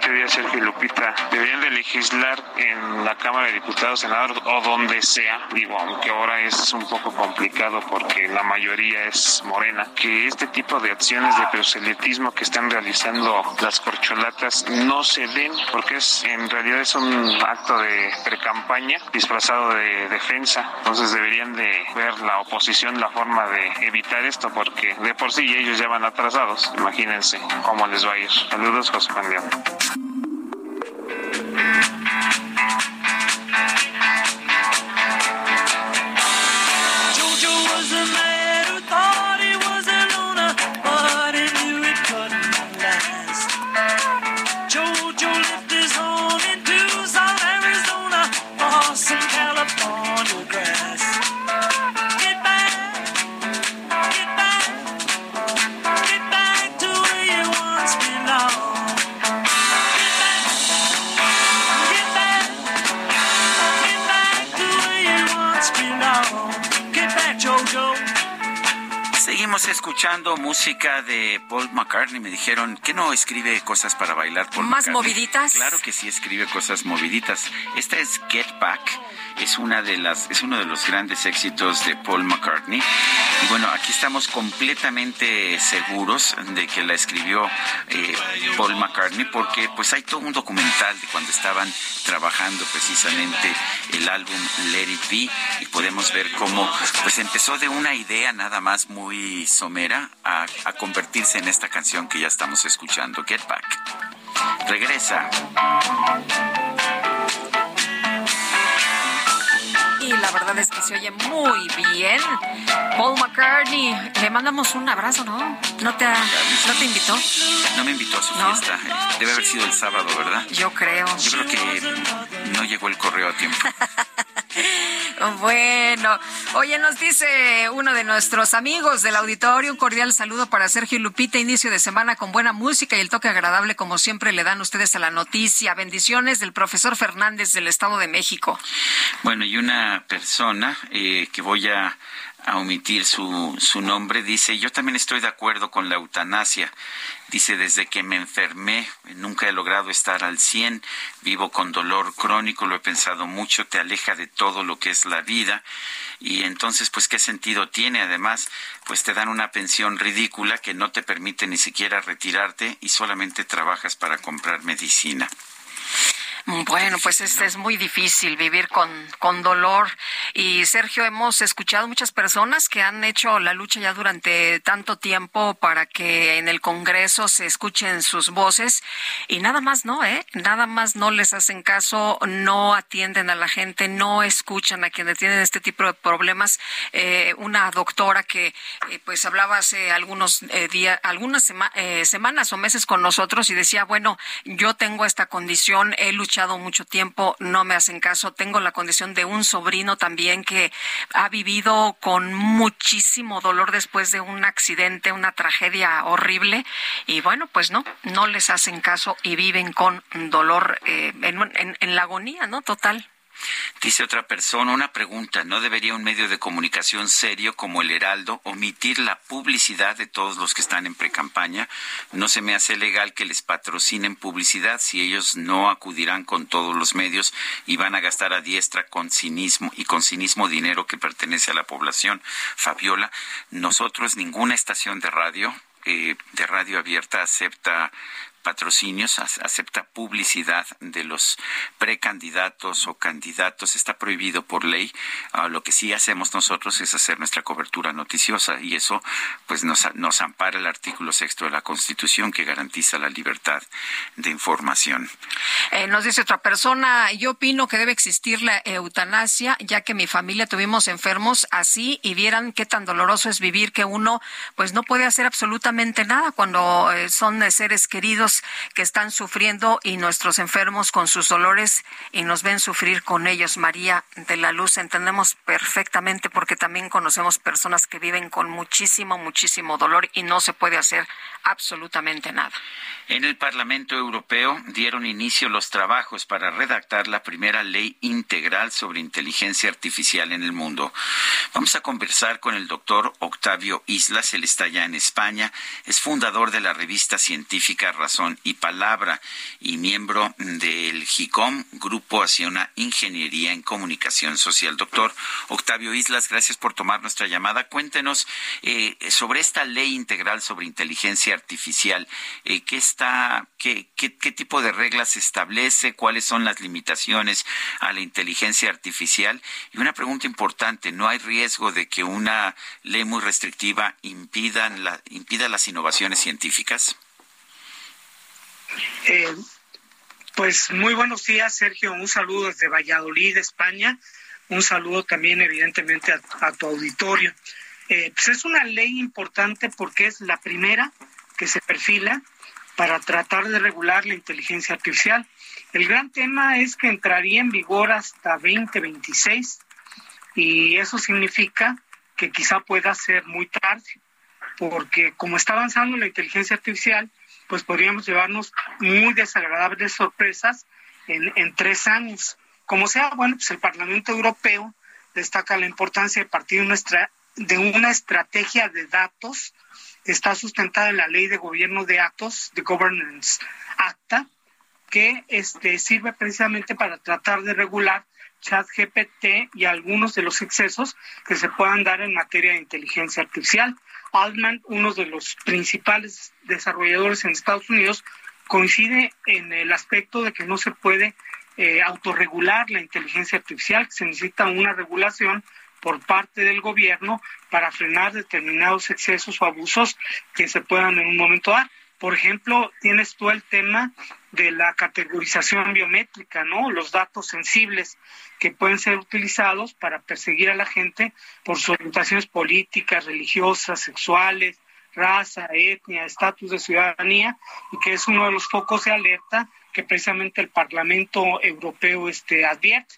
Excelente día, Sergio Lupita. Deberían de legislar en la Cámara de Diputados, Senador o donde sea, digo, aunque ahora es un poco complicado porque la mayoría es morena, que este tipo de acciones de proselitismo que están realizando las corcholatas no se den, porque es en realidad es un acto de precampaña disfrazado de defensa. Entonces deberían de ver la oposición la forma de evitar esto, porque de por sí ellos ya van atrasados. Imagínense cómo les va a ir. Saludos, José Juan Thank you. León. escuchando música de Paul McCartney. Me dijeron que no escribe cosas para bailar. Paul ¿Más moviditas? Claro que sí escribe cosas moviditas. Esta es Get Back. Es una de las, es uno de los grandes éxitos de Paul McCartney. Y bueno, aquí estamos completamente seguros de que la escribió eh, Paul McCartney porque pues hay todo un documental de cuando estaban trabajando precisamente el álbum Let It Be y podemos ver cómo pues empezó de una idea nada más muy somera a, a convertirse en esta canción que ya estamos escuchando, Get Back. Regresa. Y la verdad es que se oye muy bien. Paul McCartney, le mandamos un abrazo, ¿no? ¿No te, ¿no te invitó? No me invitó a su fiesta. Debe haber sido el sábado, ¿verdad? Yo creo. Yo creo que no llegó el correo a tiempo. Bueno, oye, nos dice uno de nuestros amigos del auditorio, un cordial saludo para Sergio y Lupita, inicio de semana con buena música y el toque agradable como siempre le dan ustedes a la noticia. Bendiciones del profesor Fernández del Estado de México. Bueno, y una persona eh, que voy a omitir su, su nombre, dice, yo también estoy de acuerdo con la eutanasia. Dice, desde que me enfermé, nunca he logrado estar al 100, vivo con dolor crónico, lo he pensado mucho, te aleja de todo lo que es la vida. Y entonces, pues, ¿qué sentido tiene? Además, pues te dan una pensión ridícula que no te permite ni siquiera retirarte y solamente trabajas para comprar medicina. Bueno, pues es, es muy difícil vivir con, con dolor. Y Sergio, hemos escuchado muchas personas que han hecho la lucha ya durante tanto tiempo para que en el Congreso se escuchen sus voces y nada más no, ¿eh? Nada más no les hacen caso, no atienden a la gente, no escuchan a quienes tienen este tipo de problemas. Eh, una doctora que eh, pues hablaba hace algunos eh, días, algunas semanas o meses con nosotros y decía, bueno, yo tengo esta condición, he luchado mucho tiempo, no me hacen caso. Tengo la condición de un sobrino también que ha vivido con muchísimo dolor después de un accidente, una tragedia horrible. Y bueno, pues no, no les hacen caso y viven con dolor eh, en, en la agonía, ¿no? Total. Dice otra persona, una pregunta, ¿no debería un medio de comunicación serio como el Heraldo omitir la publicidad de todos los que están en precampaña? No se me hace legal que les patrocinen publicidad si ellos no acudirán con todos los medios y van a gastar a diestra con cinismo y con cinismo dinero que pertenece a la población. Fabiola, nosotros ninguna estación de radio eh, de radio abierta acepta patrocinios, acepta publicidad de los precandidatos o candidatos, está prohibido por ley. Ah, lo que sí hacemos nosotros es hacer nuestra cobertura noticiosa y eso pues nos, nos ampara el artículo sexto de la Constitución que garantiza la libertad de información. Eh, nos dice otra persona, yo opino que debe existir la eutanasia, ya que mi familia tuvimos enfermos así y vieran qué tan doloroso es vivir que uno pues no puede hacer absolutamente nada cuando eh, son seres queridos que están sufriendo y nuestros enfermos con sus dolores y nos ven sufrir con ellos. María de la Luz, entendemos perfectamente porque también conocemos personas que viven con muchísimo, muchísimo dolor y no se puede hacer absolutamente nada. En el Parlamento Europeo dieron inicio los trabajos para redactar la primera ley integral sobre inteligencia artificial en el mundo. Vamos a conversar con el doctor Octavio Islas, él está ya en España, es fundador de la revista científica Razón y Palabra y miembro del GICOM, Grupo hacia una Ingeniería en Comunicación Social. Doctor Octavio Islas, gracias por tomar nuestra llamada. Cuéntenos eh, sobre esta ley integral sobre inteligencia artificial. Eh, ¿Qué está, qué, tipo de reglas establece? ¿Cuáles son las limitaciones a la inteligencia artificial? Y una pregunta importante, ¿no hay riesgo de que una ley muy restrictiva impida, la, impida las innovaciones científicas? Eh, pues muy buenos días, Sergio. Un saludo desde Valladolid, España. Un saludo también, evidentemente, a, a tu auditorio. Eh, pues es una ley importante porque es la primera que se perfila para tratar de regular la inteligencia artificial. El gran tema es que entraría en vigor hasta 2026 y eso significa que quizá pueda ser muy tarde, porque como está avanzando la inteligencia artificial, pues podríamos llevarnos muy desagradables sorpresas en, en tres años. Como sea, bueno, pues el Parlamento Europeo destaca la importancia de partir de de una estrategia de datos está sustentada en la Ley de Gobierno de Datos, de Governance Acta, que este, sirve precisamente para tratar de regular ChatGPT y algunos de los excesos que se puedan dar en materia de inteligencia artificial. Altman, uno de los principales desarrolladores en Estados Unidos, coincide en el aspecto de que no se puede eh, autorregular la inteligencia artificial, que se necesita una regulación por parte del gobierno para frenar determinados excesos o abusos que se puedan en un momento dar. Por ejemplo, tienes tú el tema de la categorización biométrica, ¿no? Los datos sensibles que pueden ser utilizados para perseguir a la gente por sus orientaciones políticas, religiosas, sexuales, raza, etnia, estatus de ciudadanía, y que es uno de los focos de alerta que precisamente el Parlamento Europeo este, advierte.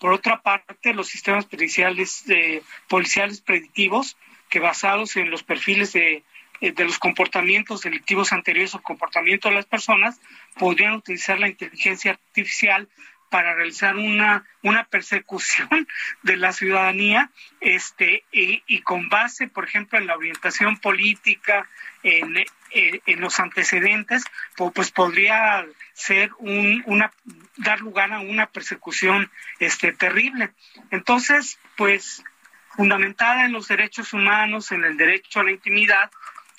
Por otra parte, los sistemas eh, policiales predictivos, que basados en los perfiles de eh, de los comportamientos delictivos anteriores o comportamiento de las personas, podrían utilizar la inteligencia artificial para realizar una, una persecución de la ciudadanía este, y, con base, por ejemplo, en la orientación política, en, eh, en los antecedentes, pues podría ser un, una, dar lugar a una persecución este, terrible. Entonces, pues fundamentada en los derechos humanos, en el derecho a la intimidad,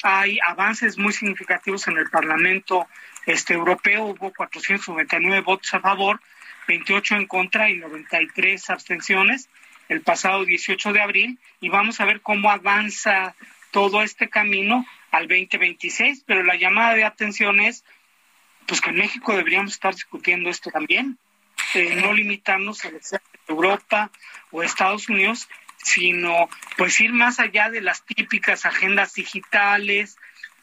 hay avances muy significativos en el Parlamento este europeo, hubo 499 votos a favor, 28 en contra y 93 abstenciones el pasado 18 de abril y vamos a ver cómo avanza todo este camino al 2026, pero la llamada de atención es pues que en México deberíamos estar discutiendo esto también, eh, no limitarnos a Europa o Estados Unidos, sino pues ir más allá de las típicas agendas digitales,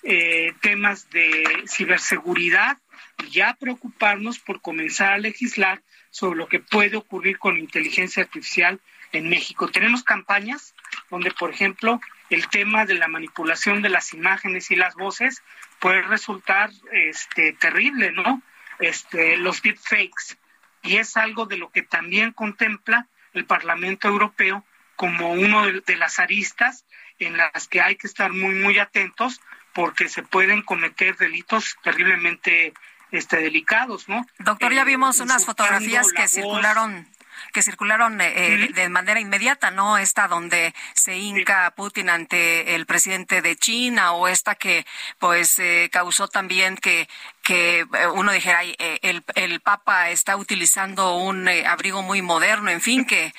eh, temas de ciberseguridad y ya preocuparnos por comenzar a legislar sobre lo que puede ocurrir con inteligencia artificial en México. Tenemos campañas donde, por ejemplo, el tema de la manipulación de las imágenes y las voces puede resultar este, terrible, ¿no? Este, los deepfakes. Y es algo de lo que también contempla el Parlamento Europeo como uno de, las aristas en las que hay que estar muy, muy atentos porque se pueden cometer delitos terriblemente este, delicados, ¿no? Doctor, ya vimos eh, unas fotografías que circularon que circularon eh, de manera inmediata, ¿no? Esta donde se hinca Putin ante el presidente de China o esta que pues eh, causó también que que eh, uno dijera, eh, el, el Papa está utilizando un eh, abrigo muy moderno, en fin, que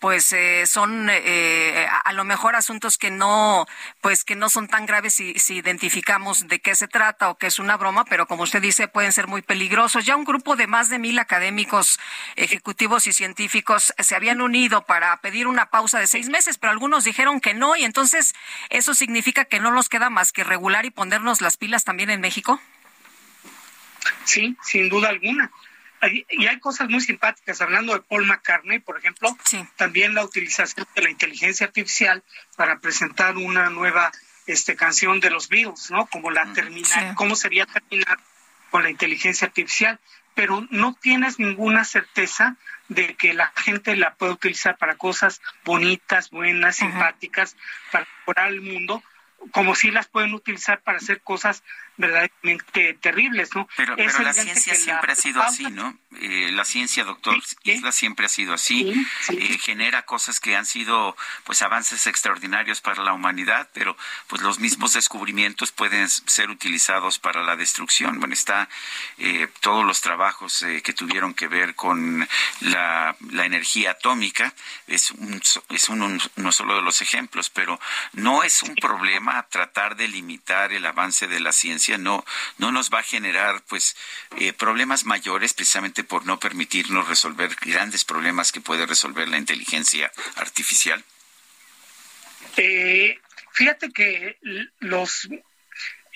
pues son a lo mejor asuntos que no, pues que no son tan graves si, si identificamos de qué se trata o que es una broma, pero como usted dice, pueden ser muy peligrosos. Ya un grupo de más de mil académicos, ejecutivos y científicos se habían unido para pedir una pausa de seis meses, pero algunos dijeron que no, y entonces eso significa que no nos queda más que regular y ponernos las pilas también en México. Sí, sin duda alguna. Y hay cosas muy simpáticas, hablando de Paul McCartney, por ejemplo, también la utilización de la inteligencia artificial para presentar una nueva este, canción de los Beatles, ¿no? Como la terminar, cómo sería terminar con la inteligencia artificial, pero no tienes ninguna certeza de que la gente la puede utilizar para cosas bonitas, buenas, simpáticas, para mejorar el mundo, como si las pueden utilizar para hacer cosas verdaderamente terribles, ¿no? Pero, la ciencia siempre ha sido así, ¿no? Eh, la ciencia, doctor Isla, siempre ha sido así. Eh, genera cosas que han sido, pues, avances extraordinarios para la humanidad, pero, pues, los mismos descubrimientos pueden ser utilizados para la destrucción. Bueno, está eh, todos los trabajos que tuvieron que ver con la, la energía atómica, es, un, es uno, no solo de los ejemplos, pero no es un problema tratar de limitar el avance de la ciencia no, no nos va a generar pues eh, problemas mayores precisamente por no permitirnos resolver grandes problemas que puede resolver la inteligencia artificial? Eh, fíjate que los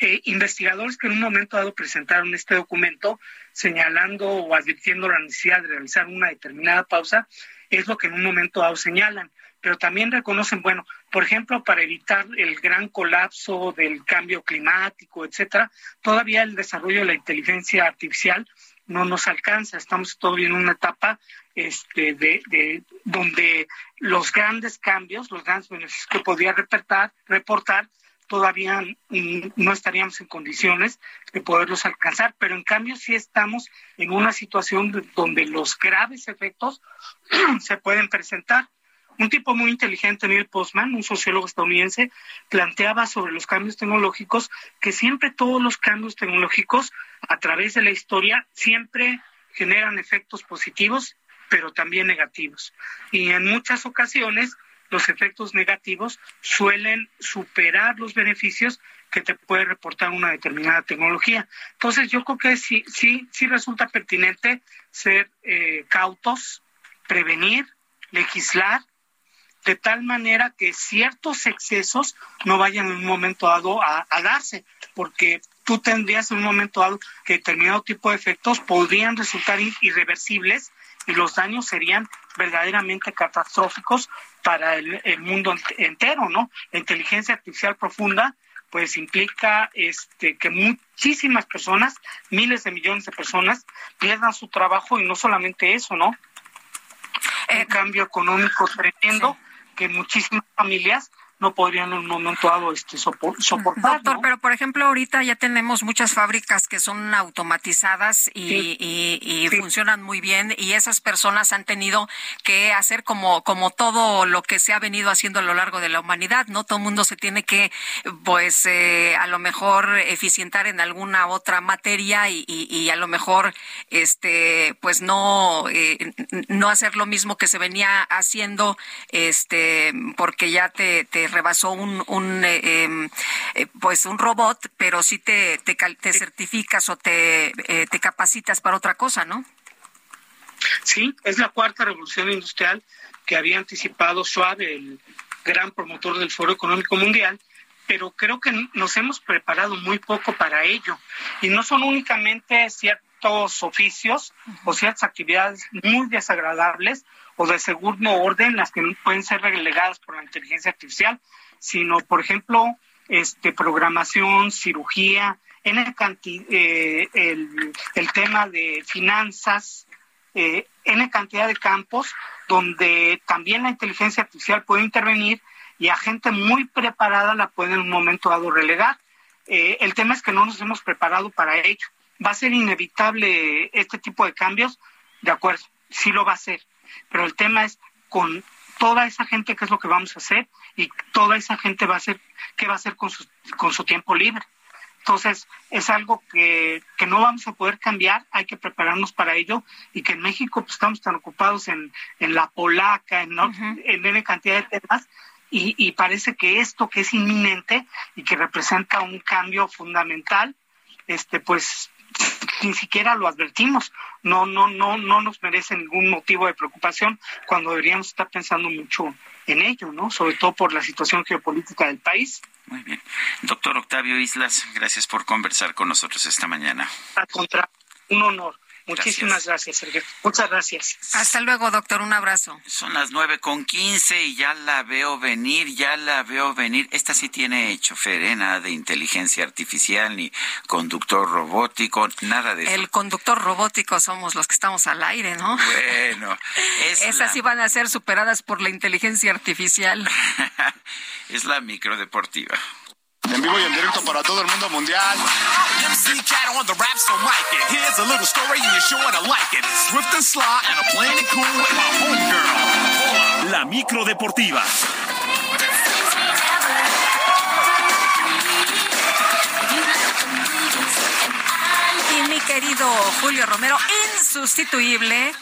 eh, investigadores que en un momento dado presentaron este documento señalando o advirtiendo la necesidad de realizar una determinada pausa, es lo que en un momento dado señalan pero también reconocen, bueno, por ejemplo, para evitar el gran colapso del cambio climático, etcétera, todavía el desarrollo de la inteligencia artificial no nos alcanza. Estamos todavía en una etapa este, de, de, donde los grandes cambios, los grandes beneficios que podría reportar, reportar todavía no estaríamos en condiciones de poderlos alcanzar, pero en cambio sí estamos en una situación donde los graves efectos se pueden presentar. Un tipo muy inteligente, Neil Postman, un sociólogo estadounidense, planteaba sobre los cambios tecnológicos que siempre todos los cambios tecnológicos a través de la historia siempre generan efectos positivos, pero también negativos. Y en muchas ocasiones los efectos negativos suelen superar los beneficios que te puede reportar una determinada tecnología. Entonces, yo creo que sí, sí, sí resulta pertinente ser eh, cautos, prevenir, legislar, de tal manera que ciertos excesos no vayan en un momento dado a, a darse, porque tú tendrías en un momento dado que determinado tipo de efectos podrían resultar irreversibles y los daños serían verdaderamente catastróficos para el, el, mundo entero, ¿no? La inteligencia artificial profunda pues implica este que muchísimas personas, miles de millones de personas pierdan su trabajo y no solamente eso, ¿no? Un eh, cambio económico tremendo sí. Que muchísimas familias no podrían en un momento dado este, soportar. Doctor, ¿no? pero por ejemplo, ahorita ya tenemos muchas fábricas que son automatizadas y, sí. y, y sí. funcionan muy bien y esas personas han tenido que hacer como, como todo lo que se ha venido haciendo a lo largo de la humanidad, ¿no? Todo el mundo se tiene que, pues, eh, a lo mejor eficientar en alguna otra materia y, y a lo mejor, este, pues no, eh, no hacer lo mismo que se venía haciendo, este, porque ya te, te rebasó un, un eh, em, eh, pues un robot, pero sí te, te, te certificas o te, eh, te capacitas para otra cosa, ¿no? Sí, es la cuarta revolución industrial que había anticipado Schwab, el gran promotor del Foro Económico Mundial, pero creo que nos hemos preparado muy poco para ello. Y no son únicamente ciertos oficios uh -huh. o ciertas actividades muy desagradables o de segundo orden las que pueden ser relegadas por la inteligencia artificial, sino, por ejemplo, este, programación, cirugía, en el, eh, el, el, tema de finanzas, eh, en cantidad de campos donde también la inteligencia artificial puede intervenir y a gente muy preparada la puede en un momento dado relegar. Eh, el tema es que no nos hemos preparado para ello. ¿Va a ser inevitable este tipo de cambios? De acuerdo, sí lo va a ser. Pero el tema es con toda esa gente qué es lo que vamos a hacer y toda esa gente va a hacer qué va a hacer con su, con su tiempo libre. Entonces, es algo que, que, no vamos a poder cambiar, hay que prepararnos para ello y que en México pues, estamos tan ocupados en, en la polaca, en, uh -huh. en N cantidad de temas, y, y, parece que esto que es inminente y que representa un cambio fundamental, este, pues ni siquiera lo advertimos. No, no, no, no nos merece ningún motivo de preocupación cuando deberíamos estar pensando mucho en ello, ¿no? Sobre todo por la situación geopolítica del país. Muy bien. Doctor Octavio Islas, gracias por conversar con nosotros esta mañana. Al contrario, un honor. Muchísimas gracias, Sergio. Muchas gracias. Hasta luego, doctor. Un abrazo. Son las nueve con quince y ya la veo venir, ya la veo venir. Esta sí tiene chofer, ¿eh? nada de inteligencia artificial ni conductor robótico, nada de eso. El conductor robótico somos los que estamos al aire, ¿no? Bueno. Es Esas la... sí van a ser superadas por la inteligencia artificial. es la microdeportiva. En vivo y en directo para todo el mundo mundial. La micro deportiva. Querido Julio Romero, insustituible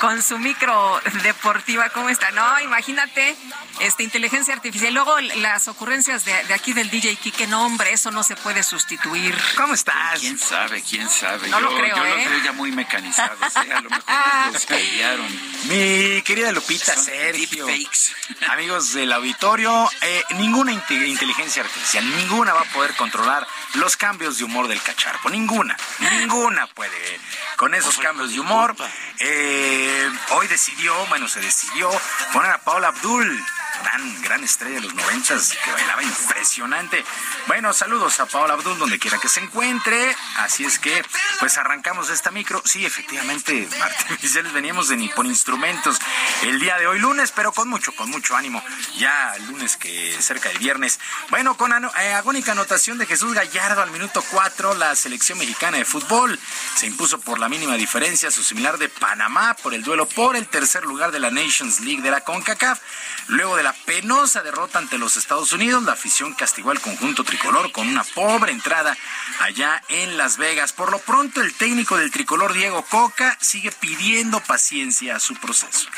con su micro deportiva, ¿cómo está? No, imagínate, este, inteligencia artificial. Luego las ocurrencias de, de aquí del DJ Kike, no, hombre, eso no se puede sustituir. ¿Cómo estás? ¿Quién sabe? ¿Quién sabe? No yo, lo creo, yo ¿eh? lo creo ya muy mecanizado, ¿sí? a lo mejor callaron. Mi querida Lupita, Son Sergio, amigos del auditorio, eh, ninguna inteligencia artificial, ninguna va a poder controlar los cambios de humor del cacharpo, ninguna, ninguna puede con esos cambios de humor. Eh, hoy decidió, bueno, se decidió poner a Paula Abdul, gran, gran estrella de los noventas que bailaba impresionante. Bueno, saludos a Paola Abdul donde quiera que se encuentre. Así es que, pues arrancamos esta micro. Sí, efectivamente, artificiales veníamos de por instrumentos el día de hoy lunes, pero con mucho, con mucho ánimo. Ya el lunes que cerca del viernes. Bueno, con eh, agónica anotación de Jesús Gallardo al minuto 4, la selección mexicana de fútbol se impuso por la mínima diferencia su similar de Panamá por el duelo por el tercer lugar de la Nations League de la CONCACAF. Luego de la penosa derrota ante los Estados Unidos, la afición castigó al conjunto tricolor con una pobre entrada allá en Las Vegas. Por lo pronto, el técnico del tricolor, Diego Coca, sigue pidiendo paciencia a su proceso.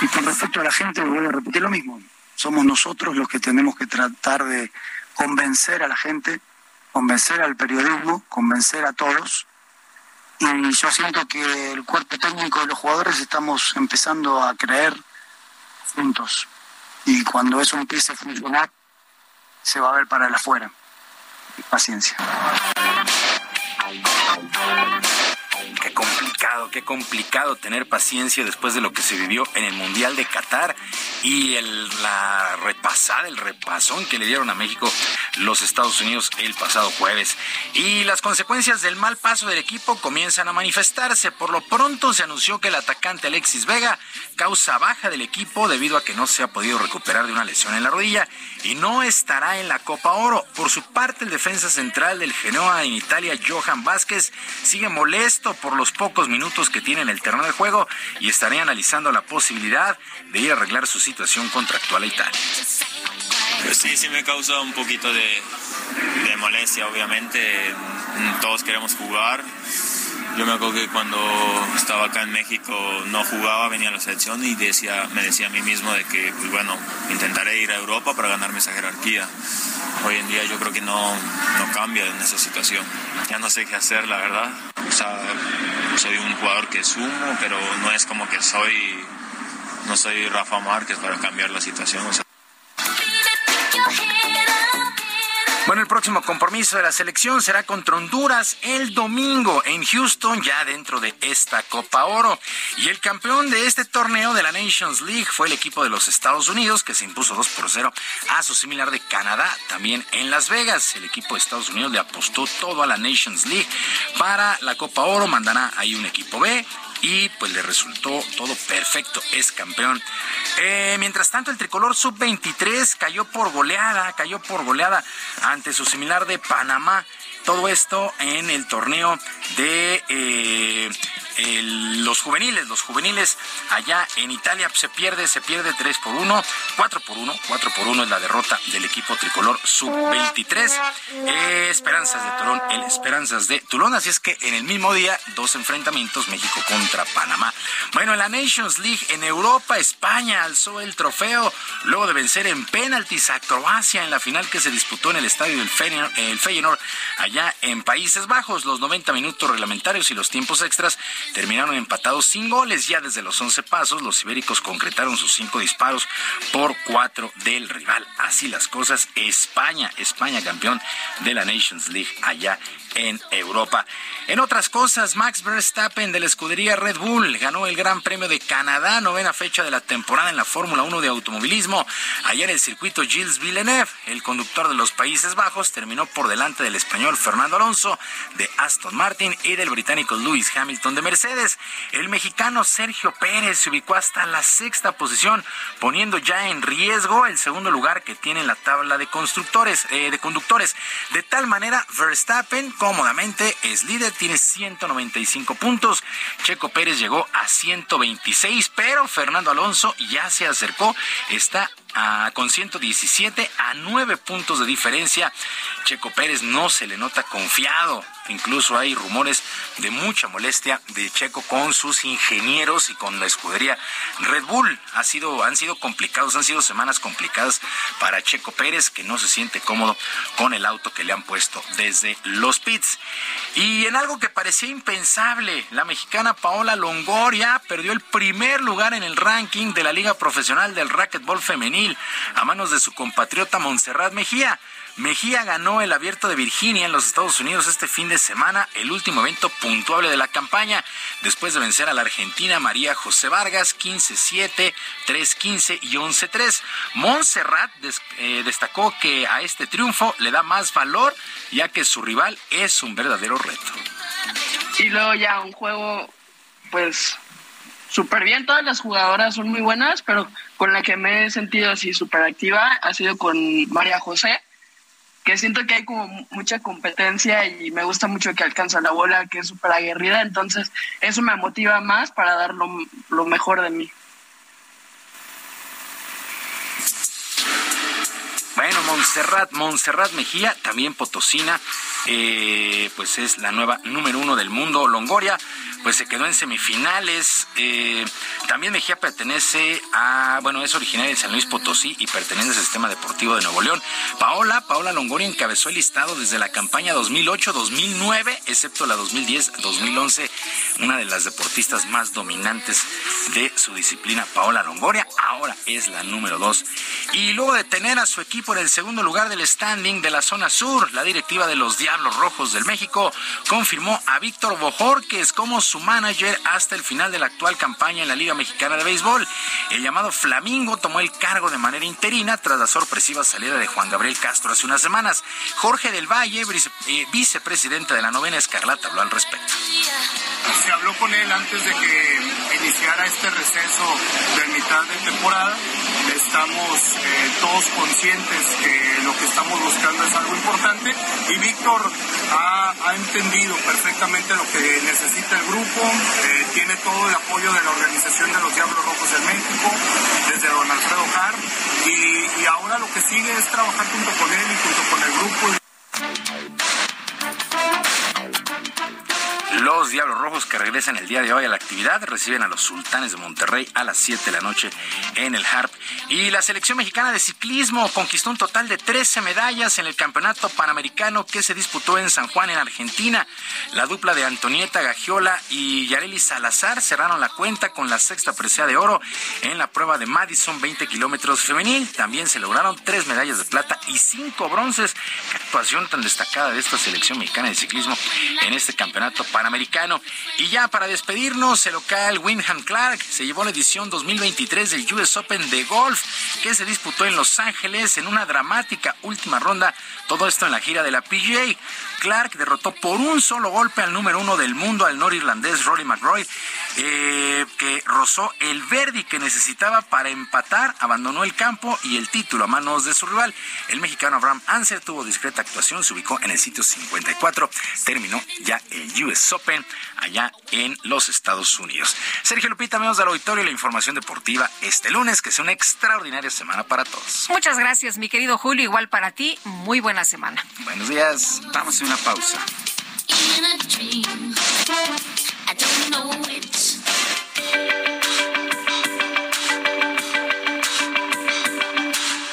Y con respecto a la gente, voy a repetir lo mismo. Somos nosotros los que tenemos que tratar de convencer a la gente, convencer al periodismo, convencer a todos. Y yo siento que el cuerpo técnico de los jugadores estamos empezando a creer juntos. Y cuando eso empiece a funcionar, se va a ver para el afuera. Paciencia. Qué complicado, qué complicado tener paciencia después de lo que se vivió en el Mundial de Qatar y el, la repasada, el repasón que le dieron a México los Estados Unidos el pasado jueves. Y las consecuencias del mal paso del equipo comienzan a manifestarse. Por lo pronto se anunció que el atacante Alexis Vega causa baja del equipo debido a que no se ha podido recuperar de una lesión en la rodilla y no estará en la Copa Oro. Por su parte, el defensa central del Genoa en Italia, Johan Vázquez, sigue molesto por los pocos minutos que tiene en el terreno de juego y estaría analizando la posibilidad de ir a arreglar su situación contractual a Italia. Sí, sí me causa un poquito de molestia, obviamente. Todos queremos jugar. Yo me acuerdo que cuando estaba acá en México no jugaba, venía a la selección y decía, me decía a mí mismo de que, pues bueno, intentaré ir a Europa para ganarme esa jerarquía. Hoy en día yo creo que no, no cambia en esa situación. Ya no sé qué hacer, la verdad. O sea, soy un jugador que sumo, pero no es como que soy, no soy Rafa Márquez para cambiar la situación. Bueno, el próximo compromiso de la selección será contra Honduras el domingo en Houston, ya dentro de esta Copa Oro. Y el campeón de este torneo de la Nations League fue el equipo de los Estados Unidos, que se impuso 2 por 0 a su similar de Canadá, también en Las Vegas. El equipo de Estados Unidos le apostó todo a la Nations League para la Copa Oro, mandará ahí un equipo B y pues le resultó todo perfecto, es campeón. Eh, mientras tanto, el tricolor sub-23 cayó por goleada, cayó por goleada ante su similar de Panamá. Todo esto en el torneo de eh, los juveniles, los juveniles allá en Italia se pierde, se pierde 3 por 1, 4 por 1, 4 por 1 es la derrota del equipo tricolor sub-23. Eh, esperanzas de Tulón, el Esperanzas de Tulón, así es que en el mismo día dos enfrentamientos México contra Panamá. Bueno, en la Nations League en Europa, España alzó el trofeo luego de vencer en penaltis a Croacia en la final que se disputó en el estadio del Feyenoord, el Feyenoord allá en Países Bajos. Los 90 minutos reglamentarios y los tiempos extras terminaron empatados sin goles. Ya desde los 11 pasos, los ibéricos concretaron sus cinco disparos por cuatro del rival. Así las cosas. España, España campeón de la Nations League allá en Europa. En otras cosas, Max Verstappen de la escudería Red Bull ganó el Gran Premio de Canadá, novena fecha de la temporada en la Fórmula 1 de automovilismo. En el circuito Gilles Villeneuve, el conductor de los Países Bajos, terminó por delante del español Fernando Alonso de Aston Martin y del británico Lewis Hamilton de Mercedes. El mexicano Sergio Pérez se ubicó hasta la sexta posición, poniendo ya en riesgo el segundo lugar que tiene en la tabla de constructores, eh, de conductores. De tal manera, Verstappen cómodamente es líder, tiene 195 puntos. Checo Pérez llegó a 126, pero Fernando Alonso ya se acercó, está a, con 117 a 9 puntos de diferencia. Checo Pérez no se le nota confiado. Incluso hay rumores de mucha molestia de Checo con sus ingenieros y con la escudería Red Bull. Ha sido, han sido complicados, han sido semanas complicadas para Checo Pérez, que no se siente cómodo con el auto que le han puesto desde los pits. Y en algo que parecía impensable, la mexicana Paola Longoria perdió el primer lugar en el ranking de la Liga Profesional del Racquetball Femenil a manos de su compatriota Montserrat Mejía. Mejía ganó el abierto de Virginia en los Estados Unidos este fin de semana, el último evento puntuable de la campaña, después de vencer a la argentina María José Vargas 15-7, 3-15 y 11-3. Montserrat eh, destacó que a este triunfo le da más valor, ya que su rival es un verdadero reto. Y luego ya un juego, pues súper bien, todas las jugadoras son muy buenas, pero con la que me he sentido así súper activa ha sido con María José que siento que hay como mucha competencia y me gusta mucho que alcanza la bola, que es súper aguerrida, entonces eso me motiva más para dar lo, mejor de mí. Bueno, Montserrat, Montserrat Mejía, también Potosina, eh, pues es la nueva número uno del mundo. Longoria, pues se quedó en semifinales. Eh, también Mejía pertenece a, bueno, es originaria de San Luis Potosí y pertenece al sistema deportivo de Nuevo León. Paola, Paola Longoria encabezó el listado desde la campaña 2008-2009, excepto la 2010-2011, una de las deportistas más dominantes de su disciplina, Paola Longoria. Ahora es la número dos. Y luego de tener a su equipo en el segundo lugar del standing de la zona sur, la directiva de los Diablos Rojos del México confirmó a Víctor Bojorques como su manager hasta el final de la actual campaña en la Liga Mexicana de Béisbol. El llamado Flamingo tomó el cargo de manera interina tras la sorpresiva salida de Juan Gabriel Castro hace unas semanas. Jorge del Valle, eh, vicepresidente de la novena Escarlata, habló al respecto. Se habló con él antes de que iniciara este receso de mitad de temporada. Estamos eh, todos conscientes que lo que estamos buscando es algo importante y Víctor ha, ha entendido perfectamente lo que necesita el grupo eh, tiene todo el apoyo de la Organización de los Diablos Rojos de México, desde don Alfredo Car, y, y ahora lo que sigue es trabajar junto con él y junto con el grupo. Los Diablos Rojos que regresan el día de hoy a la actividad reciben a los Sultanes de Monterrey a las 7 de la noche en el HARP. Y la selección mexicana de ciclismo conquistó un total de 13 medallas en el Campeonato Panamericano que se disputó en San Juan, en Argentina. La dupla de Antonieta Gagiola y Yareli Salazar cerraron la cuenta con la sexta presea de oro en la prueba de Madison 20 kilómetros femenil. También se lograron tres medallas de plata y cinco bronces. Qué actuación tan destacada de esta selección mexicana de ciclismo en este campeonato panamericano Y ya para despedirnos, el local Wyndham Clark se llevó la edición 2023 del US Open de golf que se disputó en Los Ángeles en una dramática última ronda. Todo esto en la gira de la PGA. Clark derrotó por un solo golpe al número uno del mundo, al norirlandés Rory McRoy, eh, que rozó el verdi que necesitaba para empatar, abandonó el campo y el título a manos de su rival. El mexicano Abraham Anser tuvo discreta actuación, se ubicó en el sitio 54, terminó ya el US Open allá en los Estados Unidos. Sergio Lupita, amigos del auditorio, la información deportiva este lunes, que sea una extraordinaria semana para todos. Muchas gracias, mi querido Julio, igual para ti, muy buena semana. Buenos días, vamos a una pausa.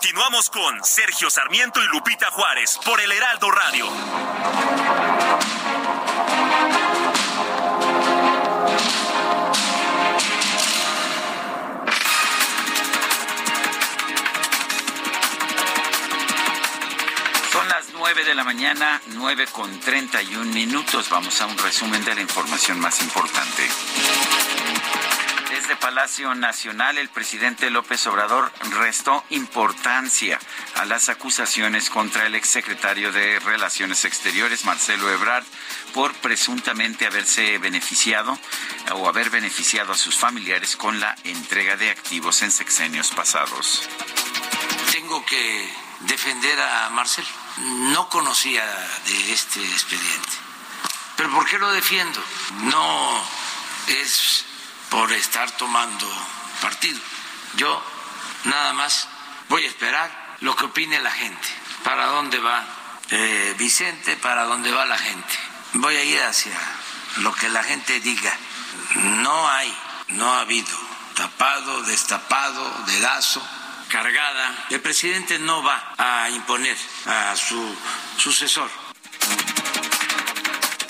Continuamos con Sergio Sarmiento y Lupita Juárez por el Heraldo Radio. Son las nueve de la mañana, nueve con treinta y un minutos. Vamos a un resumen de la información más importante. Desde Palacio Nacional, el presidente López Obrador restó importancia a las acusaciones contra el exsecretario de Relaciones Exteriores, Marcelo Ebrard, por presuntamente haberse beneficiado o haber beneficiado a sus familiares con la entrega de activos en sexenios pasados. Tengo que defender a Marcelo. No conocía de este expediente. ¿Pero por qué lo defiendo? No es por estar tomando partido. Yo nada más voy a esperar lo que opine la gente. ¿Para dónde va eh, Vicente? ¿Para dónde va la gente? Voy a ir hacia lo que la gente diga. No hay, no ha habido tapado, destapado, dedazo, cargada. El presidente no va a imponer a su sucesor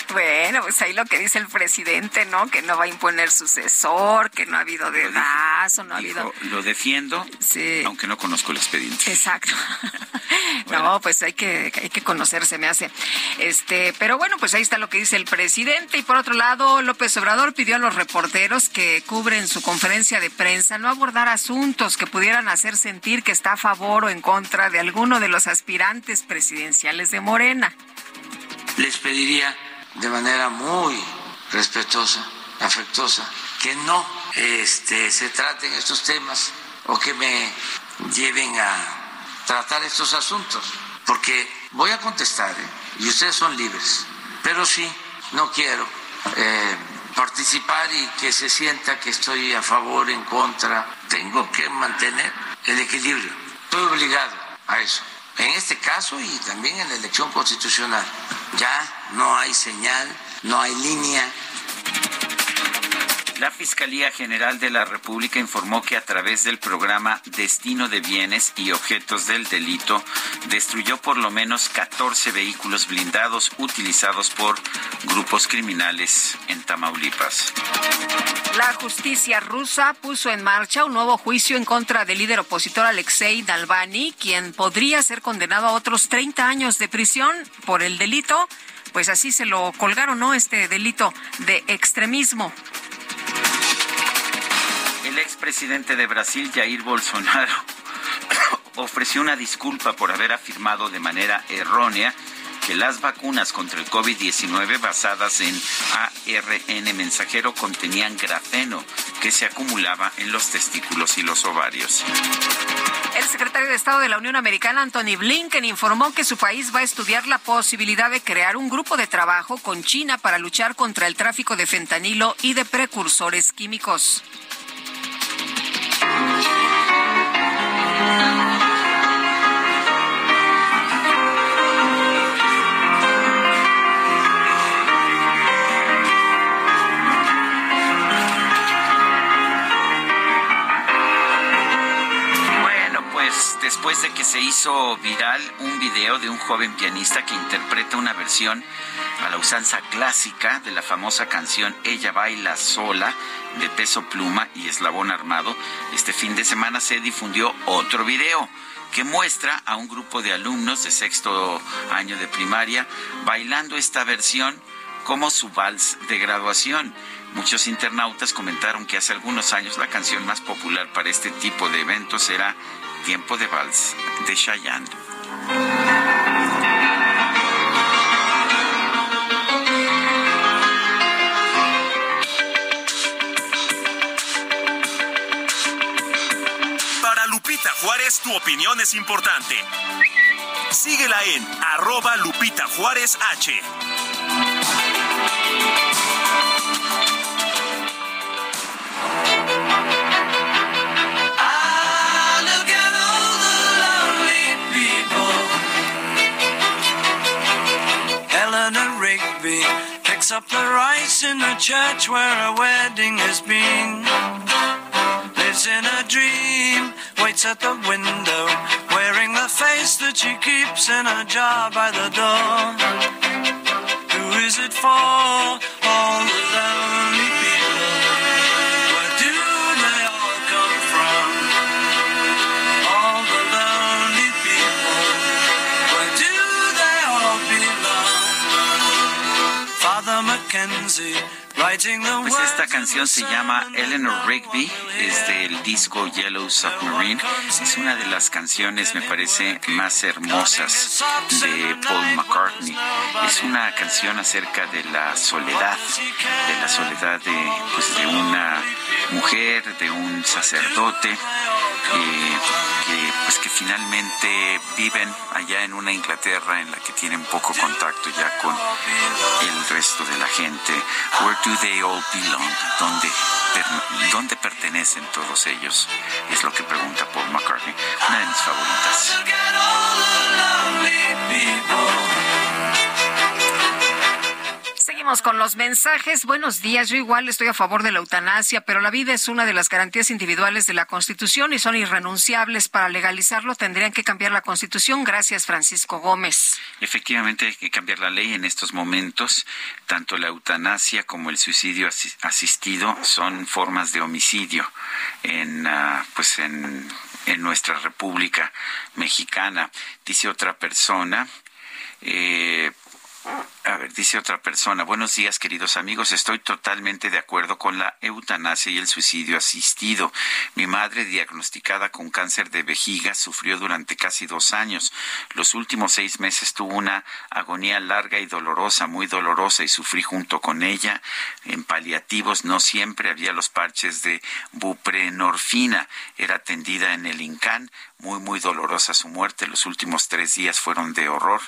bueno, pues ahí lo que dice el presidente, ¿no? Que no va a imponer sucesor, que no ha habido dedazo, no ha habido... Lo defiendo, sí. aunque no conozco el expediente. Exacto. No, pues hay que, hay que conocerse, me hace. Este, pero bueno, pues ahí está lo que dice el presidente. Y por otro lado, López Obrador pidió a los reporteros que cubren su conferencia de prensa no abordar asuntos que pudieran hacer sentir que está a favor o en contra de alguno de los aspirantes presidenciales de Morena les pediría de manera muy respetuosa, afectuosa, que no este, se traten estos temas o que me lleven a tratar estos asuntos, porque voy a contestar ¿eh? y ustedes son libres, pero sí, no quiero eh, participar y que se sienta que estoy a favor, en contra, tengo que mantener el equilibrio, estoy obligado a eso. En este caso y también en la elección constitucional, ya no hay señal, no hay línea la Fiscalía General de la República informó que a través del programa Destino de Bienes y Objetos del Delito destruyó por lo menos 14 vehículos blindados utilizados por grupos criminales en Tamaulipas. La justicia rusa puso en marcha un nuevo juicio en contra del líder opositor Alexei Navalny, quien podría ser condenado a otros 30 años de prisión por el delito pues así se lo colgaron, ¿no? Este delito de extremismo. El expresidente de Brasil, Jair Bolsonaro, ofreció una disculpa por haber afirmado de manera errónea que las vacunas contra el COVID-19 basadas en ARN mensajero contenían grafeno que se acumulaba en los testículos y los ovarios. El secretario de Estado de la Unión Americana, Anthony Blinken, informó que su país va a estudiar la posibilidad de crear un grupo de trabajo con China para luchar contra el tráfico de fentanilo y de precursores químicos. Pues, después de que se hizo viral un video de un joven pianista que interpreta una versión a la usanza clásica de la famosa canción Ella baila sola de Peso Pluma y Eslabón Armado, este fin de semana se difundió otro video que muestra a un grupo de alumnos de sexto año de primaria bailando esta versión como su vals de graduación. Muchos internautas comentaron que hace algunos años la canción más popular para este tipo de eventos era Tiempo de Vals de Cheyenne. Lupita Juárez, tu opinión es importante. Síguela en arroba Lupita Juárez H. picks up the rice in the church where a wedding has been. Lives in a dream, waits at the window, wearing the face that she keeps in a jar by the door. Who is it for? All the lonely people. Where do they all come from? All the lonely people. Where do they all belong? Father Mackenzie. Pues esta canción se llama Eleanor Rigby, es del disco Yellow Submarine. Es una de las canciones, me parece, más hermosas de Paul McCartney. Es una canción acerca de la soledad, de la soledad de, pues, de una mujer, de un sacerdote, eh, que, pues, que finalmente viven allá en una Inglaterra en la que tienen poco contacto ya con el resto de la gente. Do they all belong? ¿Dónde, ¿Dónde pertenecen todos ellos? Es lo que pregunta Paul McCartney, Con los mensajes. Buenos días. Yo igual estoy a favor de la eutanasia, pero la vida es una de las garantías individuales de la Constitución y son irrenunciables. Para legalizarlo tendrían que cambiar la Constitución. Gracias, Francisco Gómez. Efectivamente hay que cambiar la ley en estos momentos. Tanto la eutanasia como el suicidio asi- asistido son formas de homicidio en, ah, pues en, en nuestra República Mexicana. Dice otra persona. eh, A ver, dice otra persona, buenos días queridos amigos, estoy totalmente de acuerdo con la eutanasia y el suicidio asistido. Mi madre, diagnosticada con cáncer de vejiga, sufrió durante casi dos años. Los últimos seis meses tuvo una agonía larga y dolorosa, muy dolorosa, y sufrí junto con ella. En paliativos no siempre había los parches de buprenorfina. Era atendida en el INCAN, muy, muy dolorosa su muerte. Los últimos tres días fueron de horror.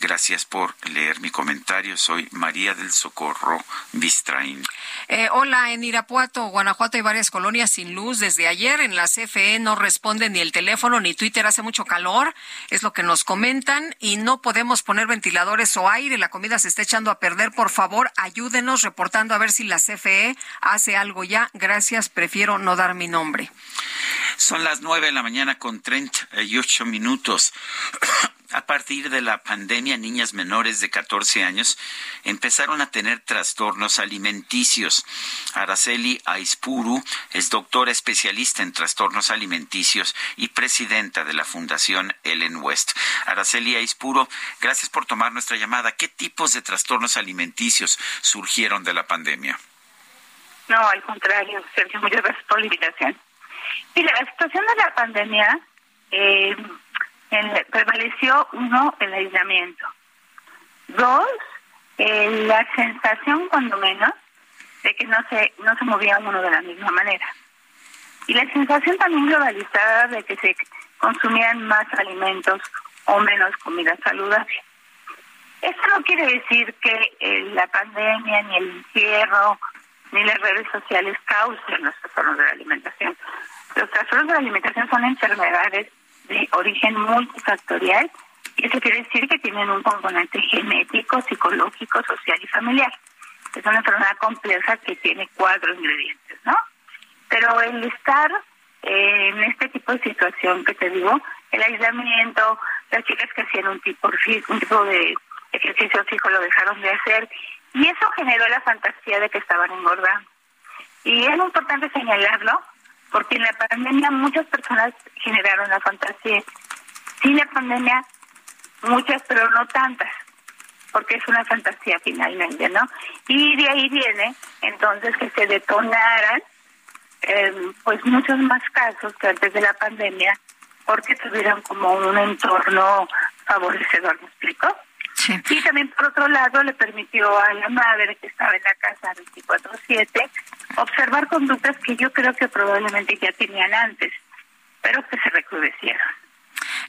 Gracias por leer mi comentario. Soy María del Socorro Bistraín. Eh, hola, en Irapuato, Guanajuato hay varias colonias sin luz. Desde ayer en la CFE no responde ni el teléfono ni Twitter. Hace mucho calor, es lo que nos comentan, y no podemos poner ventiladores o aire. La comida se está echando a perder. Por favor, ayúdenos reportando a ver si la CFE hace algo ya. Gracias, prefiero no dar mi nombre. Son las nueve de la mañana con 38 minutos. A partir de la pandemia, niñas menores de 14 años empezaron a tener trastornos alimenticios. Araceli Aispuru es doctora especialista en trastornos alimenticios y presidenta de la Fundación Ellen West. Araceli Aispuru, gracias por tomar nuestra llamada. ¿Qué tipos de trastornos alimenticios surgieron de la pandemia? No, al contrario, Sergio, muchas gracias por la invitación. Mira, la situación de la pandemia eh, prevaleció, uno, el aislamiento. Dos, eh, la sensación, cuando menos, de que no se, no se movía uno de la misma manera. Y la sensación también globalizada de que se consumían más alimentos o menos comida saludable. Esto no quiere decir que eh, la pandemia, ni el encierro, ni las redes sociales causen los trastornos de la alimentación. Los trastornos de la alimentación son enfermedades de origen multifactorial eso quiere decir que tienen un componente genético, psicológico, social y familiar. Es una enfermedad compleja que tiene cuatro ingredientes, ¿no? Pero el estar eh, en este tipo de situación que te digo, el aislamiento, las chicas que hacían un tipo, un tipo de ejercicio fijo lo dejaron de hacer y eso generó la fantasía de que estaban engordando. Y es importante señalarlo porque en la pandemia muchas personas generaron la fantasía. Sin la pandemia, muchas, pero no tantas, porque es una fantasía finalmente, ¿no? Y de ahí viene entonces que se detonaran eh, pues muchos más casos que antes de la pandemia, porque tuvieron como un entorno favorecedor, ¿me explico? Y también, por otro lado, le permitió a la madre que estaba en la casa 24-7 observar conductas que yo creo que probablemente ya tenían antes, pero que se recrudecieron.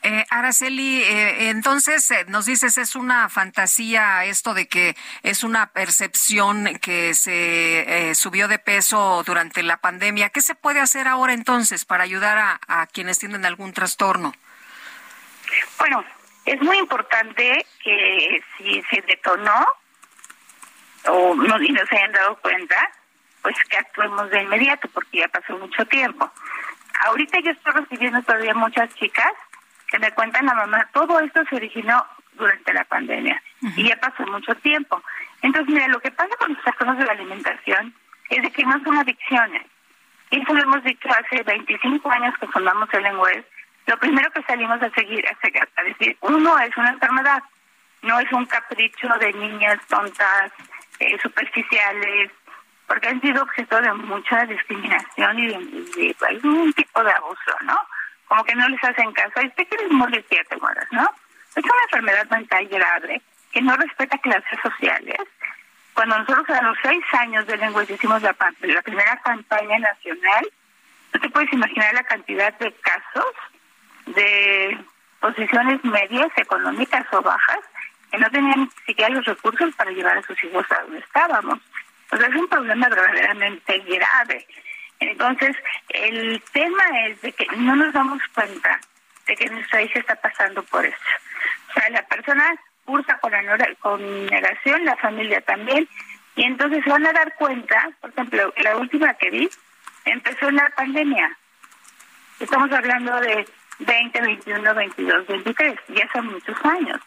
Eh, Araceli, eh, entonces eh, nos dices es una fantasía esto de que es una percepción que se eh, subió de peso durante la pandemia. ¿Qué se puede hacer ahora entonces para ayudar a, a quienes tienen algún trastorno? Bueno, es muy importante que si se detonó o no, y no se hayan dado cuenta, pues que actuemos de inmediato porque ya pasó mucho tiempo. Ahorita yo estoy recibiendo todavía muchas chicas que me cuentan la mamá, todo esto se originó durante la pandemia y ya pasó mucho tiempo. Entonces, mira, lo que pasa con los trastornos de la alimentación es de que no son adicciones. Y eso lo hemos dicho hace 25 años que fundamos el lenguaje lo primero que salimos a seguir a, decir, uno es una enfermedad, no es un capricho de niñas tontas, eh, superficiales, porque han sido objeto de mucha discriminación y de, algún tipo de abuso, ¿no? Como que no les hacen caso. Y usted quiere morir, que te mueras, ¿no? Es una enfermedad mental grave que no respeta clases sociales. Cuando nosotros a los seis años de lengua hicimos la, la primera campaña nacional, no te puedes imaginar la cantidad de casos de posiciones medias, económicas o bajas, que no tenían siquiera los recursos para llevar a sus hijos a donde estábamos. O sea, es un problema verdaderamente grave. Entonces, el tema es de que no nos damos cuenta de que nuestra hija está pasando por esto. O sea, la persona cursa con, con negación, la familia también, y entonces van a dar cuenta, por ejemplo, la última que vi empezó en la pandemia. Estamos hablando de 20, 21, 22, 23, ya son muchos años.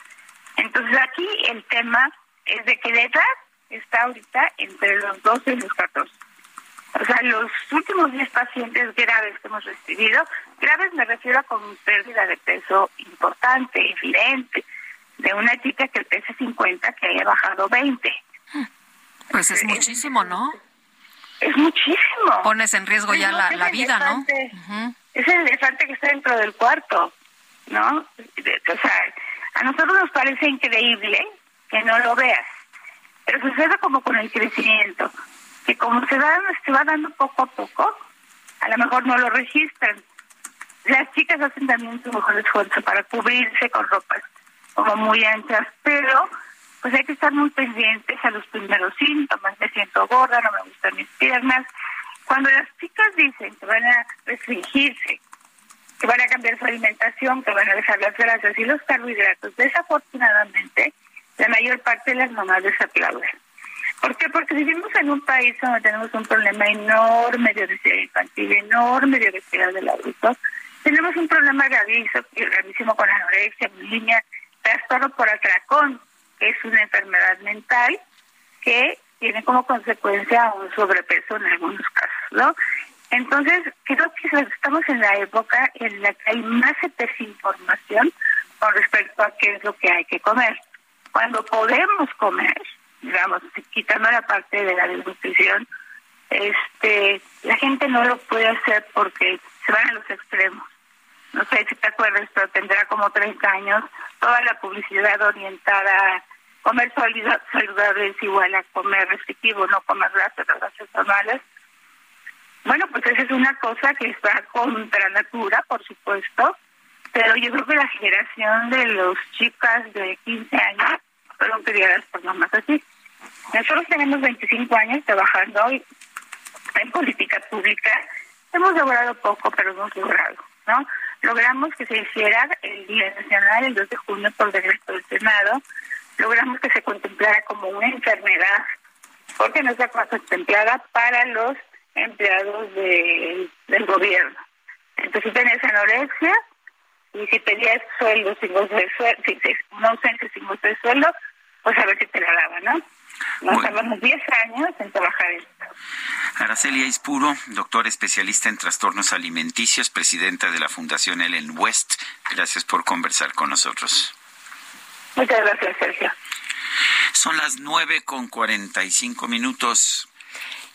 Entonces aquí el tema es de que la edad está ahorita entre los 12 y los 14. O sea, los últimos 10 pacientes graves que hemos recibido, graves me refiero a con pérdida de peso importante, evidente, de una chica que pesa 50 que haya bajado 20. Pues es muchísimo, ¿no? Es muchísimo. Pones en riesgo ya la, Es la vida, ¿no? elefante. Es el elefante que está dentro del cuarto, ¿no? O sea, a nosotros nos parece increíble que no lo veas, pero sucede como con el crecimiento, que como se, da, se va dando poco a poco, a lo mejor no lo registran. Las chicas hacen también su mejor esfuerzo para cubrirse con ropas como muy anchas, pero pues hay que estar muy pendientes a los primeros síntomas. Me siento gorda, no me gustan mis piernas. Cuando las chicas dicen que van a restringirse, que van a cambiar su alimentación, que van a dejar las grasas y los carbohidratos, desafortunadamente, la mayor parte de las mamás les aplauden. ¿Por qué? Porque vivimos en un país donde tenemos un problema enorme de obesidad infantil, enorme de obesidad del adulto. Tenemos un problema gravísimo, gravísimo con anorexia, bulimia, trastorno por atracón, que es una enfermedad mental que tiene como consecuencia un sobrepeso en algunos casos, ¿no? Entonces, creo que estamos en la época en la que hay más desinformación con respecto a qué es lo que hay que comer. Cuando podemos comer, digamos, quitando la parte de la desnutrición, este, la gente no lo puede hacer porque se van a los extremos. No sé si te acuerdas, pero tendrá como 30 años toda la publicidad orientada a comer saludable es igual a comer restrictivo, no comer grasas, grasas normales. Bueno, pues esa es una cosa que está contra natura, por supuesto, pero yo creo que la generación de los chicas de 15 años fueron criadas por mamás así. Nosotros tenemos 25 años trabajando en política pública. Hemos logrado poco, pero hemos logrado, ¿no? Logramos que se hiciera el Día Nacional el 2 de junio por decreto del Senado. Logramos que se contemplara como una enfermedad, porque no está contemplada para los empleados de- del gobierno. Entonces, si tenías anorexia y si pedías sueldo sin goce de sueldo, una ausencia sin goce de sueldo, pues a ver si te la daban, ¿no? Nos tardamos 10 años en trabajar esto. Araceli Aispuro, doctora especialista en trastornos alimenticios, presidenta de la Fundación Ellen West. Gracias por conversar con nosotros. Muchas gracias, Sergio. Son las nueve con cuarenta y cinco minutos.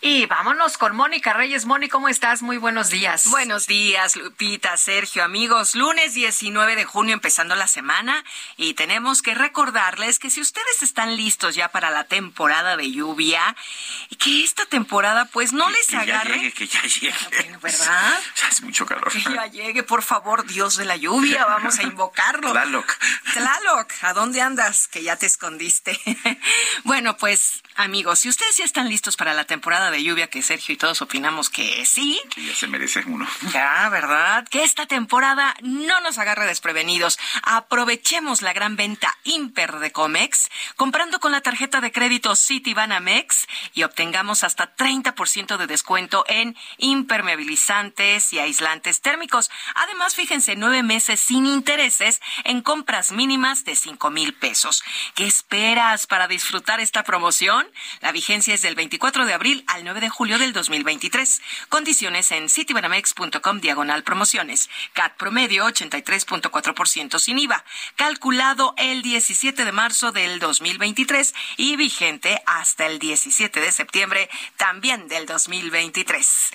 Y vámonos con Mónica Reyes. Moni, ¿cómo estás? Muy buenos días. Buenos días, Lupita, Sergio, amigos. Lunes 19 de junio empezando la semana y tenemos que recordarles que si ustedes están listos ya para la temporada de lluvia, que esta temporada pues no les Que ya llegue, que ya llegue. ¿Verdad? Ya es mucho calor. Que ya llegue, por favor, Dios de la lluvia, vamos a invocarlo. Tlaloc. Tlaloc, ¿a dónde andas? Que ya te escondiste. bueno, pues, amigos, si ustedes ya están listos para la temporada de lluvia, que Sergio y todos opinamos que sí, Que ya se merece uno. ya, ¿verdad? Que esta temporada no nos agarre desprevenidos. Aprovechemos la gran venta Imper de Comex, comprando con la tarjeta de crédito Citibanamex y obtengamos hasta 30% de descuento en impermeabilizantes y aislantes térmicos. Además, fíjense, nueve meses sin intereses en compras mínimas de cinco mil pesos. ¿Qué esperas para disfrutar esta promoción? La vigencia es del 24 de abril al 9 de julio del 2023. Condiciones en citibanamex.com diagonal promociones. CAT promedio 83.4% sin IVA. Calculado el 17 de marzo del 2023 y vigente hasta el 17 de septiembre también del 2023.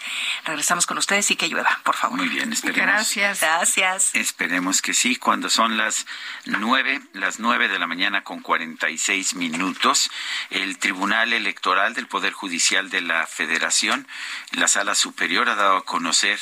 Regresamos con ustedes y que llueva, por favor. Muy bien, esperemos. Gracias. Gracias. Esperemos que sí, cuando son las nueve, las nueve de la mañana con cuarenta y seis minutos, el Tribunal Electoral del Poder Judicial de la Federación, la Sala Superior, ha dado a conocer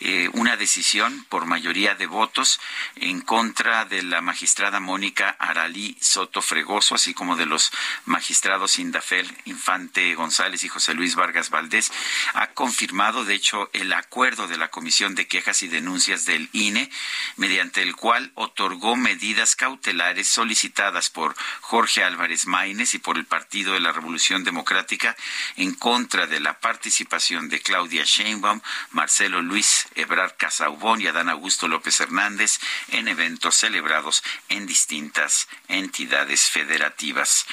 eh, una decisión por mayoría de votos en contra de la magistrada Mónica Aralí Soto Fregoso, así como de los magistrados Indafel Infante González y José Luis Vargas Valdés. Ha confirmado, de hecho, el acuerdo de la Comisión de Quejas y Denuncias del INE, mediante el cual otorgó medidas cautelares solicitadas por Jorge Álvarez Maínez y por el Partido de la Revolución Democrática en contra de la participación de Claudia Sheinbaum, Marcelo Luis Ebrard Casaubón y Adán Augusto López Hernández en eventos celebrados en distintas entidades federativas.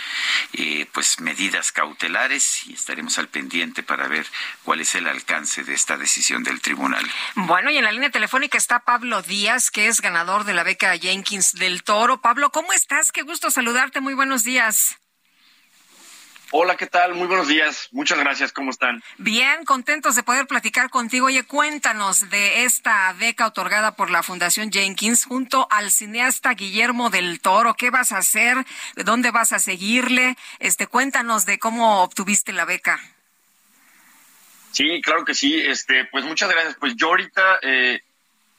Eh, pues medidas cautelares y estaremos al pendiente para ver cuál es el alcance de de esta decisión del tribunal. Bueno, y en la línea telefónica está Pablo Díaz, que es ganador de la beca Jenkins del Toro. Pablo, ¿cómo estás? Qué gusto saludarte. Muy buenos días. Hola, ¿qué tal? Muy buenos días. Muchas gracias. ¿Cómo están? Bien, contentos de poder platicar contigo. Oye, cuéntanos de esta beca otorgada por la Fundación Jenkins junto al cineasta Guillermo del Toro. ¿Qué vas a hacer? ¿De dónde vas a seguirle? Este, cuéntanos de cómo obtuviste la beca. Sí, claro que sí. Este, pues muchas gracias. Pues yo ahorita, eh,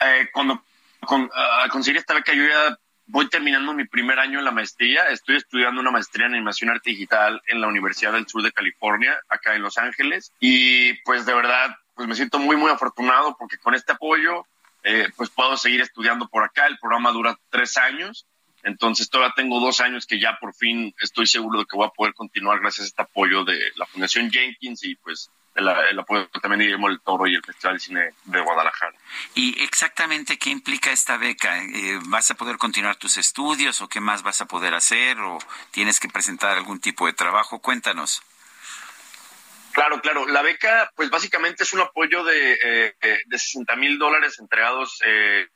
eh, cuando con, uh, conseguí esta beca, yo ya voy terminando mi primer año en la maestría. Estoy estudiando una maestría en animación arte digital en la Universidad del Sur de California, acá en Los Ángeles. Y pues de verdad, pues me siento muy, muy afortunado porque con este apoyo, eh, pues puedo seguir estudiando por acá. El programa dura tres años. Entonces todavía tengo dos años que ya por fin estoy seguro de que voy a poder continuar gracias a este apoyo de la Fundación Jenkins y pues el, el, apoyo también de Guillermo del Toro y el Festival de Cine de Guadalajara. ¿Y exactamente qué implica esta beca? Eh, ¿Vas a poder continuar tus estudios o qué más vas a poder hacer o tienes que presentar algún tipo de trabajo? Cuéntanos. Claro, claro. La beca, pues básicamente es un apoyo de, eh, de 60 mil dólares entregados eh,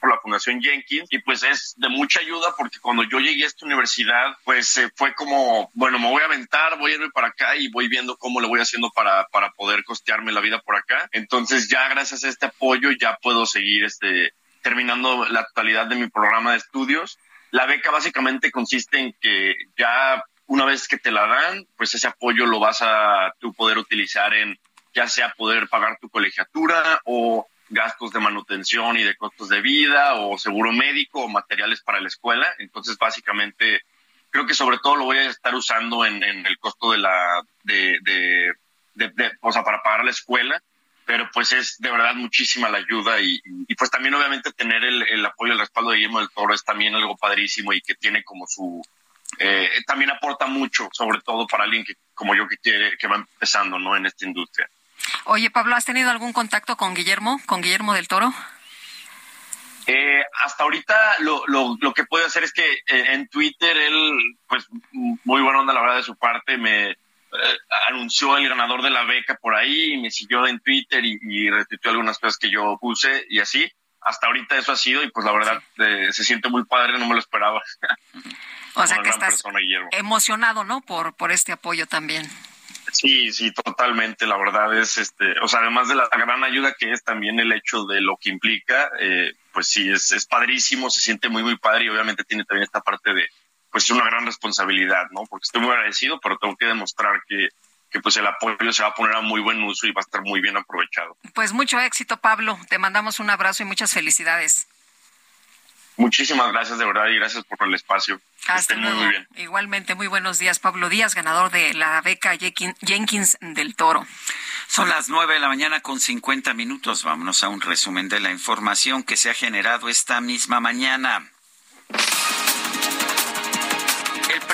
por la Fundación Jenkins y pues es de mucha ayuda porque cuando yo llegué a esta universidad pues eh, fue como, bueno, me voy a aventar, voy a irme para acá y voy viendo cómo le voy haciendo para, para poder costearme la vida por acá. Entonces ya gracias a este apoyo ya puedo seguir este, terminando la totalidad de mi programa de estudios. La beca básicamente consiste en que ya una vez que te la dan, pues ese apoyo lo vas a tú poder utilizar en ya sea poder pagar tu colegiatura o gastos de manutención y de costos de vida o seguro médico o materiales para la escuela. Entonces, básicamente, creo que sobre todo lo voy a estar usando en, el costo de la, de, de, o sea, para pagar la escuela. Pero pues es de verdad muchísima la ayuda y, y pues también obviamente tener el, el apoyo, el respaldo de Guillermo del Toro es también algo padrísimo y que tiene como su, eh, también aporta mucho, sobre todo para alguien que como yo que quiere, que va empezando, ¿no? En esta industria. Oye, Pablo, ¿has tenido algún contacto con Guillermo, con Guillermo del Toro? Eh, hasta ahorita lo, lo, lo, que puedo hacer es que eh, en Twitter él, pues muy buena onda la verdad de su parte, me eh, anunció el ganador de la beca por ahí y me siguió en Twitter y, y retuiteó algunas cosas que yo puse y así. Hasta ahorita eso ha sido y pues la verdad sí. Eh, se siente muy padre, no me lo esperaba. o sea que estás persona, emocionado, ¿no? Por, por este apoyo también. Sí, sí, totalmente. La verdad es, este, o sea, además de la gran ayuda que es también el hecho de lo que implica, eh, pues sí, es, es padrísimo, se siente muy, muy padre y obviamente tiene también esta parte de, pues es una gran responsabilidad, ¿no? Porque estoy muy agradecido, pero tengo que demostrar que, que pues el apoyo se va a poner a muy buen uso y va a estar muy bien aprovechado. Pues mucho éxito, Pablo. Te mandamos un abrazo y muchas felicidades. Muchísimas gracias de verdad y gracias por el espacio. Hasta luego. Muy, muy bien. Igualmente, muy buenos días, Pablo Díaz, ganador de la beca Jenkins del Toro. Son las nueve de la mañana con cincuenta minutos. Vámonos a un resumen de la información que se ha generado esta misma mañana.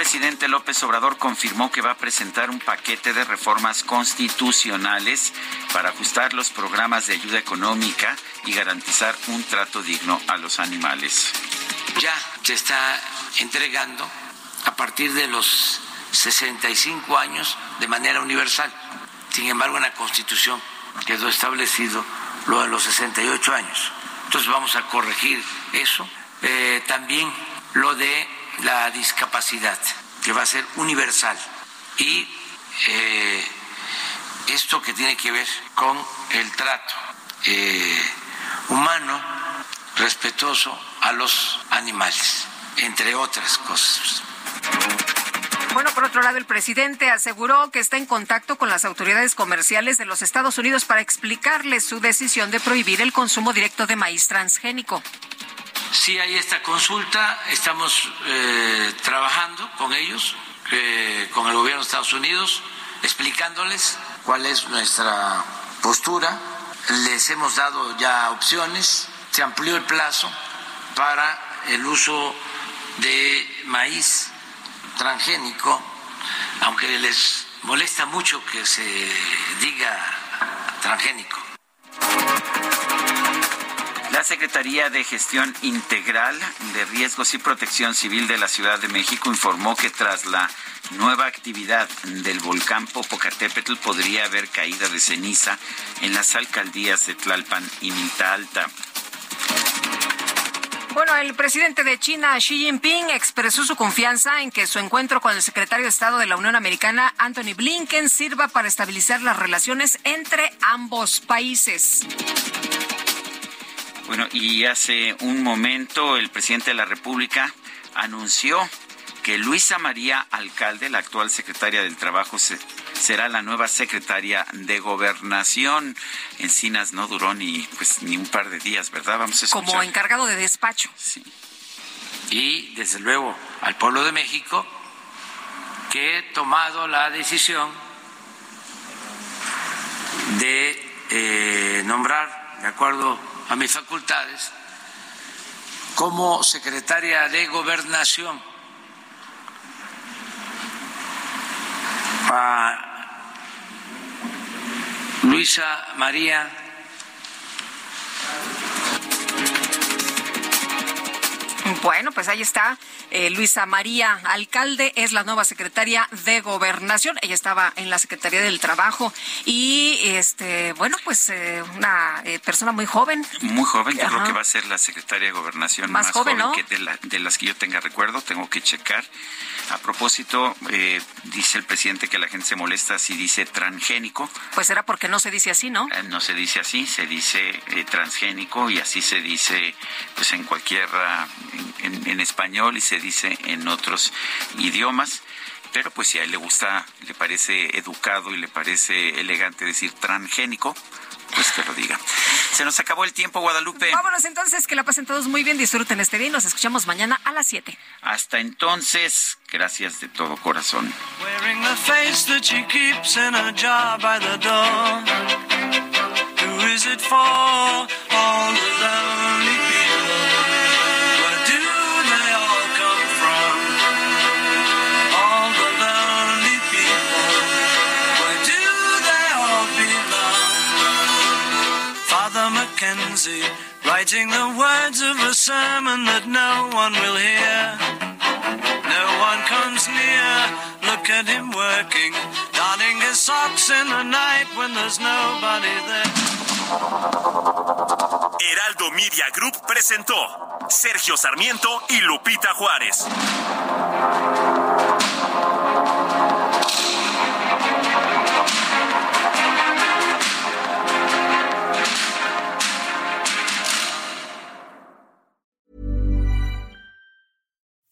Presidente López Obrador confirmó que va a presentar un paquete de reformas constitucionales para ajustar los programas de ayuda económica y garantizar un trato digno a los animales. Ya se está entregando a partir de los 65 años de manera universal. Sin embargo, en la Constitución quedó establecido lo de los 68 años. Entonces vamos a corregir eso. Eh, también lo de la discapacidad, que va a ser universal. Y eh, esto que tiene que ver con el trato eh, humano, respetuoso a los animales, entre otras cosas. Bueno, por otro lado, el presidente aseguró que está en contacto con las autoridades comerciales de los Estados Unidos para explicarles su decisión de prohibir el consumo directo de maíz transgénico. Sí hay esta consulta, estamos eh, trabajando con ellos, eh, con el gobierno de Estados Unidos, explicándoles cuál es nuestra postura. Les hemos dado ya opciones, se amplió el plazo para el uso de maíz transgénico, aunque les molesta mucho que se diga transgénico. La Secretaría de Gestión Integral de Riesgos y Protección Civil de la Ciudad de México informó que tras la nueva actividad del volcán Popocatépetl podría haber caída de ceniza en las alcaldías de Tlalpan y Milta Alta. Bueno, el presidente de China, Xi Jinping, expresó su confianza en que su encuentro con el secretario de Estado de la Unión Americana, Anthony Blinken, sirva para estabilizar las relaciones entre ambos países. Bueno, y hace un momento el presidente de la República anunció que Luisa María Alcalde, la actual secretaria del Trabajo, será la nueva secretaria de Gobernación. Encinas no duró ni pues ni un par de días, ¿verdad? Vamos a escuchar. Como encargado de despacho. Sí. Y desde luego al pueblo de México que he tomado la decisión de eh, nombrar, de acuerdo a mis facultades, como secretaria de Gobernación. A Luisa María Bueno, pues ahí está. Eh, Luisa María Alcalde es la nueva secretaria de Gobernación. Ella estaba en la Secretaría del Trabajo y, este, bueno, pues eh, una eh, persona muy joven. Muy joven, yo creo que va a ser la secretaria de Gobernación más, joven, que de, de, las que yo tenga recuerdo. Tengo que checar. A propósito, dice el presidente que la gente se molesta si dice transgénico. Pues era porque no se dice así, ¿no? no se dice así, se dice transgénico y así se dice, pues en cualquier en, español y se dice en otros idiomas pero pues si a él le gusta, le parece educado y le parece elegante decir transgénico, pues que lo diga. Se nos acabó el tiempo, Guadalupe. Vámonos entonces, que la pasen todos muy bien, disfruten este día y nos escuchamos mañana a las 7. Hasta entonces, gracias de todo corazón. Mackenzie, writing the words of a sermon that no one will hear. No one comes near, look at him working, darning his socks in the night when there's nobody there. Heraldo Media Group presentó Sergio Sarmiento y Lupita Juárez.